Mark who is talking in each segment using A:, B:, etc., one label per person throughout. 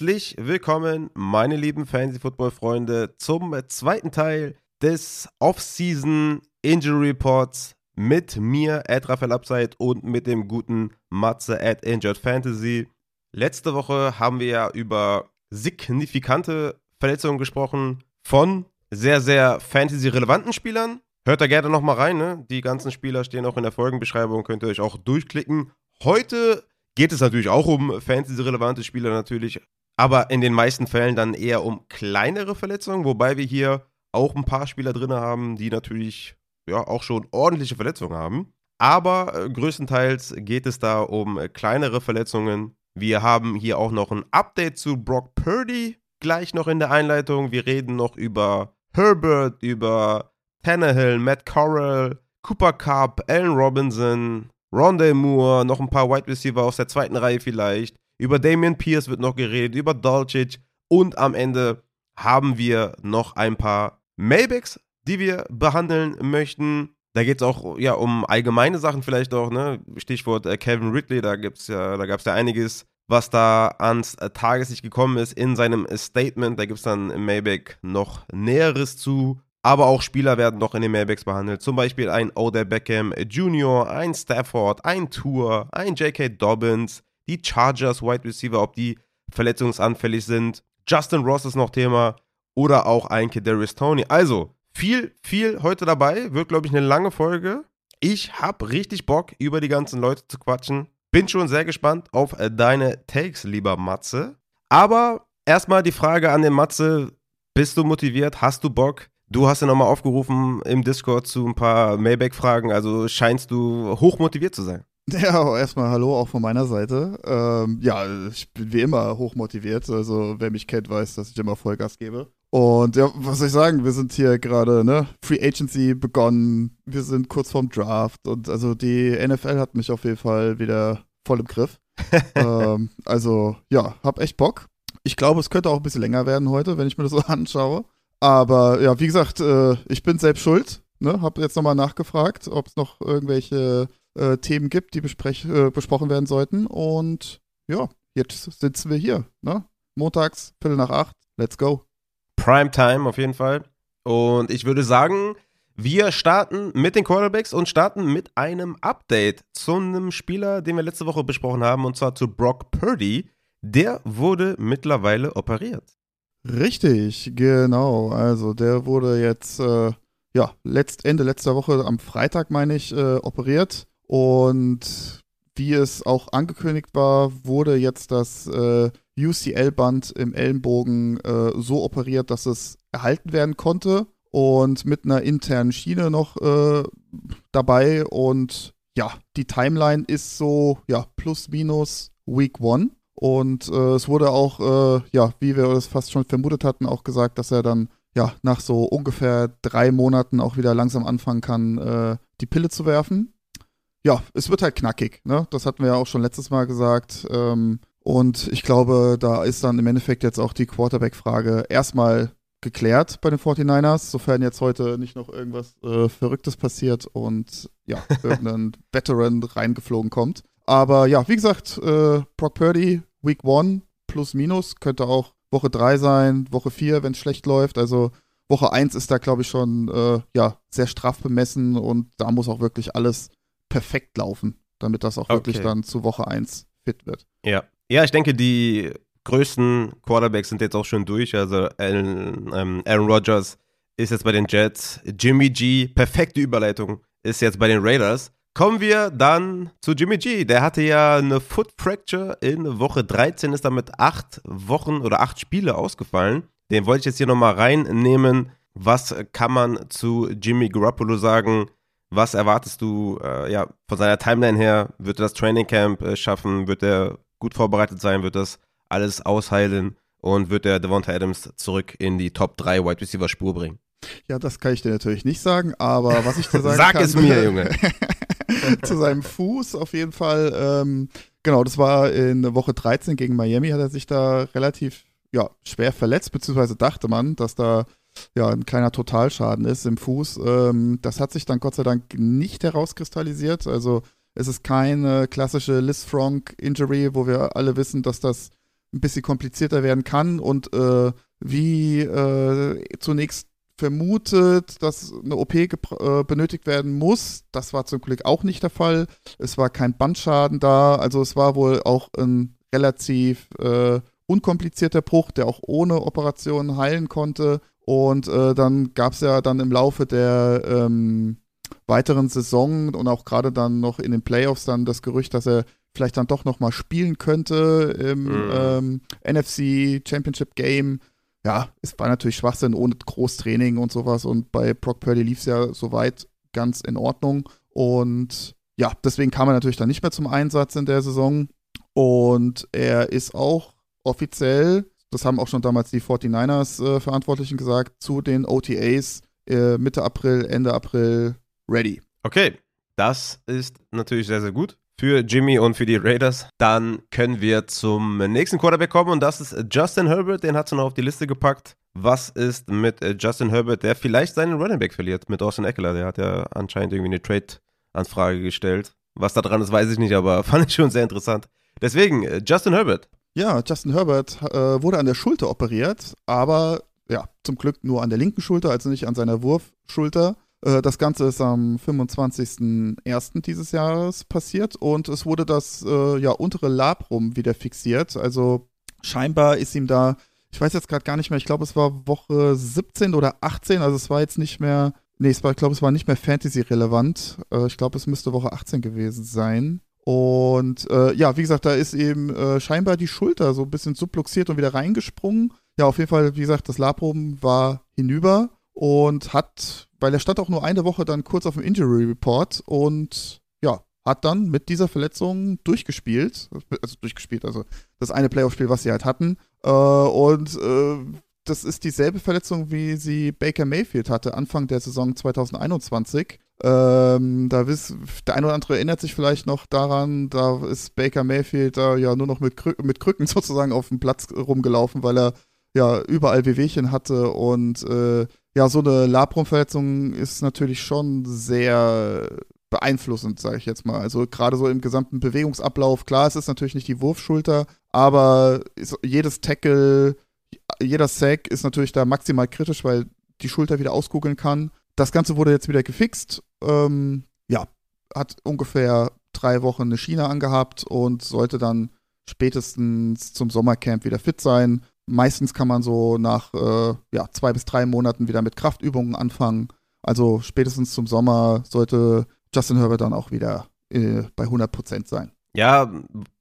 A: Herzlich willkommen, meine lieben Fantasy-Football-Freunde, zum zweiten Teil des Off-Season Injury Reports mit mir, Ed Raphael Upside und mit dem guten Matze at Injured Fantasy. Letzte Woche haben wir ja über signifikante Verletzungen gesprochen von sehr, sehr Fantasy-relevanten Spielern. Hört da gerne nochmal rein, ne? Die ganzen Spieler stehen auch in der Folgenbeschreibung, könnt ihr euch auch durchklicken. Heute geht es natürlich auch um Fantasy-relevante Spieler natürlich, aber in den meisten Fällen dann eher um kleinere Verletzungen, wobei wir hier auch ein paar Spieler drin haben, die natürlich ja auch schon ordentliche Verletzungen haben. Aber äh, größtenteils geht es da um äh, kleinere Verletzungen. Wir haben hier auch noch ein Update zu Brock Purdy gleich noch in der Einleitung. Wir reden noch über Herbert, über Tannehill, Matt Corral, Cooper Cup, Allen Robinson, Rondé Moore, noch ein paar Wide Receiver aus der zweiten Reihe vielleicht. Über Damian Pierce wird noch geredet, über Dolcic und am Ende haben wir noch ein paar Maybacks, die wir behandeln möchten. Da geht es auch ja, um allgemeine Sachen vielleicht auch, ne? Stichwort äh, Kevin Ridley, da ja, da gab es ja einiges, was da ans äh, Tageslicht gekommen ist in seinem Statement. Da gibt es dann im Maybach noch Näheres zu. Aber auch Spieler werden noch in den Maybachs behandelt. Zum Beispiel ein Odell Beckham Jr., ein Stafford, ein Tour, ein J.K. Dobbins, die Chargers Wide Receiver, ob die verletzungsanfällig sind. Justin Ross ist noch Thema. Oder auch ein Kadarius Tony. Also, viel, viel heute dabei. Wird, glaube ich, eine lange Folge. Ich habe richtig Bock, über die ganzen Leute zu quatschen. Bin schon sehr gespannt auf äh, deine Takes, lieber Matze. Aber erstmal die Frage an den Matze. Bist du motiviert? Hast du Bock? Du hast ja nochmal aufgerufen im Discord zu ein paar Mailback-Fragen, also scheinst du hoch motiviert zu sein.
B: Ja, erstmal Hallo auch von meiner Seite. Ähm, ja, ich bin wie immer hoch motiviert. Also, wer mich kennt, weiß, dass ich immer Vollgas gebe. Und ja, was soll ich sagen? Wir sind hier gerade, ne? Free Agency begonnen. Wir sind kurz vorm Draft. Und also, die NFL hat mich auf jeden Fall wieder voll im Griff. ähm, also, ja, hab echt Bock. Ich glaube, es könnte auch ein bisschen länger werden heute, wenn ich mir das so anschaue. Aber ja, wie gesagt, äh, ich bin selbst schuld. Ne? Hab jetzt nochmal nachgefragt, ob es noch irgendwelche äh, Themen gibt, die äh, besprochen werden sollten. Und ja, jetzt sitzen wir hier. Ne? Montags, Viertel nach acht. Let's go.
A: Prime Time auf jeden Fall. Und ich würde sagen, wir starten mit den Quarterbacks und starten mit einem Update zu einem Spieler, den wir letzte Woche besprochen haben, und zwar zu Brock Purdy. Der wurde mittlerweile operiert.
B: Richtig, genau. Also der wurde jetzt, äh, ja, letzt, Ende letzter Woche am Freitag, meine ich, äh, operiert. Und wie es auch angekündigt war, wurde jetzt das äh, UCL-Band im Ellenbogen äh, so operiert, dass es erhalten werden konnte und mit einer internen Schiene noch äh, dabei. Und ja, die Timeline ist so, ja, plus minus Week One. Und äh, es wurde auch, äh, ja, wie wir es fast schon vermutet hatten, auch gesagt, dass er dann ja nach so ungefähr drei Monaten auch wieder langsam anfangen kann, äh, die Pille zu werfen. Ja, es wird halt knackig, ne? Das hatten wir ja auch schon letztes Mal gesagt. Ähm, und ich glaube, da ist dann im Endeffekt jetzt auch die Quarterback-Frage erstmal geklärt bei den 49ers, sofern jetzt heute nicht noch irgendwas äh, Verrücktes passiert und ja, irgendein Veteran reingeflogen kommt. Aber ja, wie gesagt, äh, Brock Purdy Week 1 plus minus, könnte auch Woche 3 sein, Woche 4, wenn es schlecht läuft. Also Woche 1 ist da, glaube ich, schon äh, ja, sehr straff bemessen und da muss auch wirklich alles perfekt laufen, damit das auch okay. wirklich dann zu Woche 1 fit wird.
A: Ja. Ja, ich denke, die größten Quarterbacks sind jetzt auch schon durch. Also Aaron, ähm, Aaron Rodgers ist jetzt bei den Jets. Jimmy G, perfekte Überleitung, ist jetzt bei den Raiders. Kommen wir dann zu Jimmy G. Der hatte ja eine Foot Fracture in Woche 13, ist damit acht Wochen oder acht Spiele ausgefallen. Den wollte ich jetzt hier nochmal reinnehmen. Was kann man zu Jimmy Garoppolo sagen? Was erwartest du äh, ja, von seiner Timeline her? Wird er das Training Camp äh, schaffen? Wird er gut vorbereitet sein? Wird das alles ausheilen? Und wird er Devonta Adams zurück in die Top 3 Wide Receiver Spur bringen?
B: Ja, das kann ich dir natürlich nicht sagen, aber was ich dir sagen
A: Sag
B: kann.
A: Sag es mir, Junge.
B: zu seinem Fuß auf jeden Fall. Ähm, genau, das war in Woche 13 gegen Miami, hat er sich da relativ ja, schwer verletzt, beziehungsweise dachte man, dass da ja ein kleiner Totalschaden ist im Fuß. Ähm, das hat sich dann Gott sei Dank nicht herauskristallisiert. Also es ist keine klassische Liz Frank Injury, wo wir alle wissen, dass das ein bisschen komplizierter werden kann und äh, wie äh, zunächst vermutet, dass eine OP äh, benötigt werden muss. Das war zum Glück auch nicht der Fall. Es war kein Bandschaden da. Also es war wohl auch ein relativ äh, unkomplizierter Bruch, der auch ohne Operation heilen konnte. Und äh, dann gab es ja dann im Laufe der ähm, weiteren Saison und auch gerade dann noch in den Playoffs dann das Gerücht, dass er vielleicht dann doch noch mal spielen könnte im mhm. ähm, NFC Championship Game ja, es war natürlich Schwachsinn ohne Großtraining und sowas. Und bei Brock Purdy lief es ja soweit ganz in Ordnung. Und ja, deswegen kam er natürlich dann nicht mehr zum Einsatz in der Saison. Und er ist auch offiziell, das haben auch schon damals die 49ers-Verantwortlichen äh, gesagt, zu den OTAs äh, Mitte April, Ende April ready.
A: Okay, das ist natürlich sehr, sehr gut für Jimmy und für die Raiders. Dann können wir zum nächsten Quarterback kommen und das ist Justin Herbert. Den hat es noch auf die Liste gepackt. Was ist mit äh, Justin Herbert, der vielleicht seinen Running Back verliert mit Austin Eckler? Der hat ja anscheinend irgendwie eine Trade-Anfrage gestellt. Was da dran ist, weiß ich nicht, aber fand ich schon sehr interessant. Deswegen, äh, Justin Herbert.
B: Ja, Justin Herbert äh, wurde an der Schulter operiert, aber ja, zum Glück nur an der linken Schulter, also nicht an seiner Wurfschulter. Äh, das Ganze ist am 25.01. dieses Jahres passiert und es wurde das äh, ja, untere Labrum wieder fixiert. Also scheinbar ist ihm da, ich weiß jetzt gerade gar nicht mehr, ich glaube es war Woche 17 oder 18, also es war jetzt nicht mehr, nee, es war, ich glaube es war nicht mehr Fantasy-relevant. Äh, ich glaube es müsste Woche 18 gewesen sein. Und äh, ja, wie gesagt, da ist eben äh, scheinbar die Schulter so ein bisschen subluxiert und wieder reingesprungen. Ja, auf jeden Fall, wie gesagt, das Labrum war hinüber und hat, weil er stand auch nur eine Woche dann kurz auf dem Injury Report und ja, hat dann mit dieser Verletzung durchgespielt, also durchgespielt, also das eine Playoff-Spiel, was sie halt hatten. Äh, und äh, das ist dieselbe Verletzung, wie sie Baker Mayfield hatte, Anfang der Saison 2021. Ähm, da wisst, der eine oder andere erinnert sich vielleicht noch daran, da ist Baker Mayfield da ja nur noch mit, Krü mit Krücken sozusagen auf dem Platz rumgelaufen, weil er ja überall Wehwehchen hatte und äh, ja, so eine Labrum-Verletzung ist natürlich schon sehr beeinflussend, sage ich jetzt mal. Also gerade so im gesamten Bewegungsablauf. Klar, es ist natürlich nicht die Wurfschulter, aber jedes Tackle, jeder Sack ist natürlich da maximal kritisch, weil die Schulter wieder auskugeln kann. Das Ganze wurde jetzt wieder gefixt. Ähm, ja, hat ungefähr drei Wochen eine Schiene angehabt und sollte dann spätestens zum Sommercamp wieder fit sein. Meistens kann man so nach äh, ja, zwei bis drei Monaten wieder mit Kraftübungen anfangen. Also spätestens zum Sommer sollte Justin Herbert dann auch wieder äh, bei 100 Prozent sein.
A: Ja,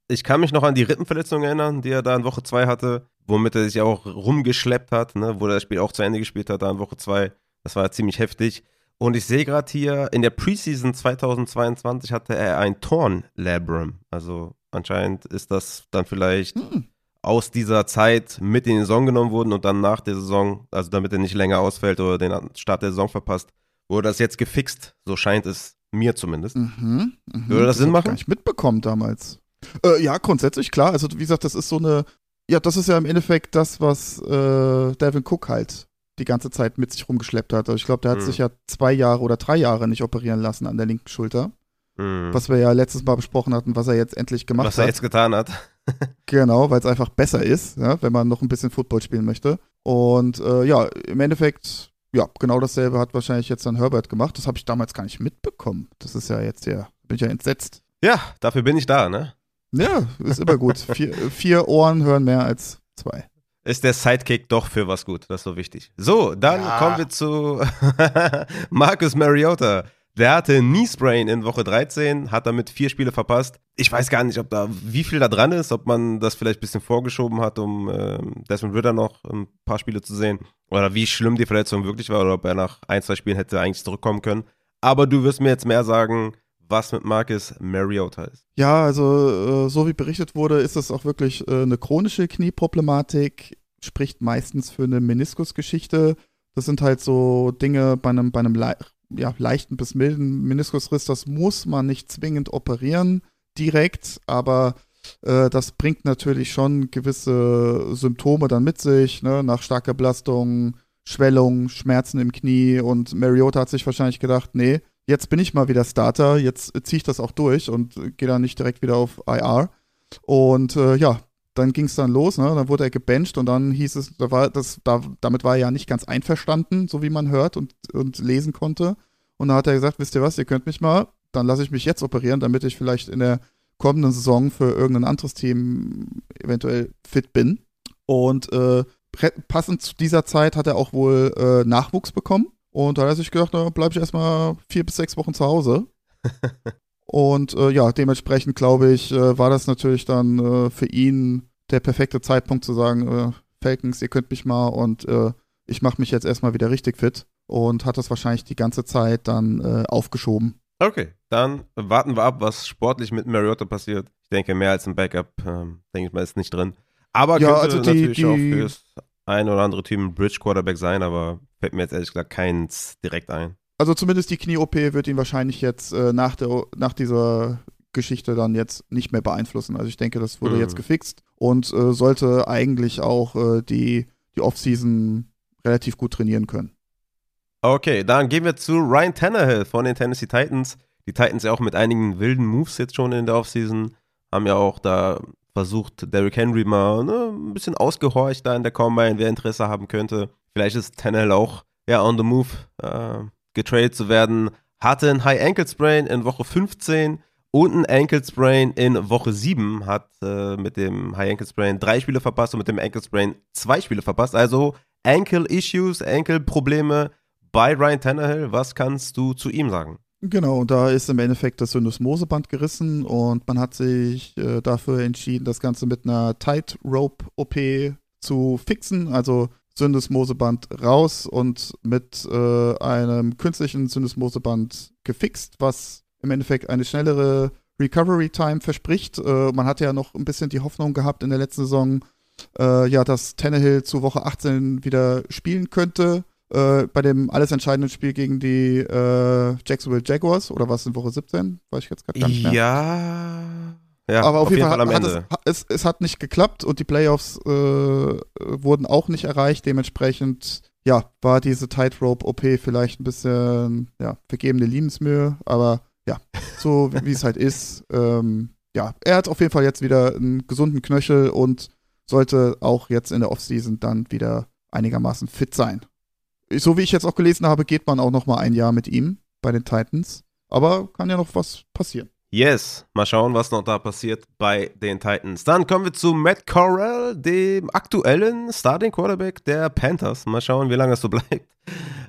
A: ich kann mich noch an die Rippenverletzung erinnern, die er da in Woche 2 hatte, womit er sich auch rumgeschleppt hat, ne, wo er das Spiel auch zu Ende gespielt hat, da in Woche 2. Das war ziemlich heftig. Und ich sehe gerade hier, in der Preseason 2022 hatte er ein Torn-Labrum. Also anscheinend ist das dann vielleicht hm aus dieser Zeit mit in die Saison genommen wurden und dann nach der Saison, also damit er nicht länger ausfällt oder den Start der Saison verpasst, wurde das jetzt gefixt. So scheint es mir zumindest. Mhm,
B: mh. Würde das, das Sinn machen? Ich gar nicht mitbekommen damals. Äh, ja, grundsätzlich klar. Also wie gesagt, das ist so eine, ja, das ist ja im Endeffekt das, was äh, Devin Cook halt die ganze Zeit mit sich rumgeschleppt hat. Also ich glaube, der hat mhm. sich ja zwei Jahre oder drei Jahre nicht operieren lassen an der linken Schulter. Mhm. Was wir ja letztes Mal besprochen hatten, was er jetzt endlich gemacht hat.
A: Was er jetzt getan hat.
B: genau, weil es einfach besser ist, ja, wenn man noch ein bisschen Football spielen möchte. Und äh, ja, im Endeffekt, ja, genau dasselbe hat wahrscheinlich jetzt dann Herbert gemacht. Das habe ich damals gar nicht mitbekommen. Das ist ja jetzt ja, bin ich ja entsetzt.
A: Ja, dafür bin ich da, ne?
B: Ja, ist immer gut. vier, vier Ohren hören mehr als zwei
A: ist der Sidekick doch für was gut. Das ist so wichtig. So, dann ja. kommen wir zu Marcus Mariota. Der hatte Knee-Sprain in Woche 13, hat damit vier Spiele verpasst. Ich weiß gar nicht, ob da wie viel da dran ist, ob man das vielleicht ein bisschen vorgeschoben hat, um äh, Desmond Ritter noch ein paar Spiele zu sehen. Oder wie schlimm die Verletzung wirklich war, oder ob er nach ein, zwei Spielen hätte eigentlich zurückkommen können. Aber du wirst mir jetzt mehr sagen, was mit Marcus Mariota ist.
B: Ja, also äh, so wie berichtet wurde, ist das auch wirklich äh, eine chronische Knieproblematik, spricht meistens für eine Meniskusgeschichte. Das sind halt so Dinge bei einem, bei einem ja, leichten bis milden Meniskusriss, das muss man nicht zwingend operieren direkt, aber äh, das bringt natürlich schon gewisse Symptome dann mit sich, ne? nach starker Belastung, Schwellung, Schmerzen im Knie und Mariota hat sich wahrscheinlich gedacht, nee, jetzt bin ich mal wieder Starter, jetzt ziehe ich das auch durch und gehe dann nicht direkt wieder auf IR. Und äh, ja, dann ging es dann los, ne? Dann wurde er gebencht und dann hieß es, da war das, da, damit war er ja nicht ganz einverstanden, so wie man hört und, und lesen konnte. Und dann hat er gesagt, wisst ihr was, ihr könnt mich mal, dann lasse ich mich jetzt operieren, damit ich vielleicht in der kommenden Saison für irgendein anderes Team eventuell fit bin. Und äh, passend zu dieser Zeit hat er auch wohl äh, Nachwuchs bekommen. Und da hat er sich gedacht, da bleibe ich erstmal vier bis sechs Wochen zu Hause. und äh, ja, dementsprechend glaube ich, äh, war das natürlich dann äh, für ihn der perfekte Zeitpunkt zu sagen, äh, Falcons, ihr könnt mich mal und äh, ich mache mich jetzt erstmal wieder richtig fit und hat das wahrscheinlich die ganze Zeit dann äh, aufgeschoben.
A: Okay, dann warten wir ab, was sportlich mit Mariota passiert. Ich denke, mehr als ein Backup, ähm, denke ich mal, ist nicht drin. Aber
B: ja,
A: könnte
B: also die,
A: natürlich
B: die,
A: auch fürs ein oder andere Team ein Bridge Quarterback sein, aber fällt mir jetzt ehrlich gesagt keins direkt ein.
B: Also zumindest die Knie-OP wird ihn wahrscheinlich jetzt äh, nach, der, nach dieser Geschichte dann jetzt nicht mehr beeinflussen. Also ich denke, das wurde mhm. jetzt gefixt und äh, sollte eigentlich auch äh, die, die Offseason relativ gut trainieren können.
A: Okay, dann gehen wir zu Ryan Tannehill von den Tennessee Titans. Die Titans ja auch mit einigen wilden Moves jetzt schon in der Offseason. Haben ja auch da versucht, Derrick Henry mal ne, ein bisschen ausgehorcht da in der Combine, wer Interesse haben könnte. Vielleicht ist Tannehill auch ja on the move äh, getradet zu werden. Hatte ein High Ankle Sprain in Woche 15 und ein Ankle Sprain in Woche 7. Hat äh, mit dem High Ankle Sprain drei Spiele verpasst und mit dem Ankle Sprain zwei Spiele verpasst. Also Ankle Issues, Ankle Probleme bei Ryan Tannehill. Was kannst du zu ihm sagen?
B: Genau, da ist im Endeffekt das Syndesmoseband gerissen und man hat sich äh, dafür entschieden, das Ganze mit einer Tightrope-OP zu fixen. Also Syndesmoseband raus und mit äh, einem künstlichen Syndesmoseband gefixt, was im Endeffekt eine schnellere Recovery Time verspricht. Äh, man hat ja noch ein bisschen die Hoffnung gehabt in der letzten Saison, äh, ja, dass Tannehill zu Woche 18 wieder spielen könnte. Äh, bei dem alles entscheidenden Spiel gegen die äh, Jacksonville Jaguars oder was in Woche 17? Weiß ich jetzt gerade gar nicht mehr.
A: Ja. Ja,
B: aber auf, auf jeden, Fall, Fall hat, hat es, es, es, hat nicht geklappt und die Playoffs äh, wurden auch nicht erreicht. Dementsprechend, ja, war diese Tightrope-OP vielleicht ein bisschen, ja, vergebene Liebensmühe, aber ja, so wie es halt ist. Ähm, ja, er hat auf jeden Fall jetzt wieder einen gesunden Knöchel und sollte auch jetzt in der Offseason dann wieder einigermaßen fit sein. So wie ich jetzt auch gelesen habe, geht man auch noch mal ein Jahr mit ihm bei den Titans. Aber kann ja noch was passieren.
A: Yes, mal schauen, was noch da passiert bei den Titans. Dann kommen wir zu Matt Corral, dem aktuellen Starting Quarterback der Panthers. Mal schauen, wie lange es so bleibt.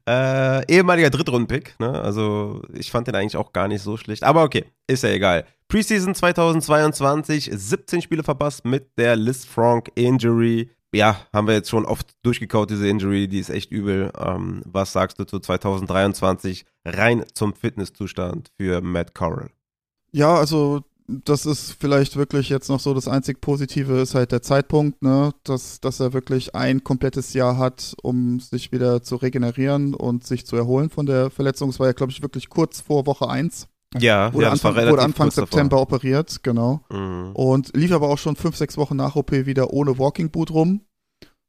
A: Äh, ehemaliger Drittrunden-Pick, ne? Also ich fand den eigentlich auch gar nicht so schlecht. Aber okay, ist ja egal. Preseason 2022, 17 Spiele verpasst mit der Liz Frank Injury. Ja, haben wir jetzt schon oft durchgekaut, diese Injury, die ist echt übel. Ähm, was sagst du zu 2023 rein zum Fitnesszustand für Matt Corral?
B: Ja, also das ist vielleicht wirklich jetzt noch so das einzig Positive ist halt der Zeitpunkt, ne, dass, dass er wirklich ein komplettes Jahr hat, um sich wieder zu regenerieren und sich zu erholen von der Verletzung. Es war ja, glaube ich, wirklich kurz vor Woche 1.
A: Ja,
B: wurde
A: ja,
B: Anfang, wurde Anfang September davor. operiert, genau. Mhm. Und lief aber auch schon fünf, sechs Wochen nach OP wieder ohne Walking Boot rum,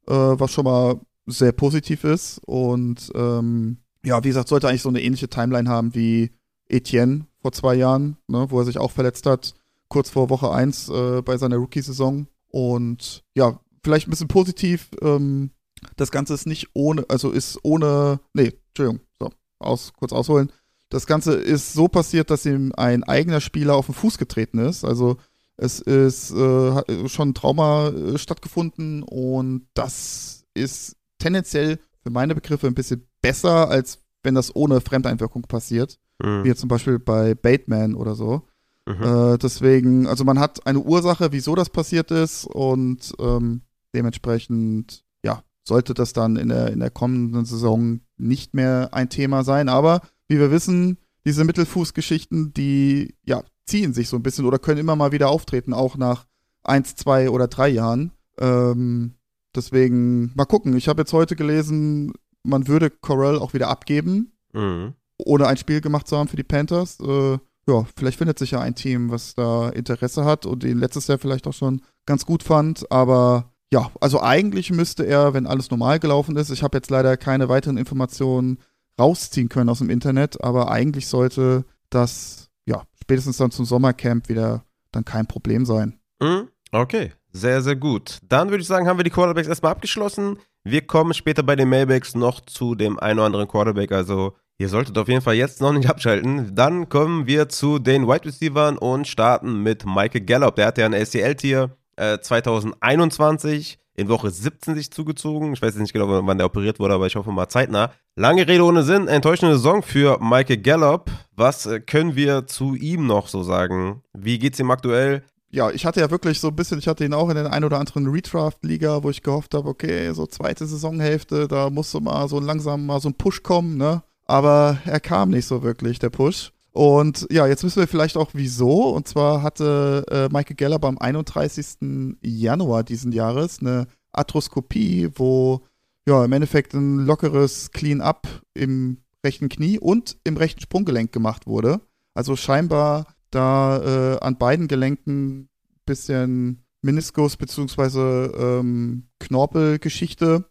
B: äh, was schon mal sehr positiv ist. Und ähm, ja, wie gesagt, sollte eigentlich so eine ähnliche Timeline haben wie Etienne vor zwei Jahren, ne, wo er sich auch verletzt hat, kurz vor Woche 1 äh, bei seiner Rookie-Saison. Und ja, vielleicht ein bisschen positiv. Ähm, das Ganze ist nicht ohne, also ist ohne, nee, Entschuldigung, so, aus, kurz ausholen. Das Ganze ist so passiert, dass ihm ein eigener Spieler auf den Fuß getreten ist. Also es ist äh, schon ein Trauma äh, stattgefunden und das ist tendenziell für meine Begriffe ein bisschen besser, als wenn das ohne Fremdeinwirkung passiert mhm. wie jetzt zum Beispiel bei Bateman oder so. Mhm. Äh, deswegen, also man hat eine Ursache, wieso das passiert ist und ähm, dementsprechend, ja, sollte das dann in der, in der kommenden Saison nicht mehr ein Thema sein. Aber wie wir wissen, diese Mittelfußgeschichten, die, ja, ziehen sich so ein bisschen oder können immer mal wieder auftreten, auch nach eins, zwei oder drei Jahren. Ähm, deswegen mal gucken. Ich habe jetzt heute gelesen, man würde Corell auch wieder abgeben. Mhm ohne ein Spiel gemacht zu haben für die Panthers. Äh, ja, vielleicht findet sich ja ein Team, was da Interesse hat und den letztes Jahr vielleicht auch schon ganz gut fand. Aber ja, also eigentlich müsste er, wenn alles normal gelaufen ist, ich habe jetzt leider keine weiteren Informationen rausziehen können aus dem Internet, aber eigentlich sollte das ja spätestens dann zum Sommercamp wieder dann kein Problem sein.
A: Mhm. Okay, Sehr, sehr gut. Dann würde ich sagen, haben wir die Quarterbacks erstmal abgeschlossen. Wir kommen später bei den Mailbacks noch zu dem einen oder anderen Quarterback. Also ihr solltet auf jeden Fall jetzt noch nicht abschalten. Dann kommen wir zu den Wide Receivers und starten mit Michael Gallup. Der hatte ja ein ACL-Tier äh, 2021 in Woche 17 sich zugezogen. Ich weiß jetzt nicht genau, wann der operiert wurde, aber ich hoffe mal zeitnah. Lange Rede ohne Sinn, enttäuschende Saison für Michael Gallup. Was äh, können wir zu ihm noch so sagen? Wie geht's ihm aktuell?
B: ja, ich hatte ja wirklich so ein bisschen, ich hatte ihn auch in den ein oder anderen Redraft-Liga, wo ich gehofft habe, okay, so zweite Saisonhälfte, da musste mal so langsam mal so ein Push kommen, ne? Aber er kam nicht so wirklich, der Push. Und ja, jetzt wissen wir vielleicht auch wieso. Und zwar hatte äh, Michael Geller am 31. Januar diesen Jahres eine Arthroskopie, wo ja im Endeffekt ein lockeres Clean-up im rechten Knie und im rechten Sprunggelenk gemacht wurde. Also scheinbar da äh, an beiden Gelenken bisschen Meniskus bzw. Ähm, Knorpelgeschichte.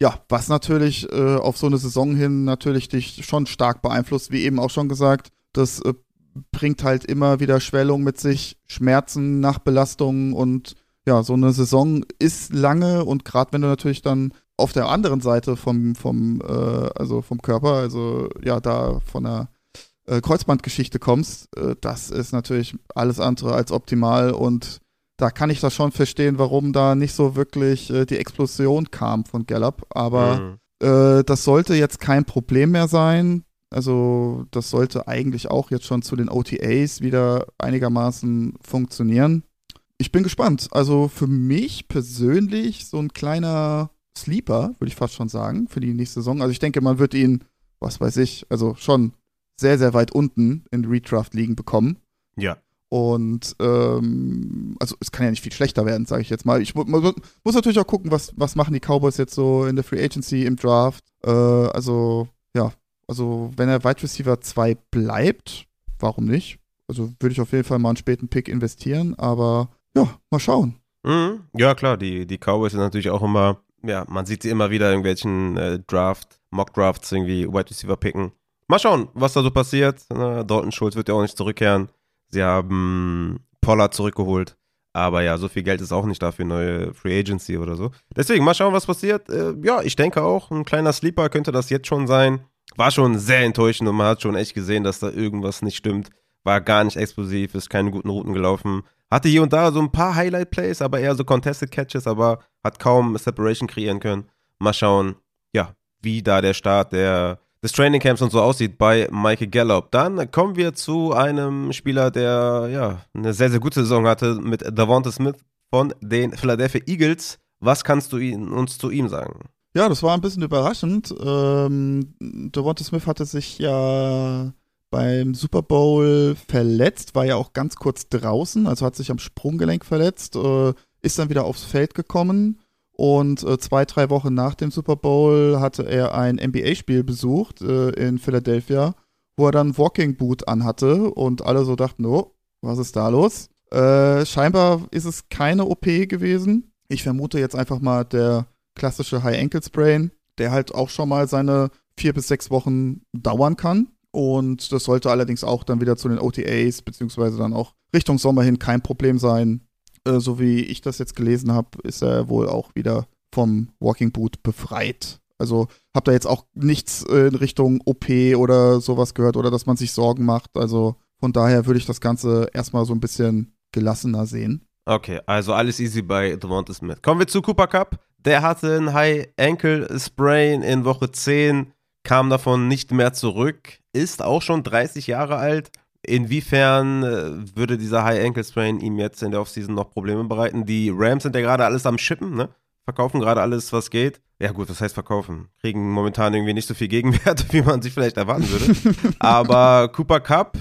B: Ja, was natürlich äh, auf so eine Saison hin natürlich dich schon stark beeinflusst, wie eben auch schon gesagt. Das äh, bringt halt immer wieder Schwellung mit sich, Schmerzen, Nachbelastungen und ja, so eine Saison ist lange und gerade wenn du natürlich dann auf der anderen Seite vom, vom, äh, also vom Körper, also ja, da von der äh, Kreuzbandgeschichte kommst, äh, das ist natürlich alles andere als optimal und da kann ich das schon verstehen, warum da nicht so wirklich äh, die Explosion kam von Gallup. Aber mhm. Äh, das sollte jetzt kein Problem mehr sein. Also das sollte eigentlich auch jetzt schon zu den OTAs wieder einigermaßen funktionieren. Ich bin gespannt. Also für mich persönlich so ein kleiner Sleeper, würde ich fast schon sagen, für die nächste Saison. Also ich denke, man wird ihn, was weiß ich, also schon sehr, sehr weit unten in Redraft-Ligen bekommen.
A: Ja.
B: Und ähm, also es kann ja nicht viel schlechter werden, sage ich jetzt mal. Ich mu muss natürlich auch gucken, was, was machen die Cowboys jetzt so in der Free Agency, im Draft. Äh, also, ja, also wenn er Wide Receiver 2 bleibt, warum nicht? Also würde ich auf jeden Fall mal einen späten Pick investieren, aber ja, mal schauen.
A: Mhm. Ja, klar, die, die Cowboys sind natürlich auch immer, ja, man sieht sie immer wieder in irgendwelchen äh, Draft, Mock-Drafts irgendwie Wide Receiver picken. Mal schauen, was da so passiert. Dalton Schulz wird ja auch nicht zurückkehren. Sie haben Pollard zurückgeholt. Aber ja, so viel Geld ist auch nicht da für neue Free Agency oder so. Deswegen, mal schauen, was passiert. Äh, ja, ich denke auch, ein kleiner Sleeper könnte das jetzt schon sein. War schon sehr enttäuschend und man hat schon echt gesehen, dass da irgendwas nicht stimmt. War gar nicht explosiv, ist keine guten Routen gelaufen. Hatte hier und da so ein paar Highlight-Plays, aber eher so Contested Catches, aber hat kaum Separation kreieren können. Mal schauen, ja, wie da der Start der des Trainingcamps und so aussieht bei Michael Gallup. Dann kommen wir zu einem Spieler, der ja eine sehr, sehr gute Saison hatte mit Davante Smith von den Philadelphia Eagles. Was kannst du ihn, uns zu ihm sagen?
B: Ja, das war ein bisschen überraschend. Ähm, Devonta Smith hatte sich ja beim Super Bowl verletzt, war ja auch ganz kurz draußen, also hat sich am Sprunggelenk verletzt, äh, ist dann wieder aufs Feld gekommen und äh, zwei, drei Wochen nach dem Super Bowl hatte er ein NBA-Spiel besucht äh, in Philadelphia, wo er dann Walking Boot anhatte und alle so dachten, oh, was ist da los? Äh, scheinbar ist es keine OP gewesen. Ich vermute jetzt einfach mal der klassische High Ankle Sprain, der halt auch schon mal seine vier bis sechs Wochen dauern kann. Und das sollte allerdings auch dann wieder zu den OTAs, beziehungsweise dann auch Richtung Sommer hin kein Problem sein. Äh, so wie ich das jetzt gelesen habe, ist er wohl auch wieder vom Walking Boot befreit. Also habt ihr jetzt auch nichts in Richtung OP oder sowas gehört oder dass man sich Sorgen macht. Also von daher würde ich das Ganze erstmal so ein bisschen gelassener sehen.
A: Okay, also alles easy bei Devonta Smith. Kommen wir zu Cooper Cup. Der hatte ein High Ankle Sprain in Woche 10, kam davon nicht mehr zurück, ist auch schon 30 Jahre alt. Inwiefern äh, würde dieser High Ankle Sprain ihm jetzt in der Offseason noch Probleme bereiten? Die Rams sind ja gerade alles am Schippen, ne? Verkaufen gerade alles, was geht. Ja, gut, was heißt verkaufen? Kriegen momentan irgendwie nicht so viel Gegenwert, wie man sich vielleicht erwarten würde. Aber Cooper Cup,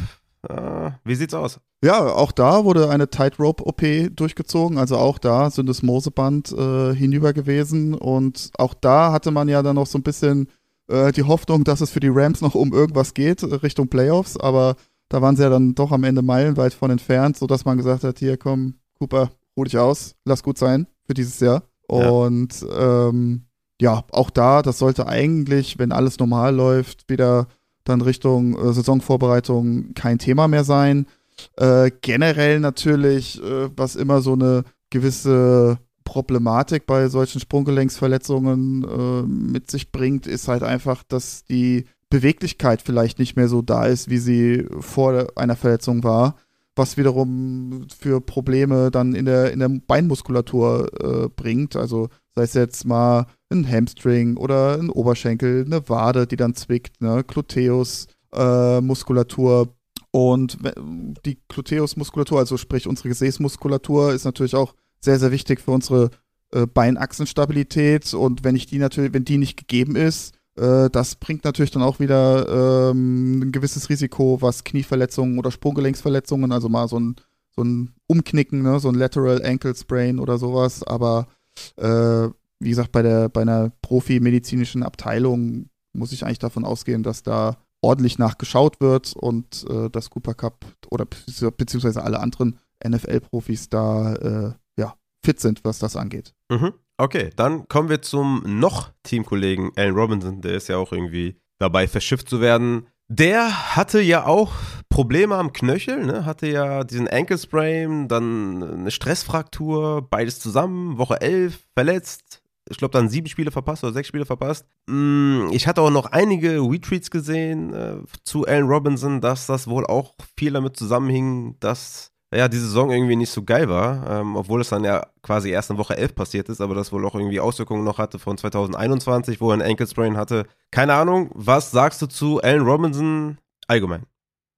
A: äh, wie sieht's aus?
B: Ja, auch da wurde eine Tightrope-OP durchgezogen. Also auch da sind das Moseband äh, hinüber gewesen. Und auch da hatte man ja dann noch so ein bisschen äh, die Hoffnung, dass es für die Rams noch um irgendwas geht, Richtung Playoffs. Aber da waren sie ja dann doch am Ende meilenweit von entfernt, sodass man gesagt hat, hier komm, Cooper, ruh dich aus, lass gut sein für dieses Jahr. Und ja. Ähm, ja, auch da, das sollte eigentlich, wenn alles normal läuft, wieder dann Richtung äh, Saisonvorbereitung kein Thema mehr sein. Äh, generell natürlich, äh, was immer so eine gewisse Problematik bei solchen Sprunggelenksverletzungen äh, mit sich bringt, ist halt einfach, dass die Beweglichkeit vielleicht nicht mehr so da ist, wie sie vor einer Verletzung war, was wiederum für Probleme dann in der, in der Beinmuskulatur äh, bringt. Also sei es jetzt mal ein Hamstring oder ein Oberschenkel, eine Wade, die dann zwickt, ne? Gluteus-Muskulatur. Äh, und die Gluteus-Muskulatur, also sprich unsere Gesäßmuskulatur, ist natürlich auch sehr, sehr wichtig für unsere äh, Beinachsenstabilität. Und wenn ich die natürlich, wenn die nicht gegeben ist, äh, das bringt natürlich dann auch wieder ähm, ein gewisses Risiko, was Knieverletzungen oder Sprunggelenksverletzungen, also mal so ein, so ein Umknicken, ne, so ein Lateral Ankle Sprain oder sowas. Aber äh, wie gesagt, bei der bei einer profimedizinischen Abteilung muss ich eigentlich davon ausgehen, dass da ordentlich nachgeschaut wird und äh, das Cooper Cup oder beziehungsweise alle anderen NFL-Profis da äh, ja, fit sind, was das angeht.
A: Mhm. Okay, dann kommen wir zum noch Teamkollegen Alan Robinson, der ist ja auch irgendwie dabei verschifft zu werden. Der hatte ja auch Probleme am Knöchel, ne? hatte ja diesen Ankle Sprain, dann eine Stressfraktur, beides zusammen, Woche 11, verletzt, ich glaube, dann sieben Spiele verpasst oder sechs Spiele verpasst. Mm, ich hatte auch noch einige Retweets gesehen äh, zu Allen Robinson, dass das wohl auch viel damit zusammenhing, dass ja, die Saison irgendwie nicht so geil war, ähm, obwohl es dann ja quasi erst in Woche 11 passiert ist, aber das wohl auch irgendwie Auswirkungen noch hatte von 2021, wo er einen Ankle Sprain hatte. Keine Ahnung, was sagst du zu Allen Robinson allgemein?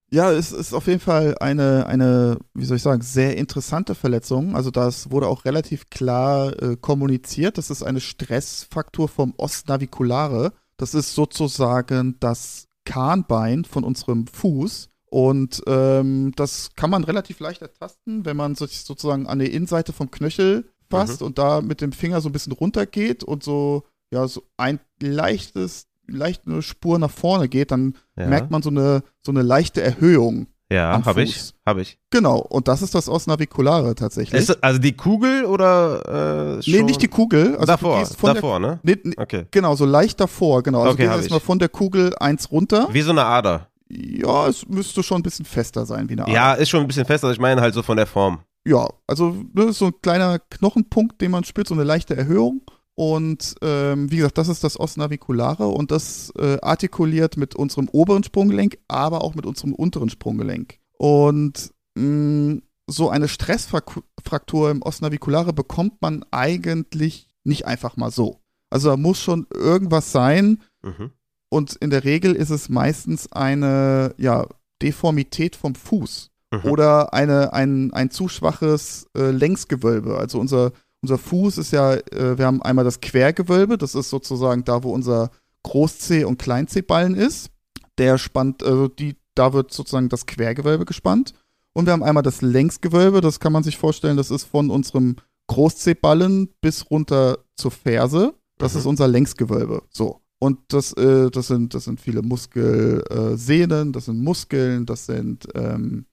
B: Ja, es ist auf jeden Fall eine, eine, wie soll ich sagen, sehr interessante Verletzung. Also das wurde auch relativ klar äh, kommuniziert. Das ist eine Stressfaktor vom Ostnaviculare. Das ist sozusagen das Kahnbein von unserem Fuß. Und ähm, das kann man relativ leicht ertasten, wenn man sich sozusagen an die Innenseite vom Knöchel fasst mhm. und da mit dem Finger so ein bisschen runtergeht und so, ja, so ein leichtes leicht eine Spur nach vorne geht, dann ja. merkt man so eine, so eine leichte Erhöhung.
A: Ja, habe ich. Hab ich.
B: Genau, und das ist das Osnaviculare tatsächlich.
A: Ist, also die Kugel oder?
B: Äh, nee, nicht die Kugel. Also
A: davor, davor,
B: der, ne? Nee, nee, okay. Genau, so leicht davor, genau. Also okay, du gehst erstmal von der Kugel eins runter.
A: Wie so eine Ader.
B: Ja, es müsste schon ein bisschen fester sein wie eine Ader.
A: Ja, ist schon ein bisschen fester, ich meine halt so von der Form.
B: Ja, also das ist so ein kleiner Knochenpunkt, den man spürt, so eine leichte Erhöhung. Und ähm, wie gesagt, das ist das Osnaviculare und das äh, artikuliert mit unserem oberen Sprunggelenk, aber auch mit unserem unteren Sprunggelenk. Und mh, mm, so eine Stressfraktur im Osnaviculare bekommt man eigentlich nicht einfach mal so. Also da muss schon irgendwas sein. Mhm. Und in der Regel ist es meistens eine ja, Deformität vom Fuß mhm. oder eine, ein, ein zu schwaches äh, Längsgewölbe. Also unser unser Fuß ist ja, äh, wir haben einmal das Quergewölbe, das ist sozusagen da, wo unser Groß-C und Klein-C-Ballen ist. Der spannt, also die, da wird sozusagen das Quergewölbe gespannt. Und wir haben einmal das Längsgewölbe, das kann man sich vorstellen, das ist von unserem Groß-C-Ballen bis runter zur Ferse. Das mhm. ist unser Längsgewölbe. So. Und das, äh, das, sind, das sind viele Muskelsehnen, das sind Muskeln, das sind ähm,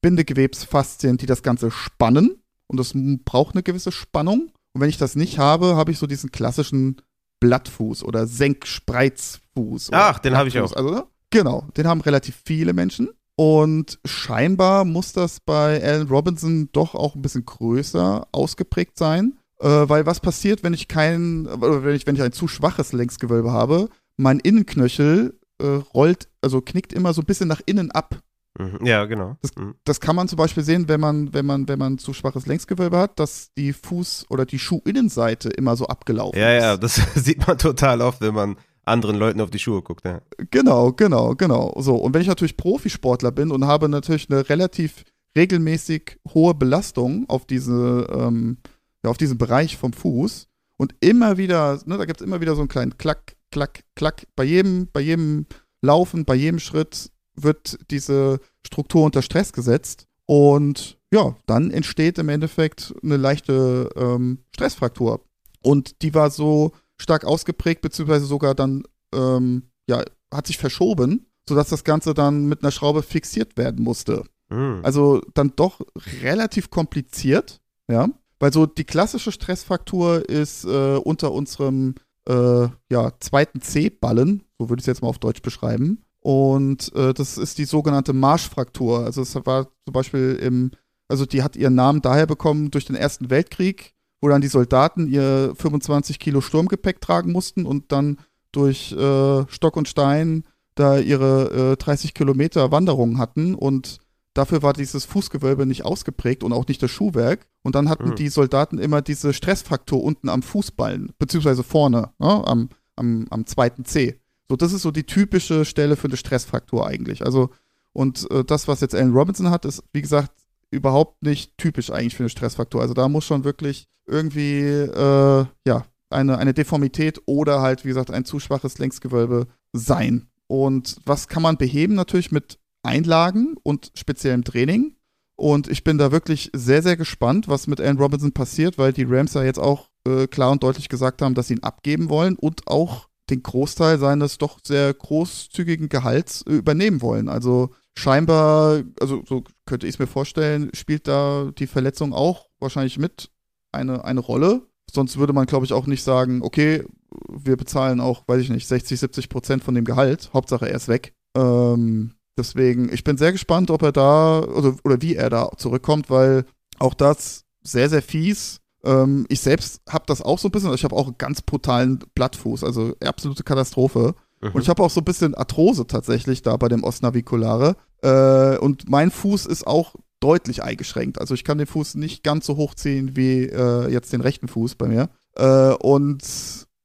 B: Bindegewebsfaszien, die das Ganze spannen und das braucht eine gewisse Spannung. Und wenn ich das nicht habe, habe ich so diesen klassischen Blattfuß oder Senkspreizfuß.
A: Ach, den habe ich auch.
B: Also, ne? genau, den haben relativ viele Menschen. Und scheinbar muss das bei Alan Robinson doch auch ein bisschen größer ausgeprägt sein. Äh, weil was passiert, wenn ich kein, wenn ich, wenn ich ein zu schwaches Längsgewölbe habe? Mein Innenknöchel äh, rollt, also knickt immer so ein bisschen nach innen ab.
A: Mhm. Ja, genau.
B: Das, mhm. das, kann man zum Beispiel sehen, wenn man, wenn man, wenn man zu schwaches Längsgewölbe hat, dass die Fuß- oder die Schuhinnenseite immer so abgelaufen
A: ja, ist. Ja, ja, das sieht man total oft, wenn man anderen Leuten auf die Schuhe guckt. Ja.
B: Genau, genau, genau. So, und wenn ich natürlich Profisportler bin und habe natürlich eine relativ regelmäßig hohe Belastung auf diese, ähm, ja, auf diesen Bereich vom Fuß und immer wieder, ne, da gibt es immer wieder so einen kleinen Klack, Klack, Klack. Bei jedem, bei jedem Laufen, bei jedem Schritt wird diese Struktur unter Stress gesetzt und ja, dann entsteht im Endeffekt eine leichte ähm, Stressfraktur. Und die war so stark ausgeprägt, beziehungsweise sogar dann, ähm, ja, hat sich verschoben, sodass das Ganze dann mit einer Schraube fixiert werden musste. Mhm. Also dann doch relativ kompliziert, ja. Weil so die klassische Stressfraktur ist äh, unter unserem äh, ja, zweiten C-Ballen, so würde ich es jetzt mal auf Deutsch beschreiben. Und äh, das ist die sogenannte Marschfraktur. Also es war zum Beispiel im Also die hat ihren Namen daher bekommen durch den Ersten Weltkrieg, wo dann die Soldaten ihr 25 Kilo Sturmgepäck tragen mussten und dann durch äh, Stock und Stein da ihre äh, 30 Kilometer Wanderungen hatten und dafür war dieses Fußgewölbe nicht ausgeprägt und auch nicht das Schuhwerk. Und dann hatten mhm. die Soldaten immer diese Stressfraktur unten am Fußballen, beziehungsweise vorne, ne, am, am, am zweiten C. So, das ist so die typische Stelle für eine Stressfraktur eigentlich. Also, und äh, das, was jetzt Allen Robinson hat, ist, wie gesagt, überhaupt nicht typisch eigentlich für eine Stressfraktur. Also da muss schon wirklich irgendwie, äh, ja, eine, eine Deformität oder halt, wie gesagt, ein zu schwaches Längsgewölbe sein. Und was kann man beheben? Natürlich mit Einlagen und speziellem Training. Und ich bin da wirklich sehr, sehr gespannt, was mit Allen Robinson passiert, weil die Rams ja jetzt auch äh, klar und deutlich gesagt haben, dass sie ihn abgeben wollen und auch den Großteil seines doch sehr großzügigen Gehalts äh, übernehmen wollen. Also scheinbar, also so könnte ich es mir vorstellen, spielt da die Verletzung auch wahrscheinlich mit eine, eine Rolle. Sonst würde man, glaube ich, auch nicht sagen, okay, wir bezahlen auch, weiß ich nicht, 60, 70 Prozent von dem Gehalt. Hauptsache er ist weg. Ähm, deswegen, ich bin sehr gespannt, ob er da oder, oder wie er da zurückkommt, weil auch das sehr, sehr fies. Ähm, ich selbst habe das auch so ein bisschen, ich habe auch einen ganz brutalen Blattfuß, also absolute Katastrophe. Mhm. Und ich habe auch so ein bisschen Arthrose tatsächlich da bei dem Osnaviculare. Äh, und mein Fuß ist auch deutlich eingeschränkt. Also ich kann den Fuß nicht ganz so hochziehen wie äh, jetzt den rechten Fuß bei mir. Äh, und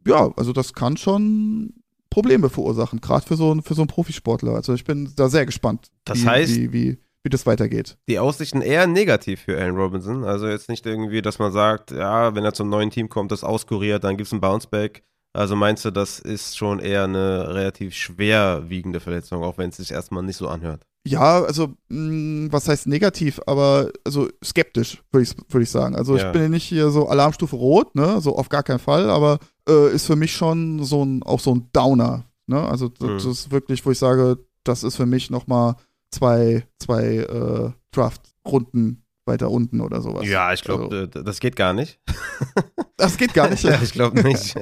B: ja, also das kann schon Probleme verursachen, gerade für so, für so einen Profisportler. Also ich bin da sehr gespannt,
A: das wie, heißt,
B: wie, wie, wie das weitergeht.
A: Die Aussichten eher negativ für Allen Robinson. Also jetzt nicht irgendwie, dass man sagt, ja, wenn er zum neuen Team kommt, das auskuriert, dann gibt es ein Bounceback. Also meinst du, das ist schon eher eine relativ schwerwiegende Verletzung, auch wenn es sich erstmal nicht so anhört?
B: Ja, also mh, mm, was heißt negativ, aber also skeptisch, würde ich, würd ich sagen. Also ja. ich bin ja nicht hier so Alarmstufe rot, ne, so auf gar keinen Fall, aber äh, ist für mich schon so ein, auch so ein Downer, ne, also das, mhm. ist wirklich, wo ich sage, das ist für mich nochmal zwei, zwei äh, Draft-Runden weiter unten oder sowas.
A: Ja, ich glaube, also. das geht gar nicht.
B: Das geht gar nicht. ja,
A: ich glaube nicht.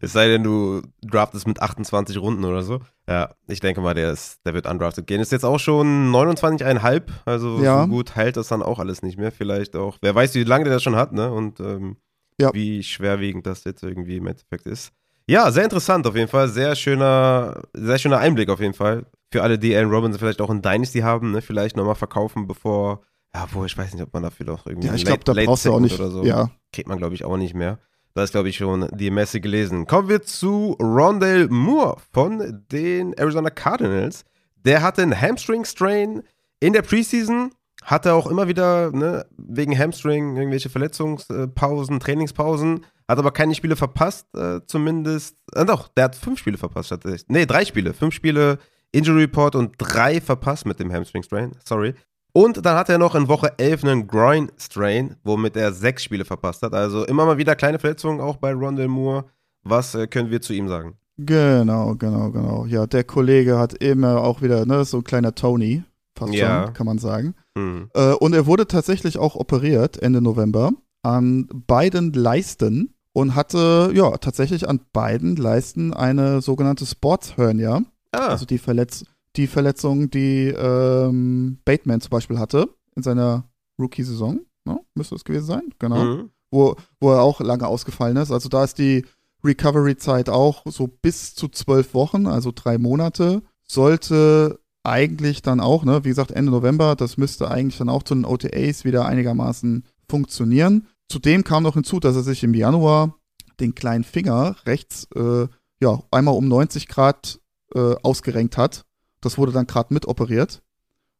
A: es sei denn, du draftest mit 28 Runden oder so. Ja, ich denke mal, der, ist, der wird undrafted gehen. Ist jetzt auch schon 29,5. Also ja. so gut heilt das dann auch alles nicht mehr. Vielleicht auch. Wer weiß, wie lange der das schon hat, ne? Und ähm, ja. wie schwerwiegend das jetzt irgendwie im Endeffekt ist. Ja, sehr interessant auf jeden Fall. Sehr schöner, sehr schöner Einblick auf jeden Fall. Für alle, die Aaron Robinson vielleicht auch in Dynasty haben, ne? Vielleicht nochmal verkaufen, bevor ja, wo ich weiß nicht, ob man dafür noch irgendwie
B: ja, ich glaube, da brauchst du auch nicht
A: oder so.
B: Ja.
A: Kriegt man, glaube ich, auch nicht mehr. Da ist, glaube ich, schon die Messe gelesen. Kommen wir zu Rondale Moore von den Arizona Cardinals. Der hatte einen Hamstring-Strain in der Preseason. Hatte auch immer wieder ne, wegen Hamstring irgendwelche Verletzungspausen, Trainingspausen. Hat aber keine Spiele verpasst, äh, zumindest. Äh, doch, der hat fünf Spiele verpasst. Nee, drei Spiele. Fünf Spiele Injury Report und drei verpasst mit dem Hamstring-Strain. Sorry. Und dann hat er noch in Woche 11 einen Groin-Strain, womit er sechs Spiele verpasst hat. Also immer mal wieder kleine Verletzungen auch bei Rondell Moore. Was äh, können wir zu ihm sagen?
B: Genau, genau, genau. Ja, der Kollege hat immer auch wieder, ne, so ein kleiner Tony, fast ja. schon, kann man sagen. Hm. Äh, und er wurde tatsächlich auch operiert Ende November an beiden Leisten und hatte, ja, tatsächlich an beiden Leisten eine sogenannte Sportshernia. Ah. Also die Verletzung die Verletzung, die ähm, Bateman zum Beispiel hatte in seiner Rookie-Saison. Ne? Müsste es gewesen sein, genau. Mhm. Wo, wo er auch lange ausgefallen ist. Also da ist die Recovery-Zeit auch so bis zu zwölf Wochen, also drei Monate. Sollte eigentlich dann auch, ne, wie gesagt, Ende November, das müsste eigentlich dann auch zu den OTAs wieder einigermaßen funktionieren. Zudem kam noch hinzu, dass er sich im Januar den kleinen Finger rechts äh, ja einmal um 90 Grad äh, ausgerenkt hat das wurde dann gerade mit operiert.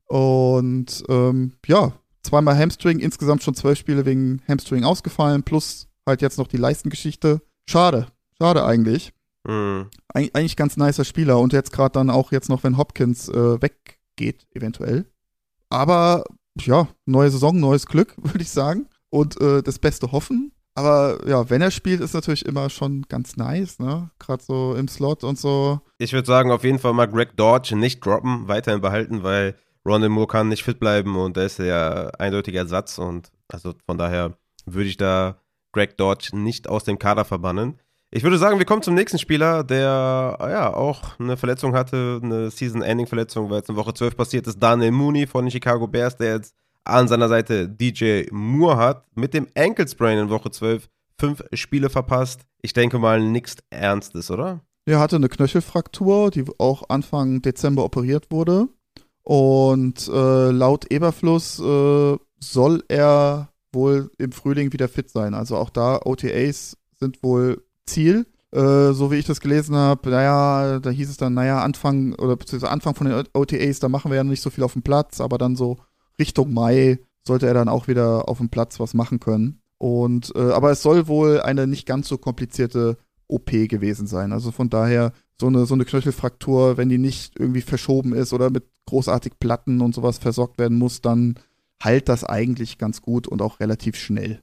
B: Und ähm, ja, zweimal Hamstring, insgesamt schon zwölf Spiele wegen Hamstring ausgefallen, plus halt jetzt noch die Leistengeschichte. Schade, schade eigentlich. Mhm. Eig eigentlich ganz nicer Spieler und jetzt gerade dann auch jetzt noch, wenn Hopkins äh, weggeht, eventuell. Aber ja, neue Saison, neues Glück, würde ich sagen. Und äh, das Beste hoffen. Aber ja, wenn er spielt, ist natürlich immer schon ganz nice, ne? Gerade so im Slot und so.
A: Ich würde sagen, auf jeden Fall mal Greg Dodge nicht droppen, weiterhin behalten, weil Ronald Moore kann nicht fit bleiben und er ist ja eindeutiger Ersatz und also von daher würde ich da Greg Dodge nicht aus dem Kader verbannen. Ich würde sagen, wir kommen zum nächsten Spieler, der ja auch eine Verletzung hatte, eine Season-Ending-Verletzung, weil es in Woche 12 passiert ist. Daniel Mooney von den Chicago Bears, der jetzt an seiner Seite DJ Moore hat. Mit dem Ankle Sprain in Woche 12 fünf Spiele verpasst. Ich denke mal nichts Ernstes, oder?
B: Er hatte eine Knöchelfraktur, die auch Anfang Dezember operiert wurde. Und äh, laut Eberfluss äh, soll er wohl im Frühling wieder fit sein. Also auch da OTAs sind wohl Ziel. Äh, so wie ich das gelesen habe, naja, da hieß es dann, naja, Anfang oder beziehungsweise Anfang von den OTAs, da machen wir ja nicht so viel auf dem Platz, aber dann so Richtung Mai sollte er dann auch wieder auf dem Platz was machen können. Und äh, aber es soll wohl eine nicht ganz so komplizierte OP gewesen sein. Also von daher so eine, so eine Knöchelfraktur, wenn die nicht irgendwie verschoben ist oder mit großartig Platten und sowas versorgt werden muss, dann heilt das eigentlich ganz gut und auch relativ schnell.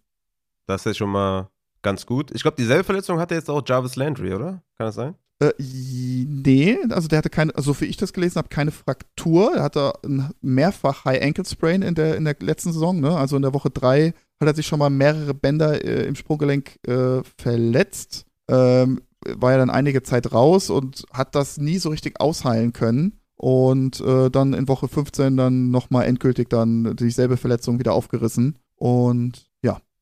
A: Das ist schon mal ganz gut. Ich glaube, dieselbe Verletzung hatte jetzt auch Jarvis Landry, oder? Kann das sein?
B: Äh, nee, also der hatte keine, also wie ich das gelesen habe, keine Fraktur. Er hatte mehrfach High Ankle Sprain in der, in der letzten Saison, ne? Also in der Woche drei hat er sich schon mal mehrere Bänder äh, im Sprunggelenk äh, verletzt ähm, war ja dann einige Zeit raus und hat das nie so richtig ausheilen können. Und äh, dann in Woche 15 dann nochmal endgültig dann dieselbe Verletzung wieder aufgerissen. Und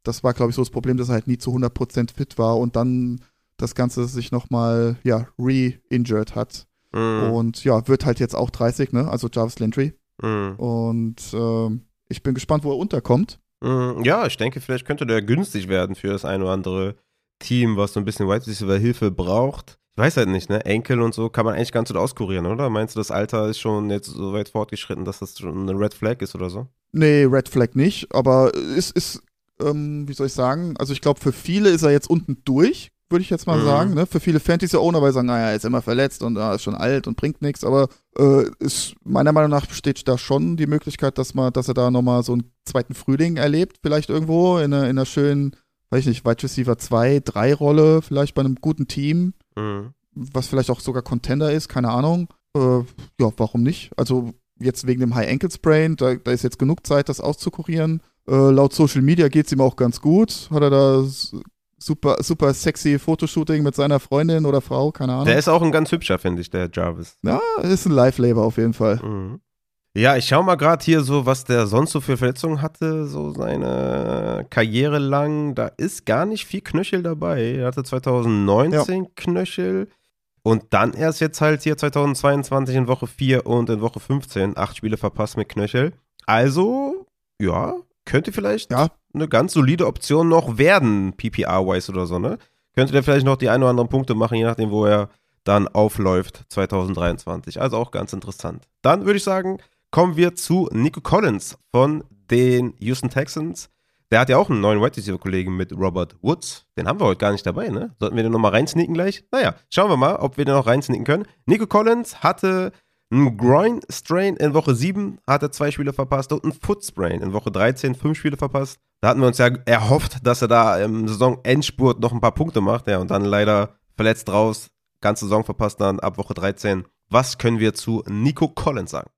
B: das war, glaube ich, so das Problem, dass er halt nie zu 100% fit war und dann das Ganze sich nochmal, ja, re-injured hat. Mhm. Und ja, wird halt jetzt auch 30, ne? Also Jarvis Landry. Mhm. Und äh, ich bin gespannt, wo er unterkommt.
A: Mhm. Ja, ich denke, vielleicht könnte der günstig werden für das eine oder andere Team, was so ein bisschen Wide Receiver Hilfe braucht. Ich weiß halt nicht, ne? Enkel und so kann man eigentlich ganz gut auskurieren, oder? Meinst du, das Alter ist schon jetzt so weit fortgeschritten, dass das schon eine Red Flag ist oder so?
B: Nee, Red Flag nicht, aber es ist, ähm, wie soll ich sagen, also ich glaube, für viele ist er jetzt unten durch, würde ich jetzt mal mhm. sagen, ne? Für viele Fantasy-Owner, weil sie sagen, naja, er ist immer verletzt und er ist schon alt und bringt nichts, aber äh, ist, meiner Meinung nach besteht da schon die Möglichkeit, dass man, dass er da nochmal so einen zweiten Frühling erlebt, vielleicht irgendwo in einer, in einer schönen weiß ich nicht, Wide Receiver 2, 3 Rolle, vielleicht bei einem guten Team, mhm. was vielleicht auch sogar Contender ist, keine Ahnung. Äh, ja, warum nicht? Also jetzt wegen dem High Ankle Sprain, da, da ist jetzt genug Zeit, das auszukurieren. Äh, laut Social Media geht es ihm auch ganz gut. Hat er da super, super sexy Fotoshooting mit seiner Freundin oder Frau, keine Ahnung.
A: Der ist auch ein ganz hübscher, finde ich, der Jarvis.
B: Ja, ist ein Live-Labor auf jeden Fall. Mhm.
A: Ja, ich schau mal gerade hier so, was der sonst so für Verletzungen hatte, so seine Karriere lang. Da ist gar nicht viel Knöchel dabei. Er hatte 2019 ja. Knöchel und dann erst jetzt halt hier 2022 in Woche 4 und in Woche 15 acht Spiele verpasst mit Knöchel. Also, ja, könnte vielleicht ja. eine ganz solide Option noch werden, PPR-wise oder so, ne? Könnte der vielleicht noch die ein oder anderen Punkte machen, je nachdem, wo er dann aufläuft 2023. Also auch ganz interessant. Dann würde ich sagen, kommen wir zu Nico Collins von den Houston Texans. Der hat ja auch einen neuen Wide Receiver Kollegen mit Robert Woods. Den haben wir heute gar nicht dabei, ne? Sollten wir den nochmal reinsneaken gleich? Naja, schauen wir mal, ob wir den noch reinsneaken können. Nico Collins hatte einen Groin Strain in Woche 7, hat er zwei Spiele verpasst und einen Foot Sprain in Woche 13, fünf Spiele verpasst. Da hatten wir uns ja erhofft, dass er da im Saison-Endspurt noch ein paar Punkte macht, ja, und dann leider verletzt raus, ganze Saison verpasst dann ab Woche 13. Was können wir zu Nico Collins sagen?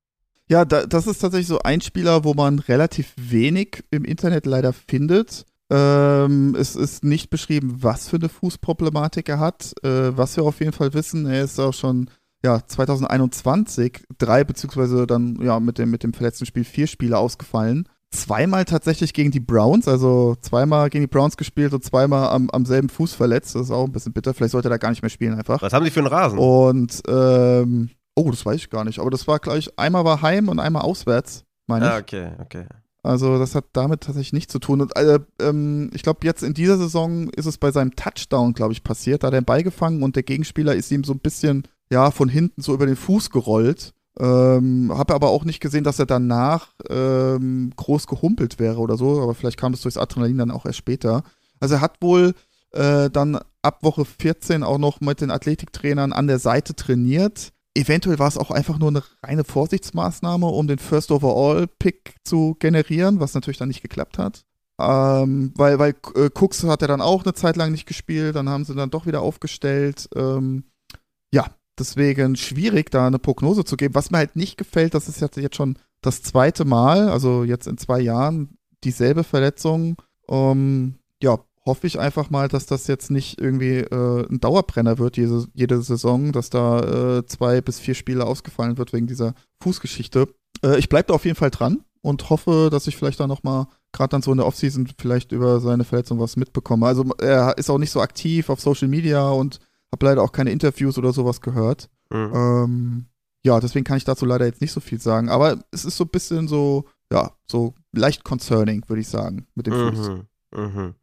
B: Ja, da, das ist tatsächlich so ein Spieler, wo man relativ wenig im Internet leider findet. Ähm, es ist nicht beschrieben, was für eine Fußproblematik er hat. Äh, was wir auf jeden Fall wissen, er ist auch schon ja, 2021 drei beziehungsweise dann ja mit dem, mit dem verletzten Spiel vier Spiele ausgefallen. Zweimal tatsächlich gegen die Browns, also zweimal gegen die Browns gespielt und zweimal am, am selben Fuß verletzt. Das ist auch ein bisschen bitter. Vielleicht sollte er da gar nicht mehr spielen einfach.
A: Was haben die für einen Rasen?
B: Und ähm, Oh, das weiß ich gar nicht. Aber das war gleich, einmal war heim und einmal auswärts, meine ich.
A: Ah, okay, okay.
B: Also das hat damit tatsächlich nichts zu tun. Und äh, ähm, ich glaube, jetzt in dieser Saison ist es bei seinem Touchdown, glaube ich, passiert. Da hat er den Ball gefangen und der Gegenspieler ist ihm so ein bisschen, ja, von hinten so über den Fuß gerollt. Ähm, habe aber auch nicht gesehen, dass er danach ähm, groß gehumpelt wäre oder so. Aber vielleicht kam das durchs Adrenalin dann auch erst später. Also er hat wohl äh, dann ab Woche 14 auch noch mit den Athletiktrainern an der Seite trainiert Eventuell war es auch einfach nur eine reine Vorsichtsmaßnahme, um den First Overall Pick zu generieren, was natürlich dann nicht geklappt hat. Ähm, weil, weil äh, Cooks hat er dann auch eine Zeit lang nicht gespielt, dann haben sie dann doch wieder aufgestellt. Ähm, ja, deswegen schwierig, da eine Prognose zu geben. Was mir halt nicht gefällt, das ist jetzt schon das zweite Mal, also jetzt in zwei Jahren, dieselbe Verletzung. Ähm, ja, hoffe ich einfach mal, dass das jetzt nicht irgendwie äh, ein Dauerbrenner wird, jede, jede Saison, dass da äh, zwei bis vier Spiele ausgefallen wird wegen dieser Fußgeschichte. Äh, ich bleibe da auf jeden Fall dran und hoffe, dass ich vielleicht dann nochmal, gerade dann so in der Offseason, vielleicht über seine Verletzung was mitbekomme. Also er ist auch nicht so aktiv auf Social Media und habe leider auch keine Interviews oder sowas gehört. Mhm. Ähm, ja, deswegen kann ich dazu leider jetzt nicht so viel sagen. Aber es ist so ein bisschen so, ja, so leicht concerning, würde ich sagen, mit dem Fuß.
A: Mhm. Mhm.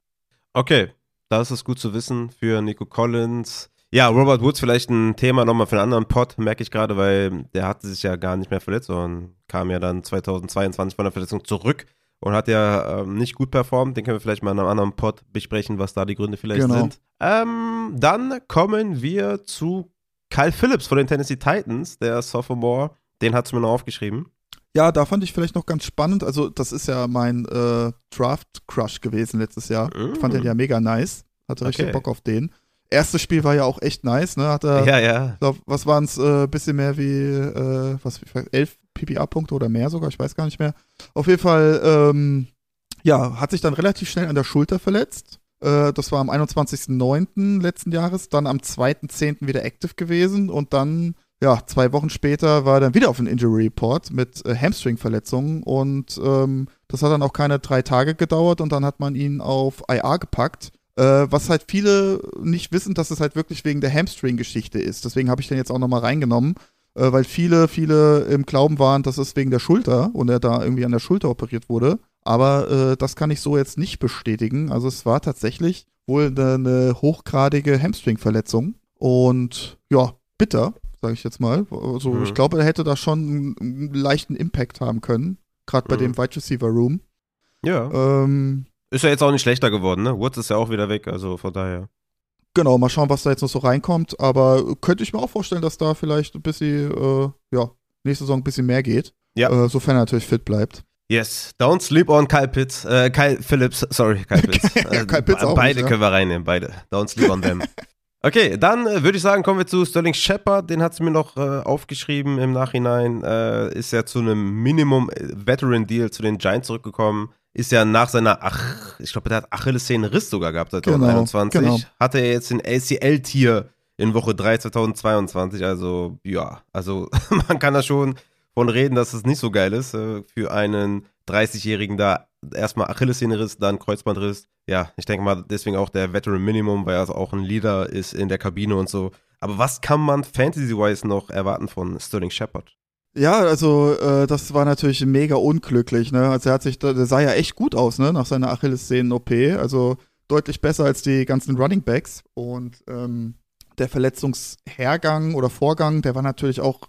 A: Okay, das ist gut zu wissen für Nico Collins. Ja, Robert Woods vielleicht ein Thema nochmal für einen anderen Pod, merke ich gerade, weil der hatte sich ja gar nicht mehr verletzt, sondern kam ja dann 2022 von der Verletzung zurück und hat ja ähm, nicht gut performt. Den können wir vielleicht mal in einem anderen Pod besprechen, was da die Gründe vielleicht genau. sind. Ähm, dann kommen wir zu Kyle Phillips von den Tennessee Titans, der Sophomore. Den hat es mir noch aufgeschrieben.
B: Ja, da fand ich vielleicht noch ganz spannend. Also, das ist ja mein äh, Draft-Crush gewesen letztes Jahr. Mm. Ich fand den ja mega nice. Hatte richtig okay. Bock auf den erstes Spiel war ja auch echt nice, ne? Hat er,
A: ja, ja.
B: Glaub, was waren es, äh, bisschen mehr wie, äh, was, elf PPA-Punkte oder mehr sogar, ich weiß gar nicht mehr. Auf jeden Fall, ähm, ja, hat sich dann relativ schnell an der Schulter verletzt. Äh, das war am 21.09. letzten Jahres, dann am 2.10. wieder active gewesen und dann, ja, zwei Wochen später war er dann wieder auf dem Injury Report mit äh, Hamstring-Verletzungen und ähm, das hat dann auch keine drei Tage gedauert und dann hat man ihn auf IR gepackt äh, was halt viele nicht wissen, dass es halt wirklich wegen der Hamstring-Geschichte ist. Deswegen habe ich den jetzt auch nochmal reingenommen, äh, weil viele, viele im Glauben waren, dass es wegen der Schulter und er da irgendwie an der Schulter operiert wurde. Aber äh, das kann ich so jetzt nicht bestätigen. Also es war tatsächlich wohl eine, eine hochgradige Hamstring-Verletzung. Und ja, bitter, sage ich jetzt mal. Also mhm. ich glaube, er hätte da schon einen, leichten Impact haben können, gerade bei mhm. dem Wide Receiver Room.
A: Ja. Ähm, ist ja jetzt auch nicht schlechter geworden, ne? Woods ist ja auch wieder weg, also von daher.
B: Genau, mal schauen, was da jetzt noch so reinkommt. Aber könnte ich mir auch vorstellen, dass da vielleicht ein bisschen, äh, ja, nächste Saison ein bisschen mehr geht. Ja. Äh, sofern er natürlich fit bleibt.
A: Yes, don't sleep on Kyle Pitts, äh, Kyle Phillips, sorry, Kyle Pitts. ja, Kyle Pitts auch beide nicht, können wir reinnehmen, beide. Don't sleep on them. Okay, dann äh, würde ich sagen, kommen wir zu Sterling Shepard. Den hat sie mir noch äh, aufgeschrieben im Nachhinein. Äh, ist ja zu einem Minimum-Veteran-Deal zu den Giants zurückgekommen ist ja nach seiner, ach, ich glaube, der hat Achillessehnenriss sogar gehabt 2021. Genau, genau. Hatte er jetzt den ACL-Tier in Woche 3 2022. Also, ja, also man kann da schon von reden, dass es nicht so geil ist äh, für einen 30-Jährigen da erstmal Achillessehnenriss, dann Kreuzbandriss. Ja, ich denke mal, deswegen auch der Veteran Minimum, weil er auch ein Leader ist in der Kabine und so. Aber was kann man fantasy-wise noch erwarten von Sterling Shepard?
B: Ja, also äh, das war natürlich mega unglücklich, ne? Also er hat sich, der sah ja echt gut aus, ne? Nach seiner Achillessehnen-OP. Also deutlich besser als die ganzen Running Backs. Und ähm, der Verletzungshergang oder Vorgang, der war natürlich auch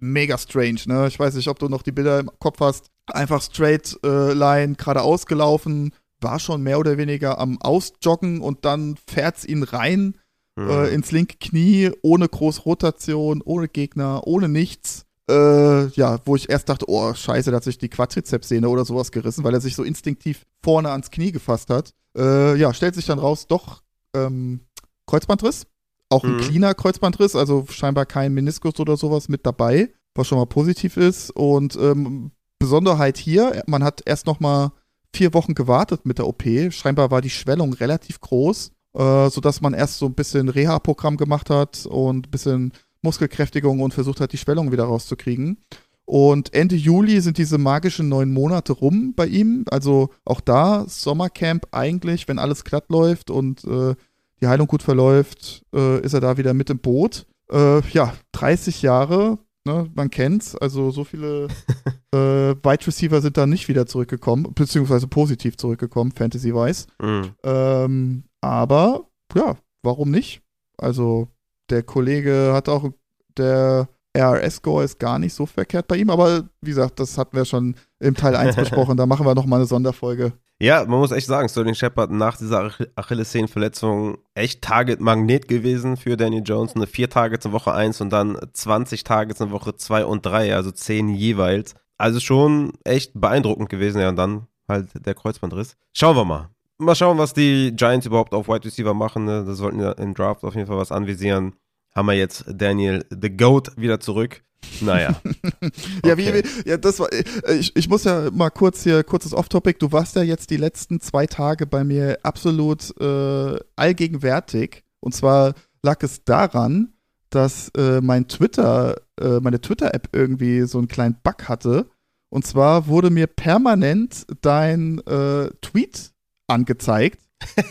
B: mega strange, ne? Ich weiß nicht, ob du noch die Bilder im Kopf hast. Einfach straight äh, Line, geradeaus gelaufen, war schon mehr oder weniger am Ausjoggen und dann fährt's ihn rein mhm. äh, ins linke Knie, ohne große Rotation, ohne Gegner, ohne nichts äh, ja, wo ich erst dachte, oh, scheiße, da hat sich die Quadrizepssehne oder sowas gerissen, weil er sich so instinktiv vorne ans Knie gefasst hat. Äh, ja, stellt sich dann raus, doch ähm, Kreuzbandriss. Auch ein mhm. cleaner Kreuzbandriss, also scheinbar kein Meniskus oder sowas mit dabei, was schon mal positiv ist. Und ähm, Besonderheit hier, man hat erst noch mal vier Wochen gewartet mit der OP. Scheinbar war die Schwellung relativ groß, äh, sodass man erst so ein bisschen Reha-Programm gemacht hat und ein bisschen Muskelkräftigung und versucht hat, die Schwellung wieder rauszukriegen. Und Ende Juli sind diese magischen neun Monate rum bei ihm. Also auch da Sommercamp eigentlich, wenn alles glatt läuft und äh, die Heilung gut verläuft, äh, ist er da wieder mit im Boot. Äh, ja, 30 Jahre, ne, man kennt's. Also so viele äh, Wide Receiver sind da nicht wieder zurückgekommen, beziehungsweise positiv zurückgekommen, Fantasy-wise. Mhm. Ähm, aber ja, warum nicht? Also der Kollege hat auch, der RS-Score ist gar nicht so verkehrt bei ihm, aber wie gesagt, das hatten wir schon im Teil 1 besprochen, da machen wir nochmal eine Sonderfolge.
A: Ja, man muss echt sagen, Sterling Shepard nach dieser Achillessehnenverletzung echt Target-Magnet gewesen für Danny Jones. Eine vier Tage zur Woche 1 und dann 20 Tage zur Woche 2 und 3, also 10 jeweils. Also schon echt beeindruckend gewesen, ja, und dann halt der Kreuzbandriss. Schauen wir mal. Mal schauen, was die Giants überhaupt auf Wide Receiver machen. Ne? Das sollten ja im Draft auf jeden Fall was anvisieren. Haben wir jetzt Daniel the Goat wieder zurück. Naja.
B: ja, wie, wie, ja, das war, äh, ich, ich muss ja mal kurz hier, kurzes Off-Topic. Du warst ja jetzt die letzten zwei Tage bei mir absolut äh, allgegenwärtig. Und zwar lag es daran, dass äh, mein Twitter, äh, meine Twitter-App irgendwie so einen kleinen Bug hatte Und zwar wurde mir permanent dein äh, Tweet angezeigt,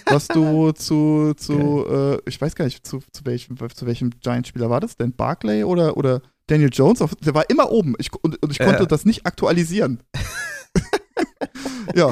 B: was du zu, zu äh, ich weiß gar nicht, zu, zu welchem, zu welchem Giant-Spieler war das denn? Barclay oder, oder Daniel Jones? Der war immer oben ich, und, und ich konnte ja. das nicht aktualisieren. ja,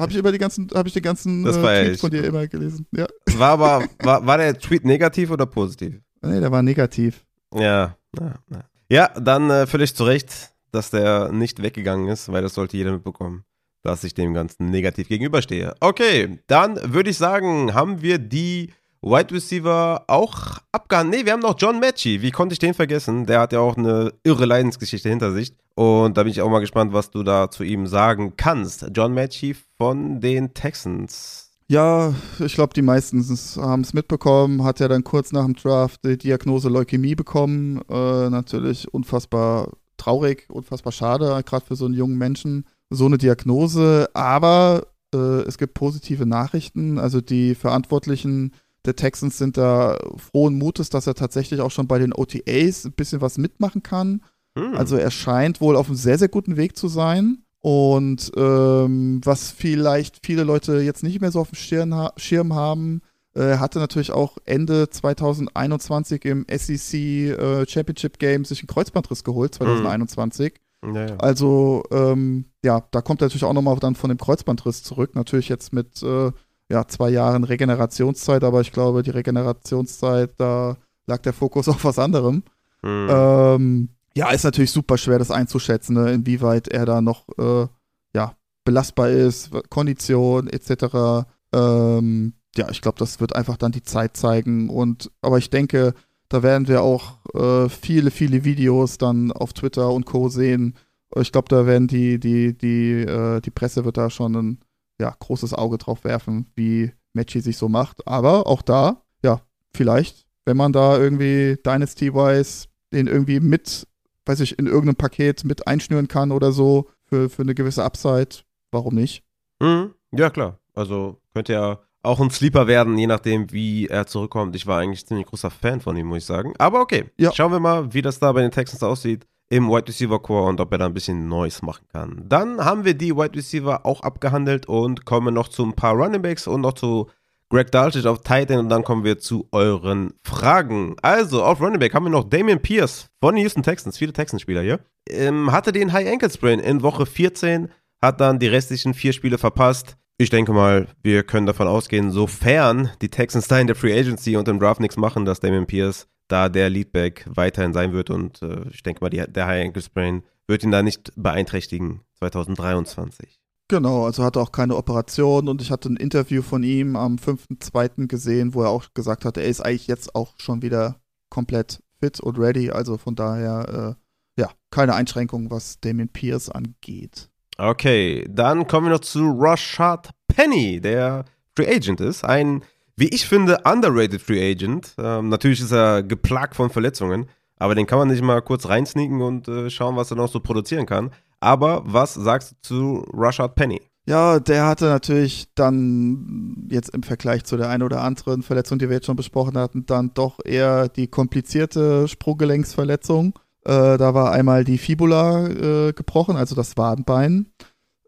B: habe ich über die ganzen, habe ich die ganzen
A: äh,
B: Tweets von dir immer gelesen. Ja.
A: War aber, war, war der Tweet negativ oder positiv?
B: Nee, der war negativ.
A: Ja, ja, ja. ja dann äh, völlig zu Recht, dass der nicht weggegangen ist, weil das sollte jeder mitbekommen, dass ich dem Ganzen negativ gegenüberstehe. Okay, dann würde ich sagen, haben wir die Wide Receiver auch abgehandelt. Nee, wir haben noch John Matchy. Wie konnte ich den vergessen? Der hat ja auch eine irre Leidensgeschichte hinter sich. Und da bin ich auch mal gespannt, was du da zu ihm sagen kannst. John Matchy von den Texans.
B: Ja, ich glaube, die meisten haben es mitbekommen. Hat ja dann kurz nach dem Draft die Diagnose Leukämie bekommen. Äh, natürlich unfassbar traurig, unfassbar schade, gerade für so einen jungen Menschen. So eine Diagnose. Aber äh, es gibt positive Nachrichten. Also die Verantwortlichen der Texans sind da frohen Mutes, dass er tatsächlich auch schon bei den OTAs ein bisschen was mitmachen kann. Hm. Also er scheint wohl auf einem sehr, sehr guten Weg zu sein. Und ähm, was vielleicht viele Leute jetzt nicht mehr so auf dem Schirm, ha Schirm haben, äh, er hatte natürlich auch Ende 2021 im SEC äh, Championship Game sich einen Kreuzbandriss geholt, 2021. Hm. Ja, ja. Also, ähm, ja, da kommt er natürlich auch nochmal dann von dem Kreuzbandriss zurück. Natürlich jetzt mit äh, ja, zwei Jahren Regenerationszeit, aber ich glaube, die Regenerationszeit, da lag der Fokus auf was anderem. Mhm. Ähm, ja, ist natürlich super schwer, das einzuschätzen, ne, inwieweit er da noch äh, ja, belastbar ist, Kondition etc. Ähm, ja, ich glaube, das wird einfach dann die Zeit zeigen. Und aber ich denke, da werden wir auch äh, viele, viele Videos dann auf Twitter und Co. sehen. Ich glaube, da werden die, die, die, äh, die Presse wird da schon ein ja, großes Auge drauf werfen, wie Matchy sich so macht. Aber auch da, ja, vielleicht, wenn man da irgendwie Dynasty-wise den irgendwie mit, weiß ich, in irgendeinem Paket mit einschnüren kann oder so, für, für eine gewisse Upside, warum nicht?
A: Mhm. Ja, klar. Also könnte ja auch ein Sleeper werden, je nachdem, wie er zurückkommt. Ich war eigentlich ziemlich großer Fan von ihm, muss ich sagen. Aber okay, ja. schauen wir mal, wie das da bei den Texans aussieht im Wide Receiver Core und ob er da ein bisschen Neues machen kann. Dann haben wir die Wide Receiver auch abgehandelt und kommen noch zu ein paar Running Backs und noch zu Greg Daltic auf Titan und dann kommen wir zu euren Fragen. Also, auf Running Back haben wir noch Damian Pierce von Houston Texans, viele Texans-Spieler hier. Ähm, hatte den High Ankle Sprain in Woche 14, hat dann die restlichen vier Spiele verpasst. Ich denke mal, wir können davon ausgehen, sofern die Texans da in der Free Agency und im Draft nichts machen, dass Damian Pierce da der Leadback weiterhin sein wird und äh, ich denke mal, die, der High Ankle Sprain wird ihn da nicht beeinträchtigen 2023.
B: Genau, also hatte auch keine Operation und ich hatte ein Interview von ihm am 5.2. gesehen, wo er auch gesagt hat, er ist eigentlich jetzt auch schon wieder komplett fit und ready, also von daher, äh, ja, keine Einschränkungen, was Damien Pierce angeht.
A: Okay, dann kommen wir noch zu Rashad Penny, der Free Agent ist, ein wie ich finde, underrated Free Agent. Ähm, natürlich ist er geplagt von Verletzungen, aber den kann man nicht mal kurz reinsneaken und äh, schauen, was er noch so produzieren kann. Aber was sagst du zu Rashad Penny?
B: Ja, der hatte natürlich dann jetzt im Vergleich zu der einen oder anderen Verletzung, die wir jetzt schon besprochen hatten, dann doch eher die komplizierte Sprunggelenksverletzung. Äh, da war einmal die Fibula äh, gebrochen, also das Wadenbein,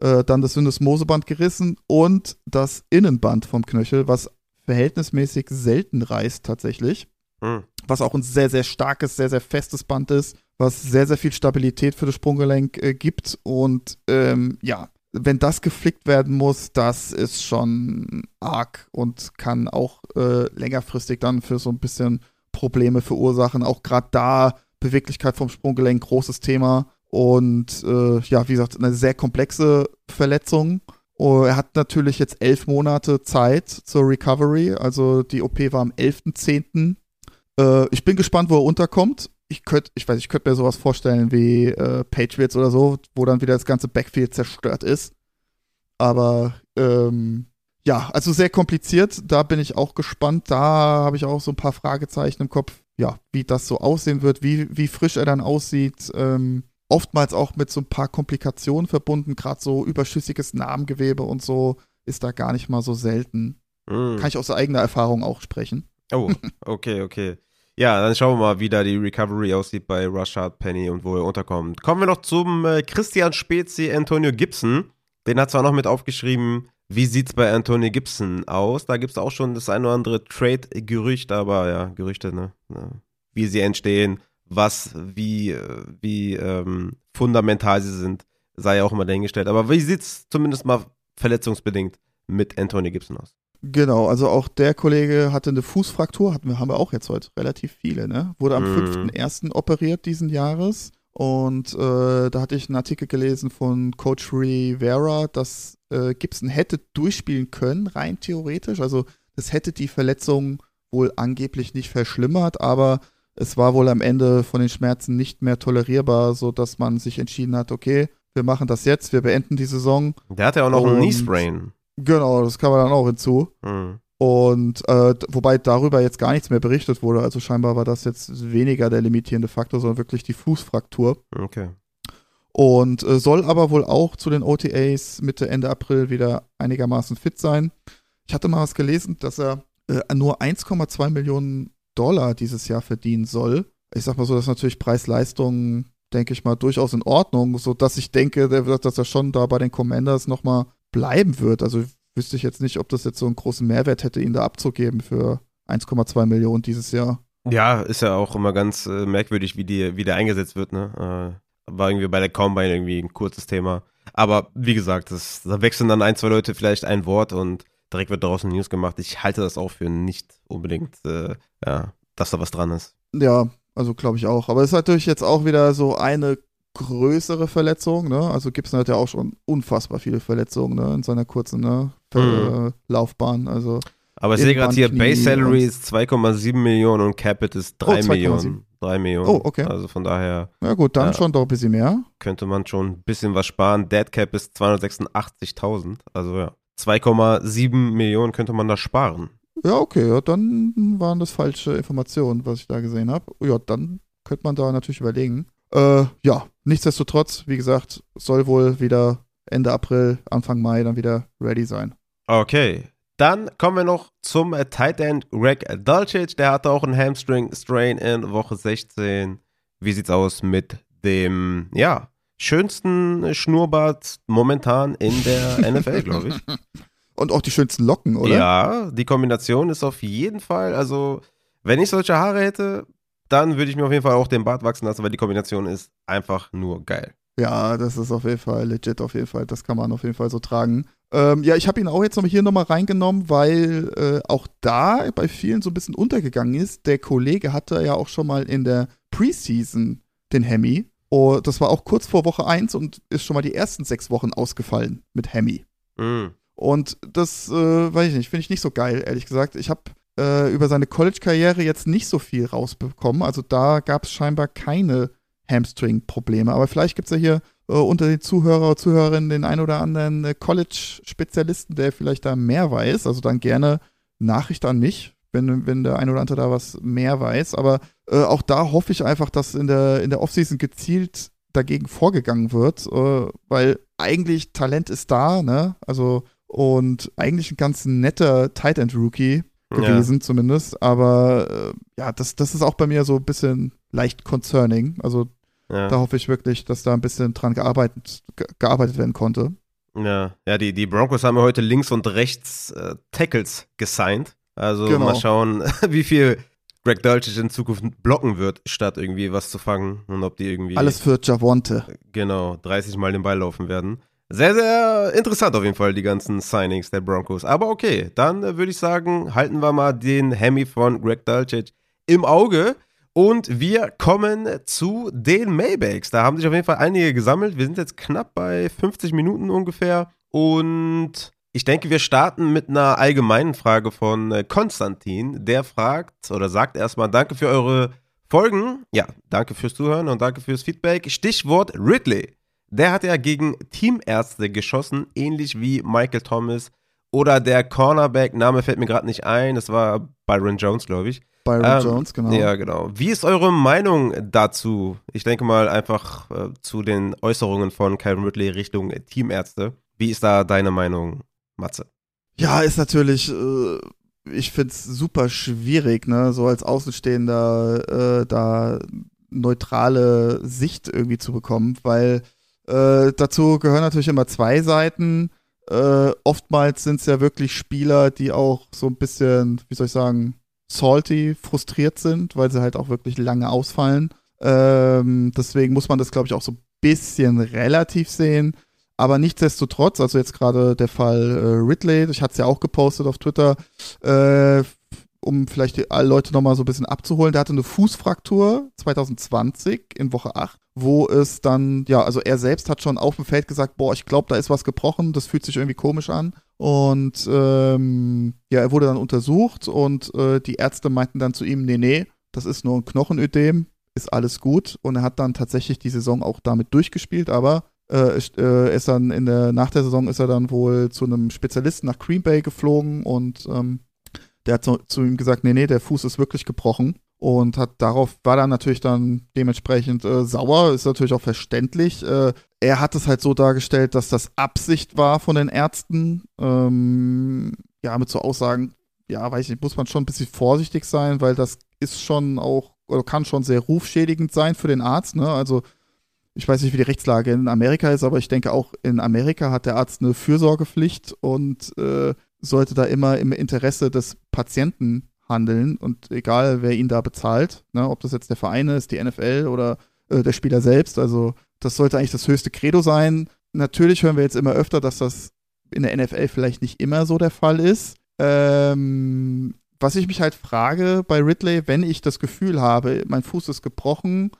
B: äh, dann das Syndesmoseband gerissen und das Innenband vom Knöchel, was verhältnismäßig selten reißt tatsächlich. Mhm. Was auch ein sehr, sehr starkes, sehr, sehr festes Band ist, was sehr, sehr viel Stabilität für das Sprunggelenk äh, gibt. Und ähm, ja, wenn das geflickt werden muss, das ist schon arg und kann auch äh, längerfristig dann für so ein bisschen Probleme verursachen. Auch gerade da Beweglichkeit vom Sprunggelenk, großes Thema. Und äh, ja, wie gesagt, eine sehr komplexe Verletzung. Oh, er hat natürlich jetzt elf Monate Zeit zur Recovery. Also die OP war am 11.10. Äh, ich bin gespannt, wo er unterkommt. Ich könnte, ich weiß, ich könnte mir sowas vorstellen wie äh, Patriots oder so, wo dann wieder das ganze Backfield zerstört ist. Aber ähm, ja, also sehr kompliziert. Da bin ich auch gespannt. Da habe ich auch so ein paar Fragezeichen im Kopf. Ja, wie das so aussehen wird, wie, wie frisch er dann aussieht. Ähm, oftmals auch mit so ein paar Komplikationen verbunden, gerade so überschüssiges Narbengewebe und so ist da gar nicht mal so selten. Mm. Kann ich aus eigener Erfahrung auch sprechen.
A: Oh, okay, okay. Ja, dann schauen wir mal, wie da die Recovery aussieht bei Rashad Penny und wo er unterkommt. Kommen wir noch zum äh, Christian Spezi, Antonio Gibson. Den hat zwar noch mit aufgeschrieben, wie sieht es bei Antonio Gibson aus? Da gibt es auch schon das ein oder andere Trade-Gerücht, aber ja, Gerüchte, ne? Wie sie entstehen, was, wie, wie ähm, fundamental sie sind, sei ja auch immer dahingestellt. Aber wie sieht es zumindest mal verletzungsbedingt mit Antonio Gibson aus?
B: Genau, also auch der Kollege hatte eine Fußfraktur, hatten wir, haben wir auch jetzt heute relativ viele, ne? Wurde am mhm. 5.1. operiert diesen Jahres. Und äh, da hatte ich einen Artikel gelesen von Coach Rivera, dass äh, Gibson hätte durchspielen können, rein theoretisch. Also das hätte die Verletzung wohl angeblich nicht verschlimmert, aber es war wohl am Ende von den Schmerzen nicht mehr tolerierbar, sodass man sich entschieden hat, okay, wir machen das jetzt, wir beenden die Saison.
A: Der hatte ja auch noch einen Knee-Sprain.
B: Genau, das kam dann auch hinzu. Mhm. Und äh, wobei darüber jetzt gar nichts mehr berichtet wurde. Also scheinbar war das jetzt weniger der limitierende Faktor, sondern wirklich die Fußfraktur.
A: Okay.
B: Und äh, soll aber wohl auch zu den OTAs Mitte, Ende April wieder einigermaßen fit sein. Ich hatte mal was gelesen, dass er äh, nur 1,2 Millionen Dollar dieses Jahr verdienen soll. Ich sag mal so, das ist natürlich Preis-Leistung, denke ich mal, durchaus in Ordnung, sodass ich denke, dass er schon da bei den Commanders nochmal bleiben wird. Also wüsste ich jetzt nicht, ob das jetzt so einen großen Mehrwert hätte, ihn da abzugeben für 1,2 Millionen dieses Jahr.
A: Ja, ist ja auch immer ganz äh, merkwürdig, wie, die, wie der eingesetzt wird, ne? War irgendwie bei der Combine irgendwie ein kurzes Thema. Aber wie gesagt, das, da wechseln dann ein, zwei Leute vielleicht ein Wort und direkt wird draußen News gemacht. Ich halte das auch für nicht unbedingt, äh, ja, dass da was dran ist.
B: Ja, also glaube ich auch. Aber es ist natürlich jetzt auch wieder so eine größere Verletzung, ne? Also Gibson hat ja auch schon unfassbar viele Verletzungen, ne? In seiner kurzen, ne? Mhm. Laufbahn, also.
A: Aber ich sehe gerade hier, Base Salary ist 2,7 Millionen und Capit ist 3 oh, Millionen. 3 Millionen.
B: Oh, okay.
A: Also von daher.
B: Ja gut, dann ja, schon doch ein bisschen mehr.
A: Könnte man schon ein bisschen was sparen. Dead Cap ist 286.000. Also ja, 2,7 Millionen könnte man da sparen.
B: Ja, okay, ja, dann waren das falsche Informationen, was ich da gesehen habe. Ja, dann könnte man da natürlich überlegen. Äh, ja, nichtsdestotrotz, wie gesagt, soll wohl wieder Ende April, Anfang Mai dann wieder ready sein.
A: Okay. Dann kommen wir noch zum äh, Tight End Greg Dulcich. Der hatte auch einen Hamstring-Strain in Woche 16. Wie sieht's aus mit dem, ja, schönsten Schnurrbart momentan in der NFL, glaube ich.
B: Und auch die schönsten Locken, oder?
A: Ja, die Kombination ist auf jeden Fall, also, wenn ich solche Haare hätte, dann würde ich mir auf jeden Fall auch den Bart wachsen lassen, weil die Kombination ist einfach nur geil.
B: Ja, das ist auf jeden Fall legit, auf jeden Fall. Das kann man auf jeden Fall so tragen. Ähm, ja, ich habe ihn auch jetzt noch hier nochmal reingenommen, weil äh, auch da bei vielen so ein bisschen untergegangen ist. Der Kollege hatte ja auch schon mal in der Preseason den Hemi. Oh, das war auch kurz vor Woche 1 und ist schon mal die ersten sechs Wochen ausgefallen mit Hemi. Mhm. Und das, äh, weiß ich nicht, finde ich nicht so geil, ehrlich gesagt. Ich habe äh, über seine College-Karriere jetzt nicht so viel rausbekommen. Also da gab es scheinbar keine Hamstring-Probleme. Aber vielleicht gibt es ja hier äh, unter den Zuhörer und Zuhörerinnen den einen oder anderen äh, College-Spezialisten, der vielleicht da mehr weiß. Also dann gerne Nachricht an mich, wenn, wenn der ein oder andere da was mehr weiß. Aber äh, auch da hoffe ich einfach, dass in der, in der Offseason gezielt dagegen vorgegangen wird, äh, weil eigentlich Talent ist da, ne? Also und eigentlich ein ganz netter Tight End Rookie gewesen, ja. zumindest. Aber äh, ja, das, das ist auch bei mir so ein bisschen leicht concerning. Also ja. da hoffe ich wirklich, dass da ein bisschen dran gearbeitet, gearbeitet werden konnte.
A: Ja, ja die, die Broncos haben ja heute links und rechts äh, Tackles gesigned. Also genau. mal schauen, wie viel Greg Dulcich in Zukunft blocken wird, statt irgendwie was zu fangen und ob die irgendwie.
B: Alles für Javonte.
A: Genau, 30 Mal den Ball laufen werden. Sehr, sehr interessant auf jeden Fall, die ganzen Signings der Broncos. Aber okay, dann äh, würde ich sagen, halten wir mal den Hemi von Greg Dulcich im Auge. Und wir kommen zu den Maybachs. Da haben sich auf jeden Fall einige gesammelt. Wir sind jetzt knapp bei 50 Minuten ungefähr. Und ich denke, wir starten mit einer allgemeinen Frage von äh, Konstantin. Der fragt oder sagt erstmal Danke für eure Folgen. Ja, danke fürs Zuhören und danke fürs Feedback. Stichwort Ridley. Der hat ja gegen Teamärzte geschossen, ähnlich wie Michael Thomas oder der Cornerback, Name fällt mir gerade nicht ein, das war Byron Jones, glaube ich.
B: Byron ähm, Jones, genau.
A: Ja, genau. Wie ist eure Meinung dazu? Ich denke mal einfach äh, zu den Äußerungen von Calvin Ridley Richtung Teamärzte. Wie ist da deine Meinung, Matze?
B: Ja, ist natürlich äh, ich finde es super schwierig, ne, so als Außenstehender äh, da neutrale Sicht irgendwie zu bekommen, weil äh, dazu gehören natürlich immer zwei Seiten. Äh, oftmals sind es ja wirklich Spieler, die auch so ein bisschen, wie soll ich sagen, salty, frustriert sind, weil sie halt auch wirklich lange ausfallen. Ähm, deswegen muss man das, glaube ich, auch so ein bisschen relativ sehen. Aber nichtsdestotrotz, also jetzt gerade der Fall äh, Ridley, ich hatte es ja auch gepostet auf Twitter, äh, um vielleicht die, Leute nochmal so ein bisschen abzuholen, der hatte eine Fußfraktur 2020 in Woche 8, wo es dann, ja, also er selbst hat schon auf dem Feld gesagt, boah, ich glaube, da ist was gebrochen, das fühlt sich irgendwie komisch an. Und ähm, ja, er wurde dann untersucht und äh, die Ärzte meinten dann zu ihm, nee, nee, das ist nur ein Knochenödem, ist alles gut. Und er hat dann tatsächlich die Saison auch damit durchgespielt, aber äh, äh, ist dann in der, nach der Saison ist er dann wohl zu einem Spezialisten nach Green Bay geflogen und ähm, der hat zu, zu, ihm gesagt, nee, nee, der Fuß ist wirklich gebrochen und hat darauf war dann natürlich dann dementsprechend äh, sauer, ist natürlich auch verständlich. Äh, er hat es halt so dargestellt, dass das Absicht war von den Ärzten. Ähm, ja, mit so Aussagen, ja, weiß ich nicht, muss man schon ein bisschen vorsichtig sein, weil das ist schon auch oder kann schon sehr rufschädigend sein für den Arzt. Ne? Also ich weiß nicht, wie die Rechtslage in Amerika ist, aber ich denke auch in Amerika hat der Arzt eine Fürsorgepflicht und äh, sollte da immer im Interesse des Patienten handeln und egal, wer ihn da bezahlt, ne, ob das jetzt der Verein ist, die NFL oder äh, der Spieler selbst, also das sollte eigentlich das höchste Credo sein. Natürlich hören wir jetzt immer öfter, dass das in der NFL vielleicht nicht immer so der Fall ist. Ähm, was ich mich halt frage bei Ridley, wenn ich das Gefühl habe, mein Fuß ist gebrochen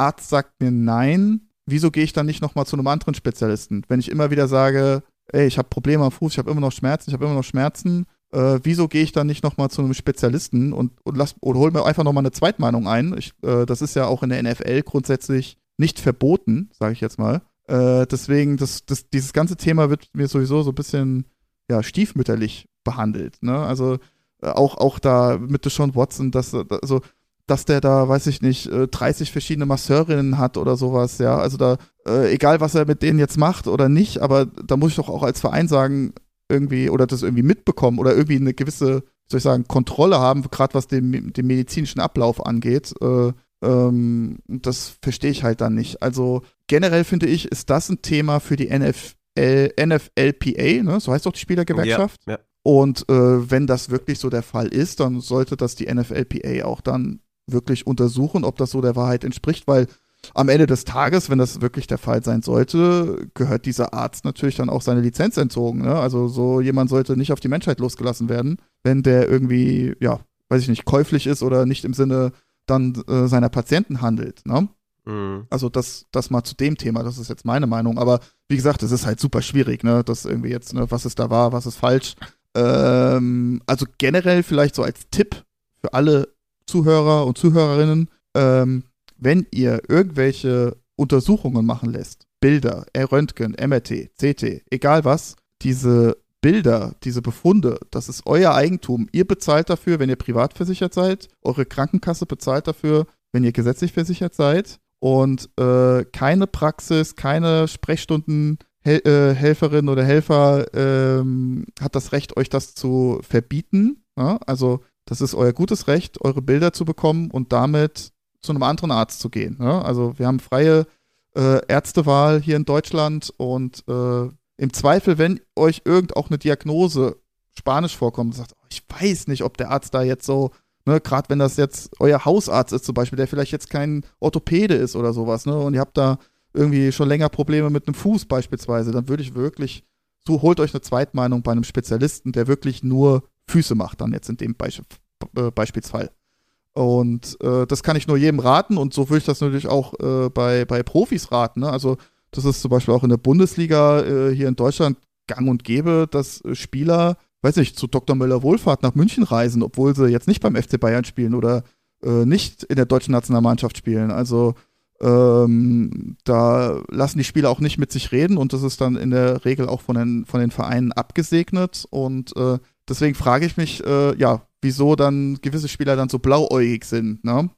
B: Arzt sagt mir nein, wieso gehe ich dann nicht nochmal zu einem anderen Spezialisten? Wenn ich immer wieder sage, ey, ich habe Probleme am Fuß, ich habe immer noch Schmerzen, ich habe immer noch Schmerzen, äh, wieso gehe ich dann nicht nochmal zu einem Spezialisten und, und, lass, oder hol mir einfach nochmal eine Zweitmeinung ein? Ich, äh, das ist ja auch in der NFL grundsätzlich nicht verboten, sage ich jetzt mal. Äh, deswegen, das, das, dieses ganze Thema wird mir sowieso so ein bisschen ja, stiefmütterlich behandelt. Ne? Also äh, auch, auch da mit Deshaun Watson, dass, also dass der da, weiß ich nicht, 30 äh, verschiedene Masseurinnen hat oder sowas, ja. Also da, egal was er mit denen jetzt macht oder nicht, aber da muss ich doch auch als Verein sagen, irgendwie, oder das irgendwie mitbekommen oder irgendwie eine gewisse, soll ich sagen, Kontrolle haben, gerade was den, den medizinischen Ablauf angeht. Äh, ähm, das verstehe ich halt dann nicht. Also generell finde ich, ist das ein Thema für die NFL, NFLPA, ne? so heißt doch die Spielergewerkschaft. Ja, ja. Und äh, wenn das wirklich so der Fall ist, dann sollte das die NFLPA auch dann wirklich untersuchen, ob das so der Wahrheit entspricht, weil am Ende des Tages, wenn das wirklich der Fall sein sollte, gehört dieser Arzt natürlich dann auch seine Lizenz entzogen. Ne? Also so jemand sollte nicht auf die Menschheit losgelassen werden, wenn der irgendwie, ja, weiß ich nicht, käuflich ist oder nicht im Sinne dann äh, seiner Patienten handelt. Ne? Mhm. Also das, das mal zu dem Thema, das ist jetzt meine Meinung. Aber wie gesagt, es ist halt super schwierig, ne? Das irgendwie jetzt, ne, was ist da wahr, was ist falsch. Ähm, also generell vielleicht so als Tipp für alle Zuhörer und Zuhörerinnen, ähm, wenn ihr irgendwelche Untersuchungen machen lässt, Bilder, Röntgen, MRT, CT, egal was, diese Bilder, diese Befunde, das ist euer Eigentum. Ihr bezahlt dafür, wenn ihr privat versichert seid. Eure Krankenkasse bezahlt dafür, wenn ihr gesetzlich versichert seid. Und äh, keine Praxis, keine Sprechstundenhelferin äh, oder Helfer ähm, hat das Recht, euch das zu verbieten. Ja? Also das ist euer gutes Recht, eure Bilder zu bekommen und damit zu einem anderen Arzt zu gehen. Ne? Also wir haben freie äh, Ärztewahl hier in Deutschland und äh, im Zweifel, wenn euch irgend auch eine Diagnose Spanisch vorkommt, sagt, oh, ich weiß nicht, ob der Arzt da jetzt so, ne, gerade wenn das jetzt euer Hausarzt ist zum Beispiel, der vielleicht jetzt kein Orthopäde ist oder sowas, ne, und ihr habt da irgendwie schon länger Probleme mit einem Fuß beispielsweise, dann würde ich wirklich, so holt euch eine Zweitmeinung bei einem Spezialisten, der wirklich nur Füße macht, dann jetzt in dem Beisp äh, Beispielsfall. Und äh, das kann ich nur jedem raten und so würde ich das natürlich auch äh, bei, bei Profis raten. Ne? Also das ist zum Beispiel auch in der Bundesliga äh, hier in Deutschland gang und gäbe, dass äh, Spieler, weiß nicht, zu Dr. Möller Wohlfahrt nach München reisen, obwohl sie jetzt nicht beim FC Bayern spielen oder äh, nicht in der deutschen Nationalmannschaft spielen. Also ähm, da lassen die Spieler auch nicht mit sich reden und das ist dann in der Regel auch von den, von den Vereinen abgesegnet und äh, deswegen frage ich mich, äh, ja, wieso dann gewisse Spieler dann so blauäugig sind, ne?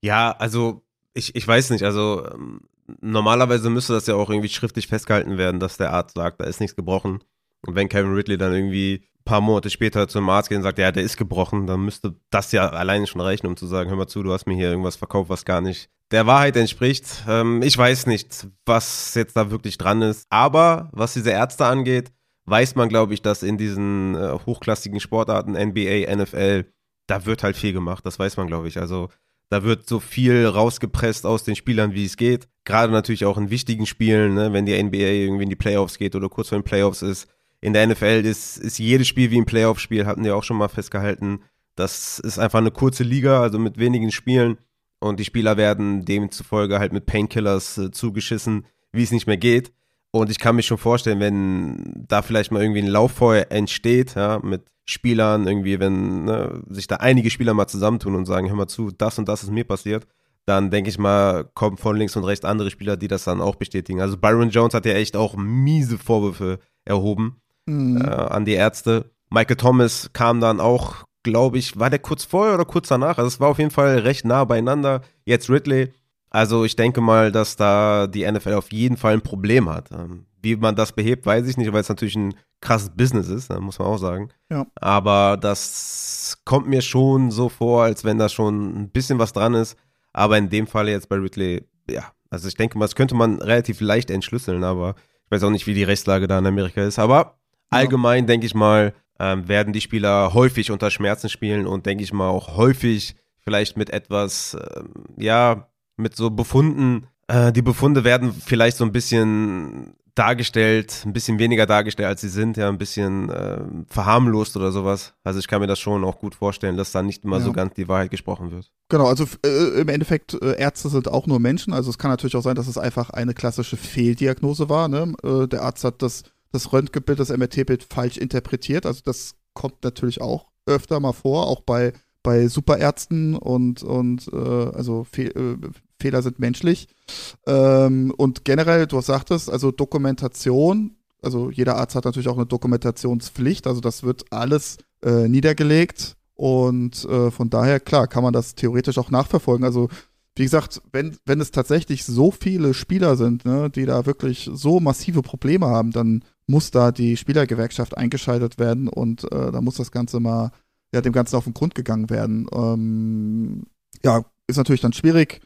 A: Ja, also ich, ich weiß nicht, also ähm, normalerweise müsste das ja auch irgendwie schriftlich festgehalten werden, dass der Arzt sagt, da ist nichts gebrochen. Und wenn Kevin Ridley dann irgendwie ein paar Monate später zum Arzt geht und sagt, ja, der ist gebrochen, dann müsste das ja alleine schon reichen, um zu sagen, hör mal zu, du hast mir hier irgendwas verkauft, was gar nicht der Wahrheit entspricht. Ähm, ich weiß nicht, was jetzt da wirklich dran ist. Aber was diese Ärzte angeht, weiß man, glaube ich, dass in diesen äh, hochklassigen Sportarten, NBA, NFL, da wird halt viel gemacht. Das weiß man, glaube ich. Also da wird so viel rausgepresst aus den Spielern, wie es geht. Gerade natürlich auch in wichtigen Spielen, ne, wenn die NBA irgendwie in die Playoffs geht oder kurz vor den Playoffs ist. In der NFL ist, ist jedes Spiel wie ein Playoff-Spiel, hatten die auch schon mal festgehalten. Das ist einfach eine kurze Liga, also mit wenigen Spielen. Und die Spieler werden demzufolge halt mit Painkillers äh, zugeschissen, wie es nicht mehr geht. Und ich kann mir schon vorstellen, wenn da vielleicht mal irgendwie ein Lauffeuer entsteht, ja, mit Spielern, irgendwie, wenn ne, sich da einige Spieler mal zusammentun und sagen, hör mal zu, das und das ist mir passiert, dann denke ich mal, kommen von links und rechts andere Spieler, die das dann auch bestätigen. Also Byron Jones hat ja echt auch miese Vorwürfe erhoben mhm. äh, an die Ärzte. Michael Thomas kam dann auch, glaube ich, war der kurz vorher oder kurz danach? Also es war auf jeden Fall recht nah beieinander. Jetzt Ridley. Also ich denke mal, dass da die NFL auf jeden Fall ein Problem hat. Ähm, wie man das behebt, weiß ich nicht, weil es natürlich ein krasses Business ist, muss man auch sagen. Ja. Aber das kommt mir schon so vor, als wenn da schon ein bisschen was dran ist. Aber in dem Fall jetzt bei Ridley, ja, also ich denke mal, das könnte man relativ leicht entschlüsseln, aber ich weiß auch nicht, wie die Rechtslage da in Amerika ist. Aber allgemein denke ich mal, ähm, werden die Spieler häufig unter Schmerzen spielen und denke ich mal auch häufig vielleicht mit etwas, ähm, ja, mit so Befunden. Äh, die Befunde werden vielleicht so ein bisschen dargestellt, ein bisschen weniger dargestellt, als sie sind, ja, ein bisschen äh, verharmlost oder sowas. Also ich kann mir das schon auch gut vorstellen, dass da nicht immer ja. so ganz die Wahrheit gesprochen wird.
B: Genau, also äh, im Endeffekt, äh, Ärzte sind auch nur Menschen. Also es kann natürlich auch sein, dass es einfach eine klassische Fehldiagnose war. Ne? Äh, der Arzt hat das, das Röntgenbild, das MRT-Bild falsch interpretiert. Also das kommt natürlich auch öfter mal vor, auch bei bei Superärzten und, und äh, also Fe äh, Fehler sind menschlich. Ähm, und generell, du sagtest, also Dokumentation, also jeder Arzt hat natürlich auch eine Dokumentationspflicht, also das wird alles äh, niedergelegt und äh, von daher, klar, kann man das theoretisch auch nachverfolgen. Also wie gesagt, wenn, wenn es tatsächlich so viele Spieler sind, ne, die da wirklich so massive Probleme haben, dann muss da die Spielergewerkschaft eingeschaltet werden und äh, da muss das Ganze mal, ja, dem Ganzen auf den Grund gegangen werden. Ähm, ja, ist natürlich dann schwierig.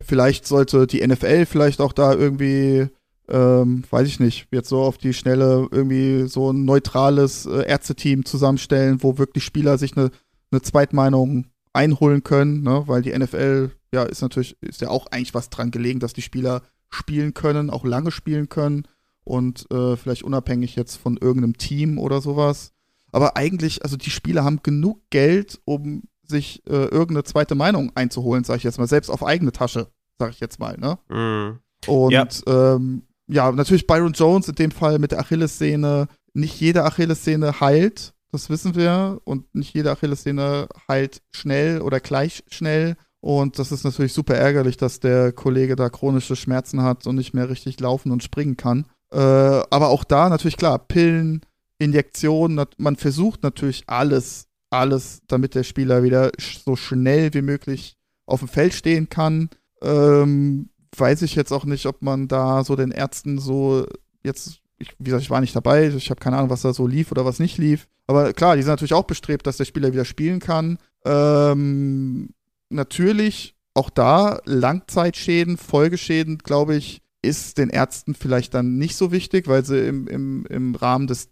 B: Vielleicht sollte die NFL vielleicht auch da irgendwie, ähm, weiß ich nicht, jetzt so auf die Schnelle irgendwie so ein neutrales äh, Ärzteteam zusammenstellen, wo wirklich Spieler sich eine, eine Zweitmeinung einholen können, ne? weil die NFL, ja, ist natürlich, ist ja auch eigentlich was dran gelegen, dass die Spieler spielen können, auch lange spielen können und äh, vielleicht unabhängig jetzt von irgendeinem Team oder sowas. Aber eigentlich, also die Spieler haben genug Geld, um sich äh, irgendeine zweite Meinung einzuholen, sage ich jetzt mal, selbst auf eigene Tasche, sage ich jetzt mal, ne? Mm. Und ja. Ähm, ja, natürlich Byron Jones in dem Fall mit der Achillessehne. Nicht jede Achillessehne heilt, das wissen wir. Und nicht jede Achillessehne heilt schnell oder gleich schnell. Und das ist natürlich super ärgerlich, dass der Kollege da chronische Schmerzen hat und nicht mehr richtig laufen und springen kann. Äh, aber auch da natürlich klar, Pillen, Injektionen, man versucht natürlich alles alles, damit der Spieler wieder so schnell wie möglich auf dem Feld stehen kann. Ähm, weiß ich jetzt auch nicht, ob man da so den Ärzten so jetzt, ich, wie gesagt, ich war nicht dabei, ich habe keine Ahnung, was da so lief oder was nicht lief. Aber klar, die sind natürlich auch bestrebt, dass der Spieler wieder spielen kann. Ähm, natürlich auch da Langzeitschäden, Folgeschäden, glaube ich, ist den Ärzten vielleicht dann nicht so wichtig, weil sie im, im, im Rahmen des,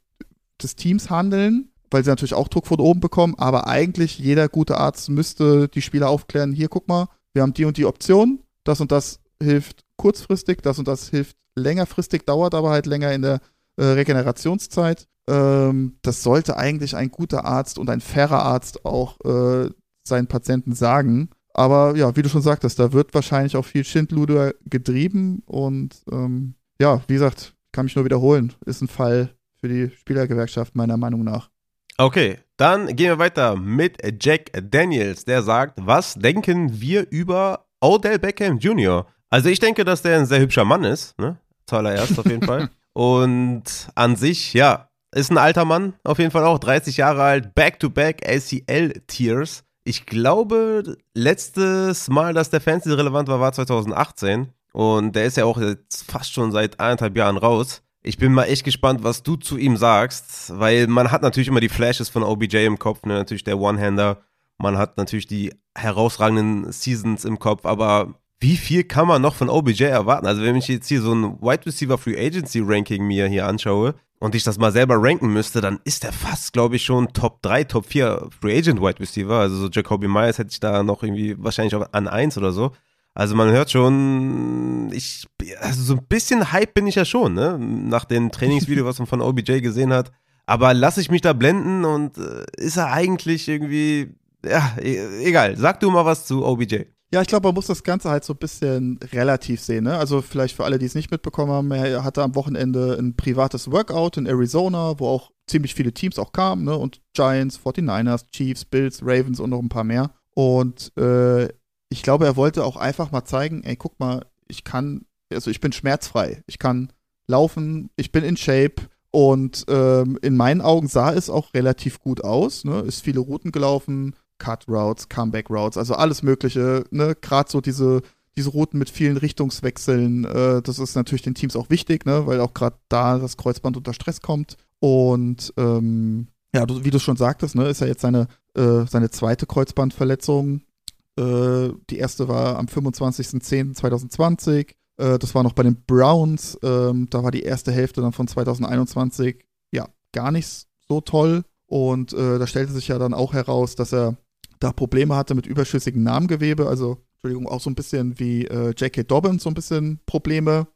B: des Teams handeln weil sie natürlich auch Druck von oben bekommen, aber eigentlich jeder gute Arzt müsste die Spieler aufklären, hier guck mal, wir haben die und die Option, das und das hilft kurzfristig, das und das hilft längerfristig, dauert aber halt länger in der äh, Regenerationszeit. Ähm, das sollte eigentlich ein guter Arzt und ein fairer Arzt auch äh, seinen Patienten sagen. Aber ja, wie du schon sagtest, da wird wahrscheinlich auch viel Schindluder getrieben und ähm, ja, wie gesagt, kann mich nur wiederholen, ist ein Fall für die Spielergewerkschaft meiner Meinung nach.
A: Okay, dann gehen wir weiter mit Jack Daniels, der sagt, was denken wir über Odell Beckham Jr.? Also ich denke, dass der ein sehr hübscher Mann ist, ne? Zuallererst auf jeden Fall. Und an sich, ja, ist ein alter Mann, auf jeden Fall auch, 30 Jahre alt, Back-to-Back ACL-Tears. Ich glaube, letztes Mal, dass der Fantasy relevant war, war 2018. Und der ist ja auch jetzt fast schon seit eineinhalb Jahren raus. Ich bin mal echt gespannt, was du zu ihm sagst, weil man hat natürlich immer die Flashes von OBJ im Kopf, ne? natürlich der One-Hander. Man hat natürlich die herausragenden Seasons im Kopf, aber wie viel kann man noch von OBJ erwarten? Also, wenn ich jetzt hier so ein Wide Receiver Free Agency Ranking mir hier anschaue und ich das mal selber ranken müsste, dann ist er fast, glaube ich, schon Top 3, Top 4 Free Agent Wide Receiver. Also, so Jacoby Myers hätte ich da noch irgendwie wahrscheinlich an 1 oder so. Also man hört schon, ich, also so ein bisschen Hype bin ich ja schon, ne? Nach dem Trainingsvideo, was man von OBJ gesehen hat. Aber lasse ich mich da blenden und äh, ist er eigentlich irgendwie, ja, e egal. Sag du mal was zu OBJ.
B: Ja, ich glaube, man muss das Ganze halt so ein bisschen relativ sehen. Ne? Also vielleicht für alle, die es nicht mitbekommen haben, er hatte am Wochenende ein privates Workout in Arizona, wo auch ziemlich viele Teams auch kamen, ne? Und Giants, 49ers, Chiefs, Bills, Ravens und noch ein paar mehr. Und äh, ich glaube, er wollte auch einfach mal zeigen, ey, guck mal, ich kann, also ich bin schmerzfrei, ich kann laufen, ich bin in Shape und ähm, in meinen Augen sah es auch relativ gut aus, ne? Ist viele Routen gelaufen, Cut Routes, Comeback Routes, also alles Mögliche, ne? Gerade so diese diese Routen mit vielen Richtungswechseln, äh, das ist natürlich den Teams auch wichtig, ne? Weil auch gerade da das Kreuzband unter Stress kommt und ähm, ja, wie du schon sagtest, ne, ist ja jetzt seine, äh, seine zweite Kreuzbandverletzung äh, die erste war am 25.10.2020. Äh, das war noch bei den Browns. Ähm, da war die erste Hälfte dann von 2021 ja gar nicht so toll. Und äh, da stellte sich ja dann auch heraus, dass er da Probleme hatte mit überschüssigem Namengewebe. Also, Entschuldigung, auch so ein bisschen wie äh, J.K. Dobbins, so ein bisschen Probleme.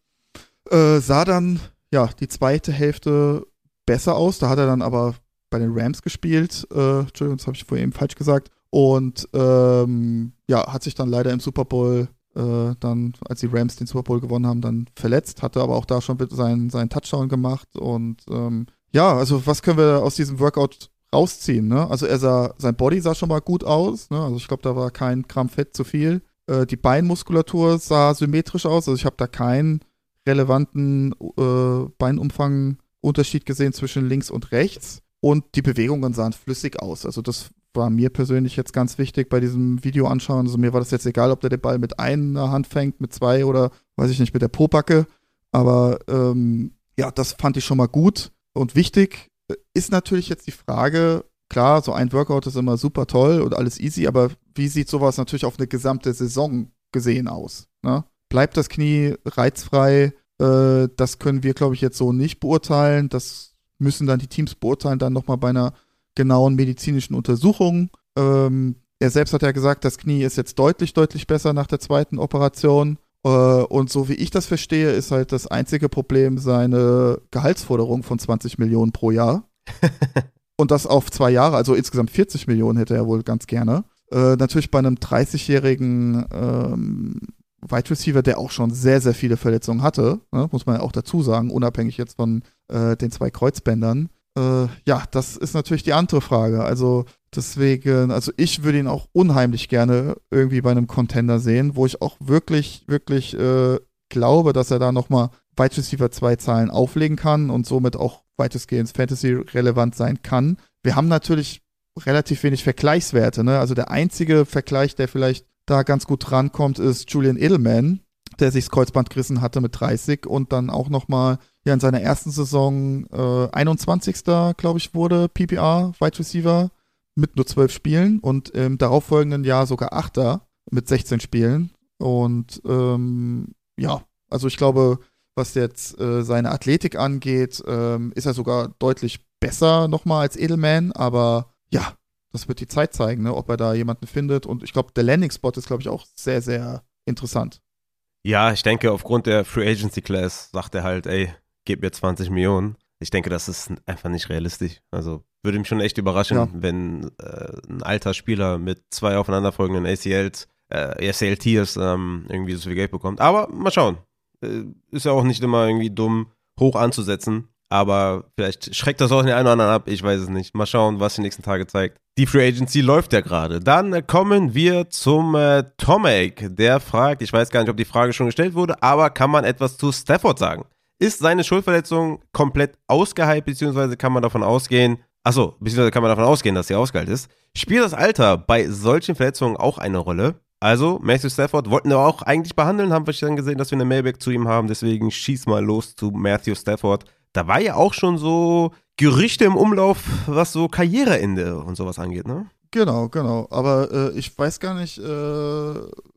B: Äh, sah dann, ja, die zweite Hälfte besser aus. Da hat er dann aber bei den Rams gespielt. Äh, Entschuldigung, das habe ich vorhin falsch gesagt. Und ähm, ja, hat sich dann leider im Super Bowl äh, dann, als die Rams den Super Bowl gewonnen haben, dann verletzt, hatte aber auch da schon seinen, seinen Touchdown gemacht. Und ähm, ja, also was können wir aus diesem Workout rausziehen? Ne? Also er sah, sein Body sah schon mal gut aus. Ne? Also ich glaube, da war kein Gramm Fett zu viel. Äh, die Beinmuskulatur sah symmetrisch aus. Also ich habe da keinen relevanten äh, Beinumfang-Unterschied gesehen zwischen links und rechts. Und die Bewegungen sahen flüssig aus. Also das war mir persönlich jetzt ganz wichig bei diesem Video anschauen. Also mir war das jetzt egal, ob der den Ball mit einer Hand fängt, mit zwei oder weiß ich nicht, mit der Pobacke. Aber ähm, ja, das fand ich schon mal gut und wichtig. Ist natürlich jetzt die Frage, klar, so ein Workout ist immer super toll und alles easy, aber wie sieht sowas natürlich auf eine gesamte Saison gesehen aus? Ne? Bleibt das Knie reizfrei? Äh, das können wir, glaube ich, jetzt so nicht beurteilen. Das müssen dann die Teams beurteilen, dann nochmal bei einer genauen medizinischen Untersuchungen. Ähm, er selbst hat ja gesagt, das Knie ist jetzt deutlich, deutlich besser nach der zweiten Operation. Äh, und so wie ich das verstehe, ist halt das einzige Problem seine Gehaltsforderung von 20 Millionen pro Jahr. und das auf zwei Jahre, also insgesamt 40 Millionen hätte er wohl ganz gerne. Äh, natürlich bei einem 30-jährigen ähm, Wide Receiver, der auch schon sehr, sehr viele Verletzungen hatte, ne, muss man ja auch dazu sagen, unabhängig jetzt von äh, den zwei Kreuzbändern. Äh, ja, das ist natürlich die andere Frage. Also deswegen, also ich würde ihn auch unheimlich gerne irgendwie bei einem Contender sehen, wo ich auch wirklich, wirklich äh, glaube, dass er da nochmal Wide 2 Zahlen auflegen kann und somit auch weitestgehend Fantasy relevant sein kann. Wir haben natürlich relativ wenig Vergleichswerte, ne? Also der einzige Vergleich, der vielleicht da ganz gut rankommt, ist Julian Edelman, der sich das Kreuzband gerissen hatte mit 30 und dann auch nochmal ja in seiner ersten Saison äh, 21. glaube ich wurde, PPR, Wide Receiver, mit nur 12 Spielen und im darauffolgenden Jahr sogar 8. mit 16 Spielen. Und ähm, ja, also ich glaube, was jetzt äh, seine Athletik angeht, ähm, ist er sogar deutlich besser nochmal als Edelman, aber ja, das wird die Zeit zeigen, ne, ob er da jemanden findet. Und ich glaube, der Landing-Spot ist, glaube ich, auch sehr, sehr interessant.
A: Ja, ich denke, aufgrund der Free Agency Class sagt er halt, ey, gib mir 20 Millionen. Ich denke, das ist einfach nicht realistisch. Also würde mich schon echt überraschen, ja. wenn äh, ein alter Spieler mit zwei aufeinanderfolgenden ACLs, äh, ACL-Tiers ähm, irgendwie so viel Geld bekommt. Aber mal schauen. Äh, ist ja auch nicht immer irgendwie dumm, hoch anzusetzen. Aber vielleicht schreckt das auch den einen oder anderen ab. Ich weiß es nicht. Mal schauen, was die nächsten Tage zeigt. Die Free Agency läuft ja gerade. Dann kommen wir zum äh, Tomek. Der fragt, ich weiß gar nicht, ob die Frage schon gestellt wurde, aber kann man etwas zu Stafford sagen? Ist seine Schulverletzung komplett ausgeheilt, beziehungsweise kann man davon ausgehen, achso, beziehungsweise kann man davon ausgehen, dass sie ausgeheilt ist? Spielt das Alter bei solchen Verletzungen auch eine Rolle? Also, Matthew Stafford wollten wir auch eigentlich behandeln, haben wir dann gesehen, dass wir eine Mailback zu ihm haben, deswegen schieß mal los zu Matthew Stafford. da war ja auch schon so Gerüchte im Umlauf, was so Karriereende und sowas angeht, ne?
B: Genau, genau. Aber äh, ich weiß gar nicht, äh,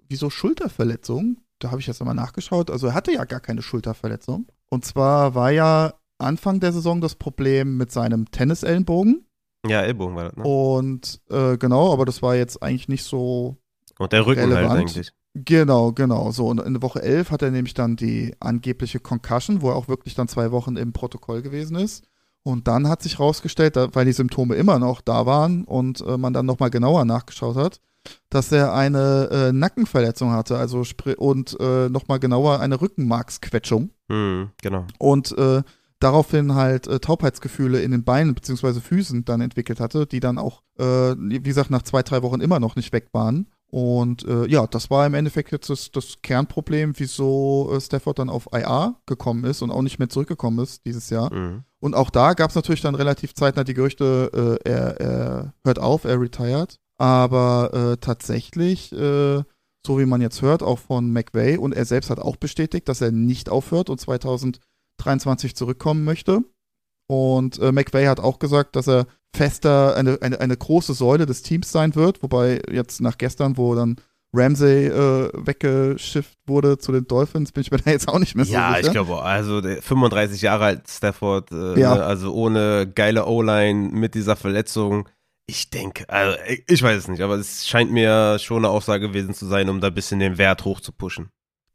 B: wieso Schulterverletzung. Da habe ich jetzt einmal nachgeschaut. Also er hatte ja gar keine Schulterverletzung. Und zwar war ja Anfang der Saison das Problem mit seinem Tennisellenbogen.
A: Ja, Ellbogen war das, ne?
B: Und äh, genau, aber das war jetzt eigentlich nicht so.
A: Und der Rücken
B: relevant.
A: halt eigentlich.
B: Genau, genau. So, und in Woche 11 hat er nämlich dann die angebliche Concussion, wo er auch wirklich dann zwei Wochen im Protokoll gewesen ist. Und dann hat sich rausgestellt, weil die Symptome immer noch da waren und äh, man dann nochmal genauer nachgeschaut hat, dass er eine äh, Nackenverletzung hatte, also und äh, nochmal genauer eine Rückenmarksquetschung
A: Hm, genau.
B: und äh, daraufhin halt äh, Taubheitsgefühle in den Beinen bzw. Füßen dann entwickelt hatte, die dann auch, äh, wie gesagt, nach zwei, drei Wochen immer noch nicht weg waren. Und äh, ja, das war im Endeffekt jetzt das, das Kernproblem, wieso äh, Stafford dann auf IA gekommen ist und auch nicht mehr zurückgekommen ist dieses Jahr.
A: Hm.
B: Und auch da gab es natürlich dann relativ zeitnah die Gerüchte, äh, er, er hört auf, er retired. Aber äh, tatsächlich, äh, so wie man jetzt hört, auch von McVay und er selbst hat auch bestätigt, dass er nicht aufhört und 2023 zurückkommen möchte. Und äh, McVay hat auch gesagt, dass er fester, eine, eine, eine große Säule des Teams sein wird, wobei jetzt nach gestern, wo dann Ramsey äh, weggeschifft wurde zu den Dolphins, bin ich mir da jetzt auch nicht mehr so
A: Ja,
B: sicher.
A: ich glaube, also der 35 Jahre alt Stafford, äh,
B: Ja.
A: ne, also ohne geile O-Line mit dieser Verletzung. Ich denke, also ich- weiß es nicht, aber es scheint mir schon eine Aussage gewesen zu sein, um da ein bisschen den Wert hoch zu pushen.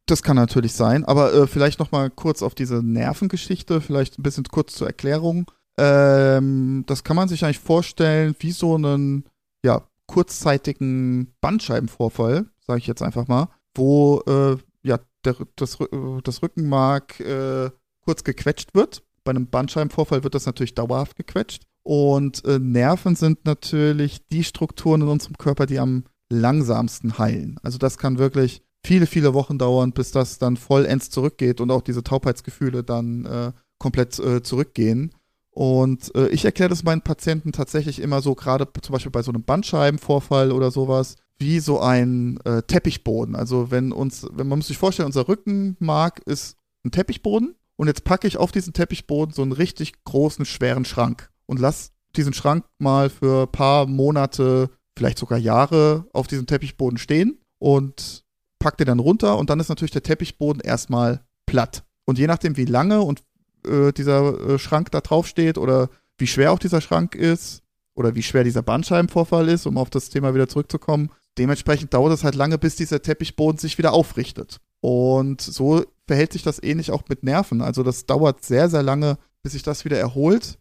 B: Das kann natürlich sein, aber äh, vielleicht noch mal kurz auf diese Nervengeschichte, vielleicht ein bisschen kurz zur Erklärung. Ähm, das kann man sich eigentlich vorstellen wie so einen ja, kurzzeitigen Bandscheibenvorfall, sage ich jetzt einfach mal, wo äh, ja, der, das, äh, das Rückenmark äh, kurz gequetscht wird. Bei einem Bandscheibenvorfall wird das natürlich dauerhaft gequetscht. Und äh, Nerven sind natürlich die Strukturen in unserem Körper, die am langsamsten heilen. Also das kann wirklich viele, viele Wochen dauern, bis das dann vollends zurückgeht und auch diese Taubheitsgefühle dann äh, komplett äh, zurückgehen. Und äh, ich erkläre das meinen Patienten tatsächlich immer so, gerade zum Beispiel bei so einem Bandscheibenvorfall oder sowas, wie so ein äh, Teppichboden. Also wenn uns, wenn man muss sich vorstellen, unser Rückenmark ist ein Teppichboden und jetzt packe ich auf diesen Teppichboden so einen richtig großen, schweren Schrank und lass diesen Schrank mal für ein paar Monate, vielleicht sogar Jahre auf diesem Teppichboden stehen und pack den dann runter und dann ist natürlich der Teppichboden erstmal platt. Und je nachdem, wie lange und äh, dieser äh, Schrank da drauf steht oder wie schwer auch dieser Schrank ist oder wie schwer dieser Bandscheibenvorfall ist, um auf das Thema wieder zurückzukommen, dementsprechend dauert es halt lange, bis dieser Teppichboden sich wieder aufrichtet. Und so verhält sich das ähnlich auch mit Nerven. Also das dauert sehr, sehr lange, bis sich das wieder erholt.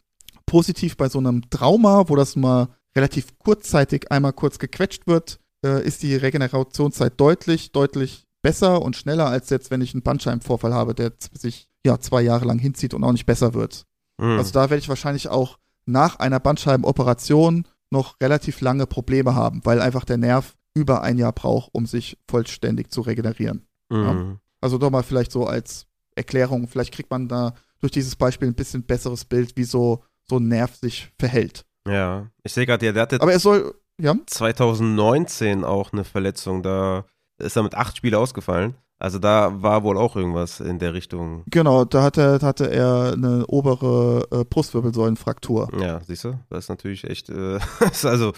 B: Positiv bei so einem Trauma, wo das mal relativ kurzzeitig einmal kurz gequetscht wird, äh, ist die Regenerationszeit deutlich, deutlich besser und schneller als jetzt, wenn ich einen Bandscheibenvorfall habe, der sich ja zwei Jahre lang hinzieht und auch nicht besser wird.
A: Hm.
B: Also da werde ich wahrscheinlich auch nach einer Bandscheibenoperation noch relativ lange Probleme haben, weil einfach der Nerv über ein Jahr braucht, um sich vollständig zu regenerieren.
A: Hm.
B: Also doch mal vielleicht so als Erklärung, vielleicht kriegt man da durch dieses Beispiel ein bisschen besseres Bild, wie so, so ein Nerv sich verhält.
A: Ja, ich sehe gerade, der hatte
B: Aber er soll, ja,
A: 2019 auch eine Verletzung, da ist er mit acht Spielen ausgefallen. Also da war wohl auch irgendwas in der Richtung.
B: genau, da hatte, hatte er eine obere äh, Brustwirbelsäulenfraktur.
A: Ja, siehst du, das ist natürlich echt, äh, also,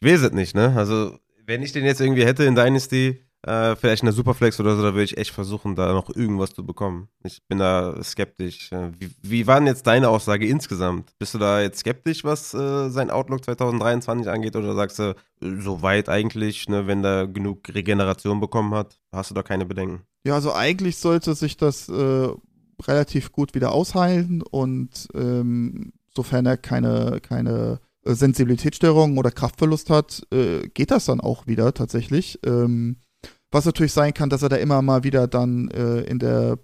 A: ich weiß es nicht, ne? Also, wenn ich den jetzt irgendwie hätte in Dynasty, äh, vielleicht in der Superflex oder so, da würde ich echt versuchen, da noch irgendwas zu bekommen. Ich bin da skeptisch. Äh, Wie, wie war denn jetzt deine Aussage insgesamt? Bist du da jetzt skeptisch, was äh, sein Outlook 2023 angeht, oder sagst du, äh, soweit eigentlich, ne, wenn der genug Regeneration bekommen hat, hast du da keine Bedenken?
B: Ja, also eigentlich sollte sich das äh, relativ gut wieder ausheilen und ähm, sofern er keine, keine äh, Sensibilitätsstörungen oder Kraftverlust hat, äh, geht das dann auch wieder tatsächlich. Ähm, was natürlich sein kann, dass er da immer mal wieder dann äh, in der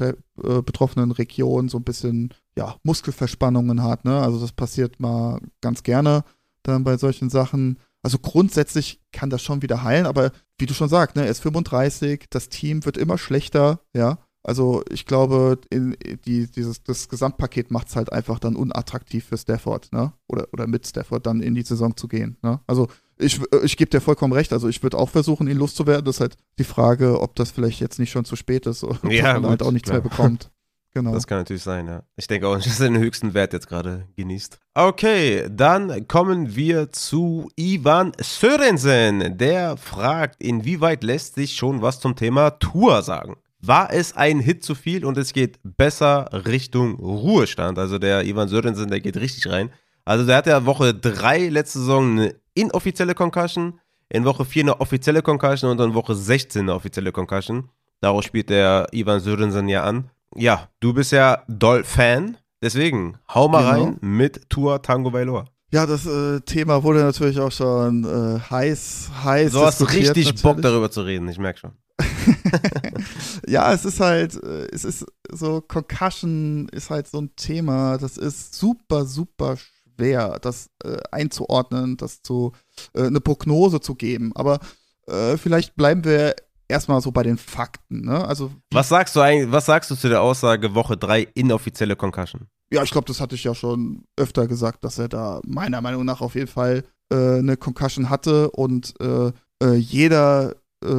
B: äh, betroffenen Region so ein bisschen ja, Muskelverspannungen hat. Ne? Also das passiert mal ganz gerne dann bei solchen Sachen. Also grundsätzlich kann das schon wieder heilen, aber wie du schon sagst, ne, er ist 35, das Team wird immer schlechter, ja. Also ich glaube, in, die, dieses, das Gesamtpaket macht es halt einfach dann unattraktiv für Stafford, ne? Oder, oder mit Stafford dann in die Saison zu gehen. Ne? Also ich, ich gebe dir vollkommen recht, also ich würde auch versuchen, ihn loszuwerden. Das ist halt die Frage, ob das vielleicht jetzt nicht schon zu spät ist oder
A: Ja,
B: ob man halt auch nichts
A: klar.
B: mehr bekommt. Genau.
A: Das kann natürlich sein, ja. Ich denke auch dass er den höchsten Wert jetzt gerade genießt. Okay, dann kommen wir zu Ivan Sörensen. Der fragt, inwieweit lässt sich schon was zum Thema Tour sagen? War es ein Hit zu viel und es geht besser Richtung Ruhestand? Also der Ivan Sörensen, der geht richtig rein. Also der hat ja Woche 3 letzte Saison eine inoffizielle Concussion, in Woche 4 eine offizielle Concussion und in Woche 16 eine offizielle Concussion. Daraus spielt der Ivan Sörensen ja an. Ja, du bist ja doll Fan, deswegen hau mal
B: Genau.
A: rein mit Tour Tango Bailoa.
B: Ja, das äh, Thema wurde natürlich auch schon äh, heiß, heiß.
A: So hast du richtig Bock
B: natürlich.
A: darüber zu reden, ich merke schon.
B: ja, es ist halt, äh, es ist so, Concussion ist halt so ein Thema, das ist super, super schwer, das äh, einzuordnen, das zu, äh, eine Prognose zu geben. Aber äh, vielleicht bleiben wir erstmal so bei den Fakten, ne? Also,
A: Was sagst du eigentlich, was sagst du zu der Aussage Woche 3 inoffizielle Concussion?
B: ja, ich glaube, das hatte ich ja schon öfter gesagt, dass er da meiner Meinung nach auf jeden Fall äh, eine Concussion hatte und äh, äh, jeder, äh, wie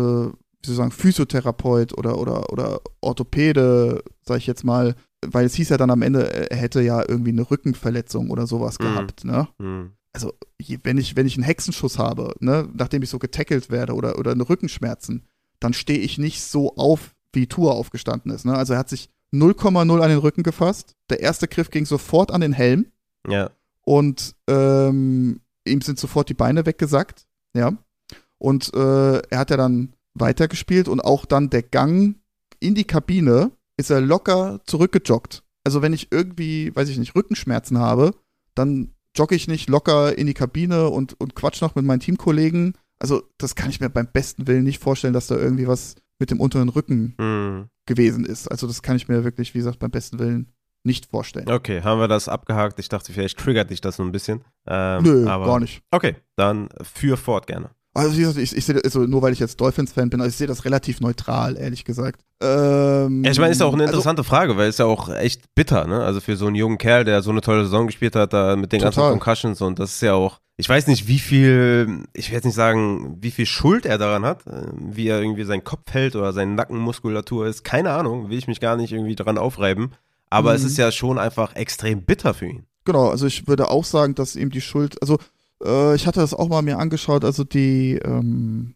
B: soll ich sagen, Physiotherapeut oder, oder, oder Orthopäde, sag ich jetzt mal, weil es hieß ja dann am Ende, er hätte ja irgendwie eine Rückenverletzung oder sowas
A: Mhm.
B: gehabt, ne?
A: Hm.
B: Also, wenn ich, wenn ich einen Hexenschuss habe, ne, nachdem ich so getackelt werde oder, oder eine Rückenschmerzen, dann stehe ich nicht so auf, wie Tour aufgestanden ist. Ne? Also er hat sich 0,0 an den Rücken gefasst. Der erste Griff ging sofort an den Helm
A: Ja.
B: und ähm, ihm sind sofort die Beine weggesackt. Ja. Und äh, er hat ja dann weitergespielt und auch dann der Gang in die Kabine ist er locker zurückgejoggt. Also wenn ich irgendwie, weiß ich nicht, Rückenschmerzen habe, dann jogge ich nicht locker in die Kabine und, und quatsch noch mit meinen Teamkollegen. Also das kann ich mir beim besten Willen nicht vorstellen, dass da irgendwie was mit dem unteren Rücken
A: Hm.
B: gewesen ist. Also das kann ich mir wirklich, wie gesagt, beim besten Willen nicht vorstellen.
A: Okay, haben wir das abgehakt. Ich dachte, vielleicht triggert dich das so ein bisschen. Ähm,
B: Nö,
A: aber,
B: gar nicht.
A: Okay, dann führ fort gerne.
B: Also wie gesagt, ich, ich sehe also nur weil ich jetzt Dolphins-Fan bin, also ich sehe das relativ neutral, ehrlich gesagt. Ähm,
A: Ja, ich meine, ist ja auch eine
B: also,
A: interessante Frage, weil es ja auch echt bitter, ne? Also für so einen jungen Kerl, der so eine tolle Saison gespielt hat, da mit den ganzen
B: Total.
A: Concussions und das ist ja auch, ich weiß nicht, wie viel, ich will jetzt nicht sagen, wie viel Schuld er daran hat, äh, wie er irgendwie sein Kopf hält oder seine Nackenmuskulatur ist. Keine Ahnung, will ich mich gar nicht irgendwie dran aufreiben. Aber es
B: Mhm.
A: ist ja schon einfach extrem bitter für ihn.
B: Genau, also ich würde auch sagen, dass ihm die Schuld, also äh, ich hatte das auch mal mir angeschaut, also die, ähm,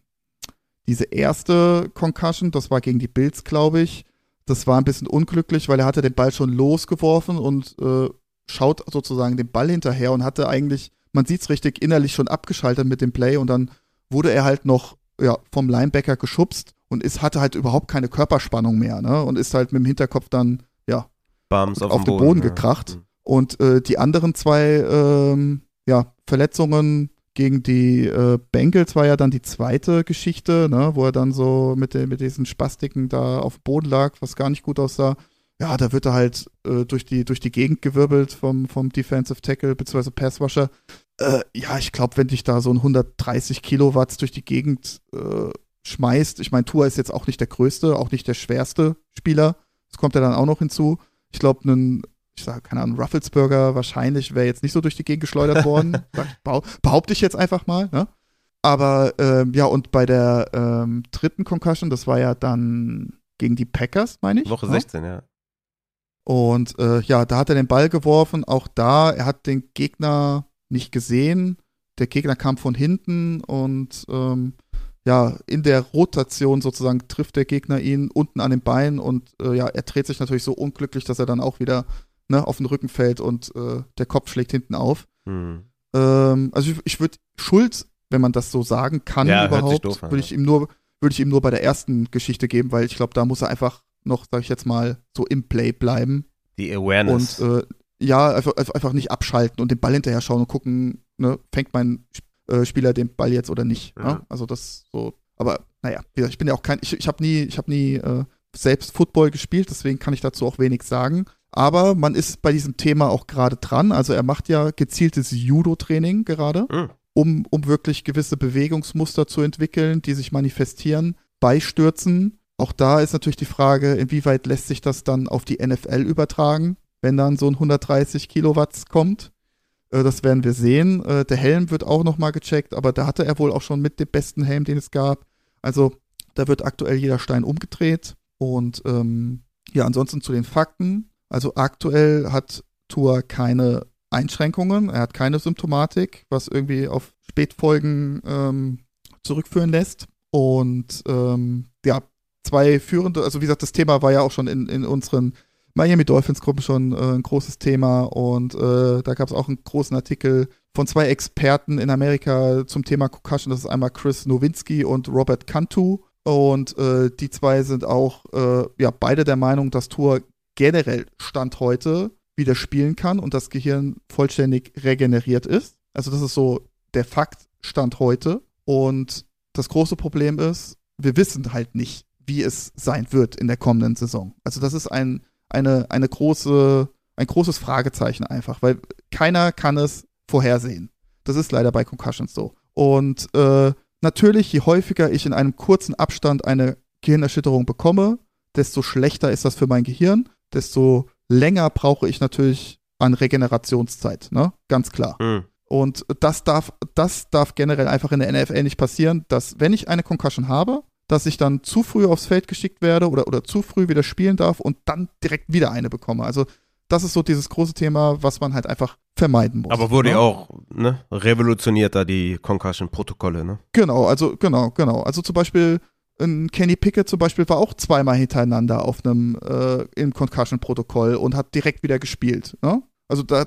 B: diese erste Concussion, das war gegen die Bills, glaube ich, das war ein bisschen unglücklich, weil er hatte den Ball schon losgeworfen und äh, schaut sozusagen den Ball hinterher und hatte eigentlich, man sieht es richtig, innerlich schon abgeschaltet mit dem Play und dann wurde er halt noch ja, vom Linebacker geschubst und ist, hatte halt überhaupt keine Körperspannung mehr, ne? Und ist halt mit dem Hinterkopf dann, ja,
A: Bams auf,
B: Auf den
A: Boden,
B: Boden
A: ja.
B: gekracht.
A: Mhm.
B: Und äh, die anderen zwei ähm, ja, Verletzungen gegen die äh, Bengals war ja dann die zweite Geschichte, ne, wo er dann so mit, den, mit diesen Spastiken da auf dem Boden lag, was gar nicht gut aussah. Ja, da wird er halt äh, durch, die, durch die Gegend gewirbelt vom, vom Defensive Tackle bzw. Passwasher. Äh, ja, ich glaube, wenn dich da so ein 130 Kilowatt durch die Gegend äh, schmeißt, ich meine, Tua ist jetzt auch nicht der größte, auch nicht der schwerste Spieler. Das kommt ja dann auch noch hinzu. Ich glaube, ein ich sage, keine Ahnung, Rufflesburger wahrscheinlich wäre jetzt nicht so durch die Gegend geschleudert worden. Behaupte ich jetzt einfach mal. Ne? Aber ähm, ja, und bei der ähm, dritten Concussion, das war ja dann gegen die Packers, meine ich.
A: Woche
B: ne?
A: 16, ja.
B: Und äh, ja, da hat er den Ball geworfen. Auch da, er hat den Gegner nicht gesehen. Der Gegner kam von hinten und ähm, ja, in der Rotation sozusagen trifft der Gegner ihn unten an den Bein und äh, ja, er dreht sich natürlich so unglücklich, dass er dann auch wieder ne, auf den Rücken fällt und äh, der Kopf schlägt hinten auf.
A: Hm.
B: Ähm, also ich, ich würde Schuld, wenn man das so sagen kann
A: Ja,
B: überhaupt, würde ich ihm nur würde ich ihm nur bei der ersten Geschichte geben, weil ich glaube, da muss er einfach noch, sag ich jetzt mal, so im Play bleiben
A: Die Awareness.
B: und äh, ja, einfach, einfach nicht abschalten und den Ball hinterher schauen und gucken, ne, fängt mein äh, Spieler den Ball jetzt oder nicht.
A: Mhm.
B: Ne? Also das so, aber naja, ich bin ja auch kein, ich, ich habe nie, ich habe nie äh, selbst Football gespielt, deswegen kann ich dazu auch wenig sagen. Aber man ist bei diesem Thema auch gerade dran. Also er macht ja gezieltes Judo-Training gerade
A: Hm.
B: um, um wirklich gewisse Bewegungsmuster zu entwickeln, die sich manifestieren bei Stürzen. Auch da ist natürlich die Frage, inwieweit lässt sich das dann auf die NFL übertragen, wenn dann so ein 130 Kilowatt kommt. Äh, das werden wir sehen. Äh, der Helm wird auch nochmal gecheckt, aber da hatte er wohl auch schon mit dem besten Helm, den es gab. Also da wird aktuell jeder Stein umgedreht. Und ähm, ja, ansonsten zu den Fakten. Also aktuell hat Tour keine Einschränkungen, er hat keine Symptomatik, was irgendwie auf Spätfolgen ähm, zurückführen lässt. Und ähm, ja, zwei führende, also wie gesagt, das Thema war ja auch schon in, in unseren Miami Dolphins Gruppen schon äh, ein großes Thema und äh, da gab es auch einen großen Artikel von zwei Experten in Amerika zum Thema Concussion. Das ist einmal Chris Nowinski und Robert Cantu. Und äh, die zwei sind auch äh, ja beide der Meinung, dass Tour generell Stand heute wieder spielen kann und das Gehirn vollständig regeneriert ist. Also das ist so der Fakt Stand heute. Und das große Problem ist, wir wissen halt nicht, wie es sein wird in der kommenden Saison. Also das ist ein, eine, eine große, ein großes Fragezeichen einfach, weil keiner kann es vorhersehen. Das ist leider bei Concussions so. Und äh, natürlich, je häufiger ich in einem kurzen Abstand eine Gehirnerschütterung bekomme, desto schlechter ist das für mein Gehirn, desto länger brauche ich natürlich an Regenerationszeit, ne? Ganz klar. Mhm. Und das darf, das darf generell einfach in der NFL nicht passieren, dass wenn ich eine Concussion habe, dass ich dann zu früh aufs Feld geschickt werde oder, oder zu früh wieder spielen darf und dann direkt wieder eine bekomme. Also das ist so dieses große Thema, was man halt einfach vermeiden muss.
A: Aber wurde ne? ja auch ne, revolutioniert da die Concussion-Protokolle, ne?
B: Genau, also genau, genau. Also zum Beispiel ein Kenny Pickett zum Beispiel war auch zweimal hintereinander auf einem äh, im Concussion-Protokoll und hat direkt wieder gespielt. Ne? Also da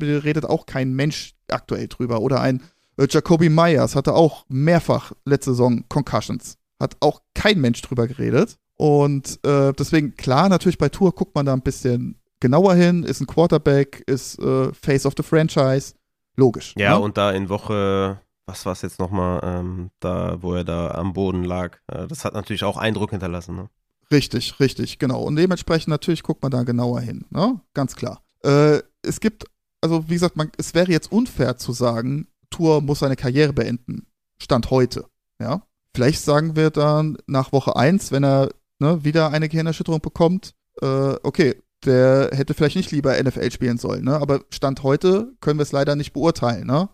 B: redet auch kein Mensch aktuell drüber. Oder ein äh, Jacoby Myers hatte auch mehrfach letzte Saison Concussions. Hat auch kein Mensch drüber geredet. Und äh, deswegen, klar, natürlich bei Tour guckt man da ein bisschen genauer hin, ist ein Quarterback, ist äh, Face of the Franchise. Logisch.
A: Ja, ne? und da in Woche, was war es jetzt nochmal, ähm, da, wo er da am Boden lag, äh, das hat natürlich auch Eindruck hinterlassen. Ne?
B: Richtig, richtig, genau. Und dementsprechend natürlich guckt man da genauer hin, ne? Ganz klar. Äh, es gibt, also wie gesagt, man, es wäre jetzt unfair zu sagen, Tour muss seine Karriere beenden. Stand heute, ja. Vielleicht sagen wir dann nach Woche 1, wenn er ne, wieder eine Gehirnerschütterung bekommt, äh, okay, der hätte vielleicht nicht lieber NFL spielen sollen, ne? Aber Stand heute können wir es leider nicht beurteilen, ne?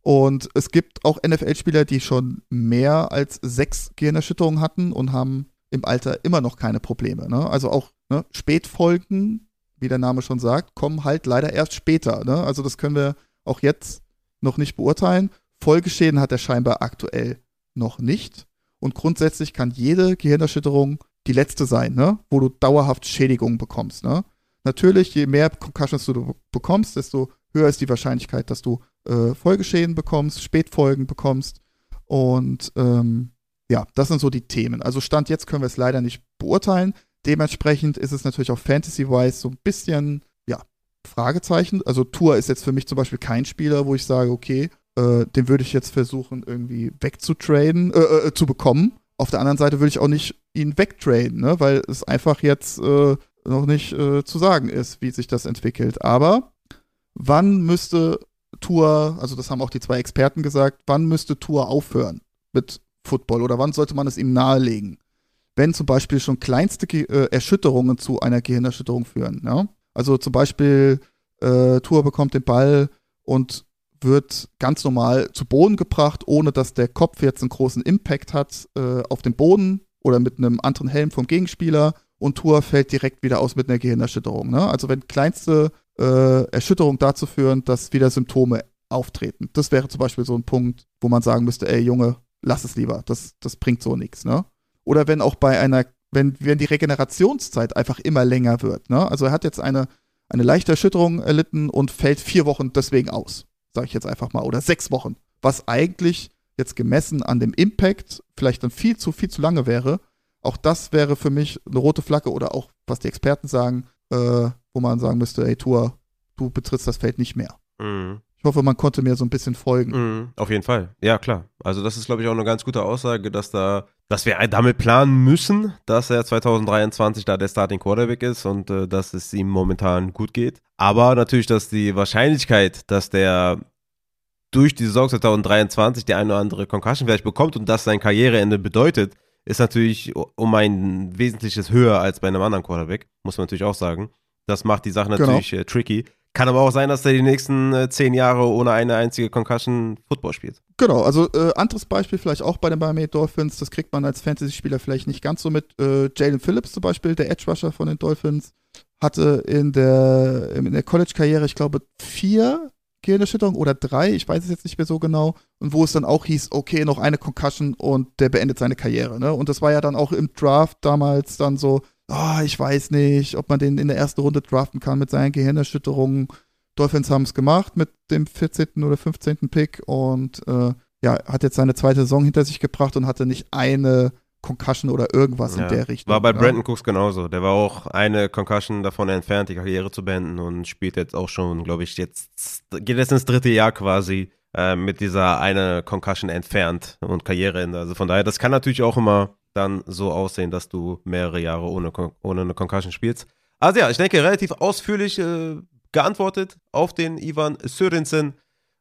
B: Und es gibt auch NFL-Spieler, die schon mehr als sechs Gehirnerschütterungen hatten und haben im Alter immer noch keine Probleme. Ne? Also auch ne, Spätfolgen, wie der Name schon sagt, kommen halt leider erst später. Ne? Also das können wir auch jetzt noch nicht beurteilen. Folgeschäden hat er scheinbar aktuell noch nicht. Und grundsätzlich kann jede Gehirnerschütterung die letzte sein, ne? wo du dauerhaft Schädigungen bekommst. Ne? Natürlich, je mehr Concussions du bekommst, desto höher ist die Wahrscheinlichkeit, dass du äh, Folgeschäden bekommst, Spätfolgen bekommst. Und ähm, ja, das sind so die Themen. Also Stand jetzt können wir es leider nicht beurteilen. Dementsprechend ist es natürlich auch Fantasy-wise so ein bisschen, ja, Fragezeichen. Also Tour ist jetzt für mich zum Beispiel kein Spieler, wo ich sage, okay, äh, den würde ich jetzt versuchen, irgendwie wegzutraden, äh, äh, zu bekommen. Auf der anderen Seite würde ich auch nicht ihn wegtraden, ne? weil es einfach jetzt äh, noch nicht äh, zu sagen ist, wie sich das entwickelt. Aber wann müsste Tour, also das haben auch die zwei Experten gesagt, wann müsste Tour aufhören mit Football oder wann sollte man es ihm nahelegen? Wenn zum Beispiel schon kleinste Ge äh, Erschütterungen zu einer Gehirnerschütterung führen. Ja? Also zum Beispiel äh, Tour bekommt den Ball und wird ganz normal zu Boden gebracht, ohne dass der Kopf jetzt einen großen Impact hat äh, auf den Boden oder mit einem anderen Helm vom Gegenspieler und Tour fällt direkt wieder aus mit einer Gehirnerschütterung. Ne? Also wenn kleinste äh, Erschütterung dazu führen, dass wieder Symptome auftreten. Das wäre zum Beispiel so ein Punkt, wo man sagen müsste, ey Junge, lass es lieber, das, das bringt so nichts. Ne? Oder wenn auch bei einer, wenn, wenn die Regenerationszeit einfach immer länger wird. Ne? Also er hat jetzt eine, eine leichte Erschütterung erlitten und fällt vier Wochen deswegen aus sage ich jetzt einfach mal, oder sechs Wochen, was eigentlich jetzt gemessen an dem Impact vielleicht dann viel zu, viel zu lange wäre. Auch das wäre für mich eine rote Flagge oder auch, was die Experten sagen, äh, wo man sagen müsste, ey, Tour, du betrittst das Feld nicht mehr. Mhm. Ich hoffe, man konnte mir so ein bisschen folgen.
A: Mhm, auf jeden Fall. Ja, klar. Also das ist, glaube ich, auch eine ganz gute Aussage, dass da, dass wir damit planen müssen, dass er 2023 da der Starting Quarterback ist und äh, dass es ihm momentan gut geht. Aber natürlich, dass die Wahrscheinlichkeit, dass der durch die Saison 2023 die eine oder andere Concussion vielleicht bekommt und das sein Karriereende bedeutet, ist natürlich um ein wesentliches höher als bei einem anderen Quarterback, muss man natürlich auch sagen. Das macht die Sache genau. natürlich genau. tricky. Kann aber auch sein, dass er die nächsten äh, zehn Jahre ohne eine einzige Concussion Football spielt.
B: Genau, also äh, anderes Beispiel vielleicht auch bei den Miami Dolphins, das kriegt man als Fantasy-Spieler vielleicht nicht ganz so mit. Äh, Jalen Phillips zum Beispiel, der Edge-Rusher von den Dolphins, hatte in der, in der College-Karriere, ich glaube, vier Gehirnerschütterungen oder drei, ich weiß es jetzt nicht mehr so genau. Und wo es dann auch hieß, okay, noch eine Concussion und der beendet seine Karriere. Ne? Und das war ja dann auch im Draft damals dann so, oh, ich weiß nicht, ob man den in der ersten Runde draften kann mit seinen Gehirnerschütterungen. Dolphins haben es gemacht mit dem 14. oder 15. Pick und äh, ja, hat jetzt seine zweite Saison hinter sich gebracht und hatte nicht eine Concussion oder irgendwas ja, in der Richtung.
A: War bei ja. Brandon Cooks genauso. Der war auch eine Concussion davon entfernt, die Karriere zu beenden und spielt jetzt auch schon, glaube ich, jetzt geht jetzt ins dritte Jahr quasi äh, mit dieser eine Concussion entfernt und Karriereende. Also von daher, das kann natürlich auch immer dann so aussehen, dass du mehrere Jahre ohne, ohne eine Concussion spielst. Also ja, ich denke, relativ ausführlich äh, geantwortet auf den Ivan Sörensen.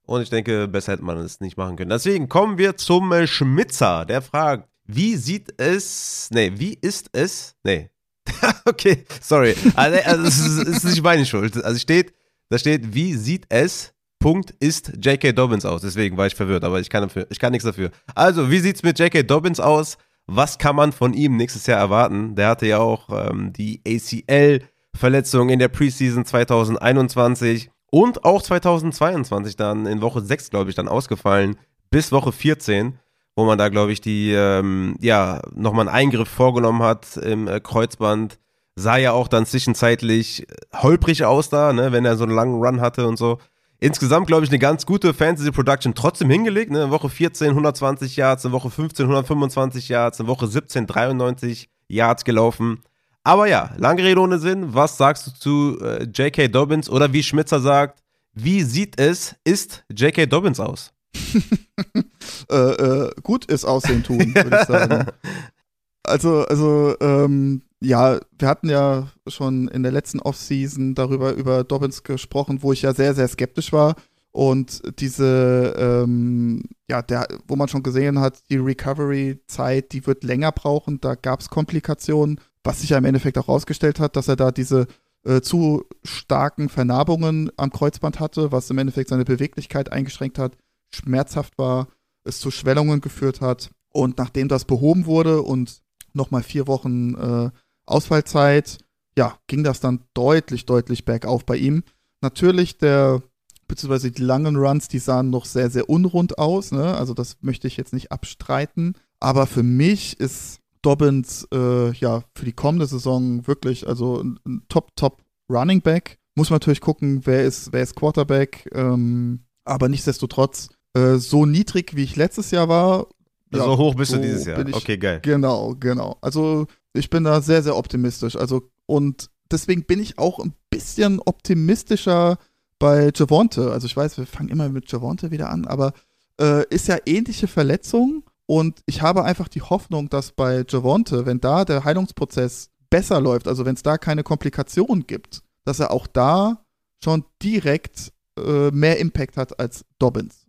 A: Und ich denke, besser hätte man es nicht machen können. Deswegen kommen wir zum Schmitzer. Der fragt, wie sieht es. Nee, wie ist es. Nee. okay, sorry. Also, also es ist, ist, nicht meine Schuld. Also steht, da steht, wie sieht es. Punkt ist J.K. Dobbins aus. Deswegen war ich verwirrt, aber ich kann, dafür, ich kann nichts dafür. Also, wie sieht es mit J.K. Dobbins aus? Was kann man von ihm nächstes Jahr erwarten? Der hatte ja auch ähm, die ACL-Verletzung in der Preseason 2021 und auch 2022 dann in Woche 6, glaube ich, dann ausgefallen bis Woche 14 wo man da, glaube ich, die, ähm, ja, nochmal einen Eingriff vorgenommen hat im äh, Kreuzband. Sah ja auch dann zwischenzeitlich holprig aus da, ne, wenn er so einen langen Run hatte und so. Insgesamt, glaube ich, eine ganz gute Fantasy-Production trotzdem hingelegt. Ne? In Woche 14 120 Yards, in Woche 15 125 Yards, in Woche 17 93 Yards gelaufen. Aber ja, lange Rede ohne Sinn. Was sagst du zu äh, J.K. Dobbins oder wie Schmitzer sagt, wie sieht es, ist J.K. Dobbins aus?
B: äh, äh, gut ist Aussehen tun, würde ich sagen. Also, also, ähm, ja, wir hatten ja schon in der letzten Offseason darüber über Dobbins gesprochen, wo ich ja sehr, sehr skeptisch war. Und diese, ähm, ja, der, wo man schon gesehen hat, die Recovery-Zeit, die wird länger brauchen. Da gab es Komplikationen, was sich ja im Endeffekt auch rausgestellt hat, dass er da diese äh, zu starken Vernarbungen am Kreuzband hatte, was im Endeffekt seine Beweglichkeit eingeschränkt hat schmerzhaft war, es zu Schwellungen geführt hat. Und nachdem das behoben wurde und nochmal vier Wochen äh, Ausfallzeit, ja, ging das dann deutlich, deutlich bergauf bei ihm. Natürlich der, beziehungsweise die langen Runs, die sahen noch sehr, sehr unrund aus, ne? Also das möchte ich jetzt nicht abstreiten. Aber für mich ist Dobbins äh, ja für die kommende Saison wirklich, also ein, ein Top, Top Running Back. Muss man natürlich gucken, wer ist, wer ist Quarterback. Ähm, aber nichtsdestotrotz äh, so niedrig, wie ich letztes Jahr war.
A: Ja, so hoch bist so du dieses Jahr. Ich, okay, geil.
B: Genau, genau. Also ich bin da sehr, sehr optimistisch. Also und deswegen bin ich auch ein bisschen optimistischer bei Javonte. Also ich weiß, wir fangen immer mit Javonte wieder an, aber äh, ist ja ähnliche Verletzung und ich habe einfach die Hoffnung, dass bei Javonte, wenn da der Heilungsprozess besser läuft, also wenn es da keine Komplikationen gibt, dass er auch da schon direkt äh, mehr Impact hat als Dobbins.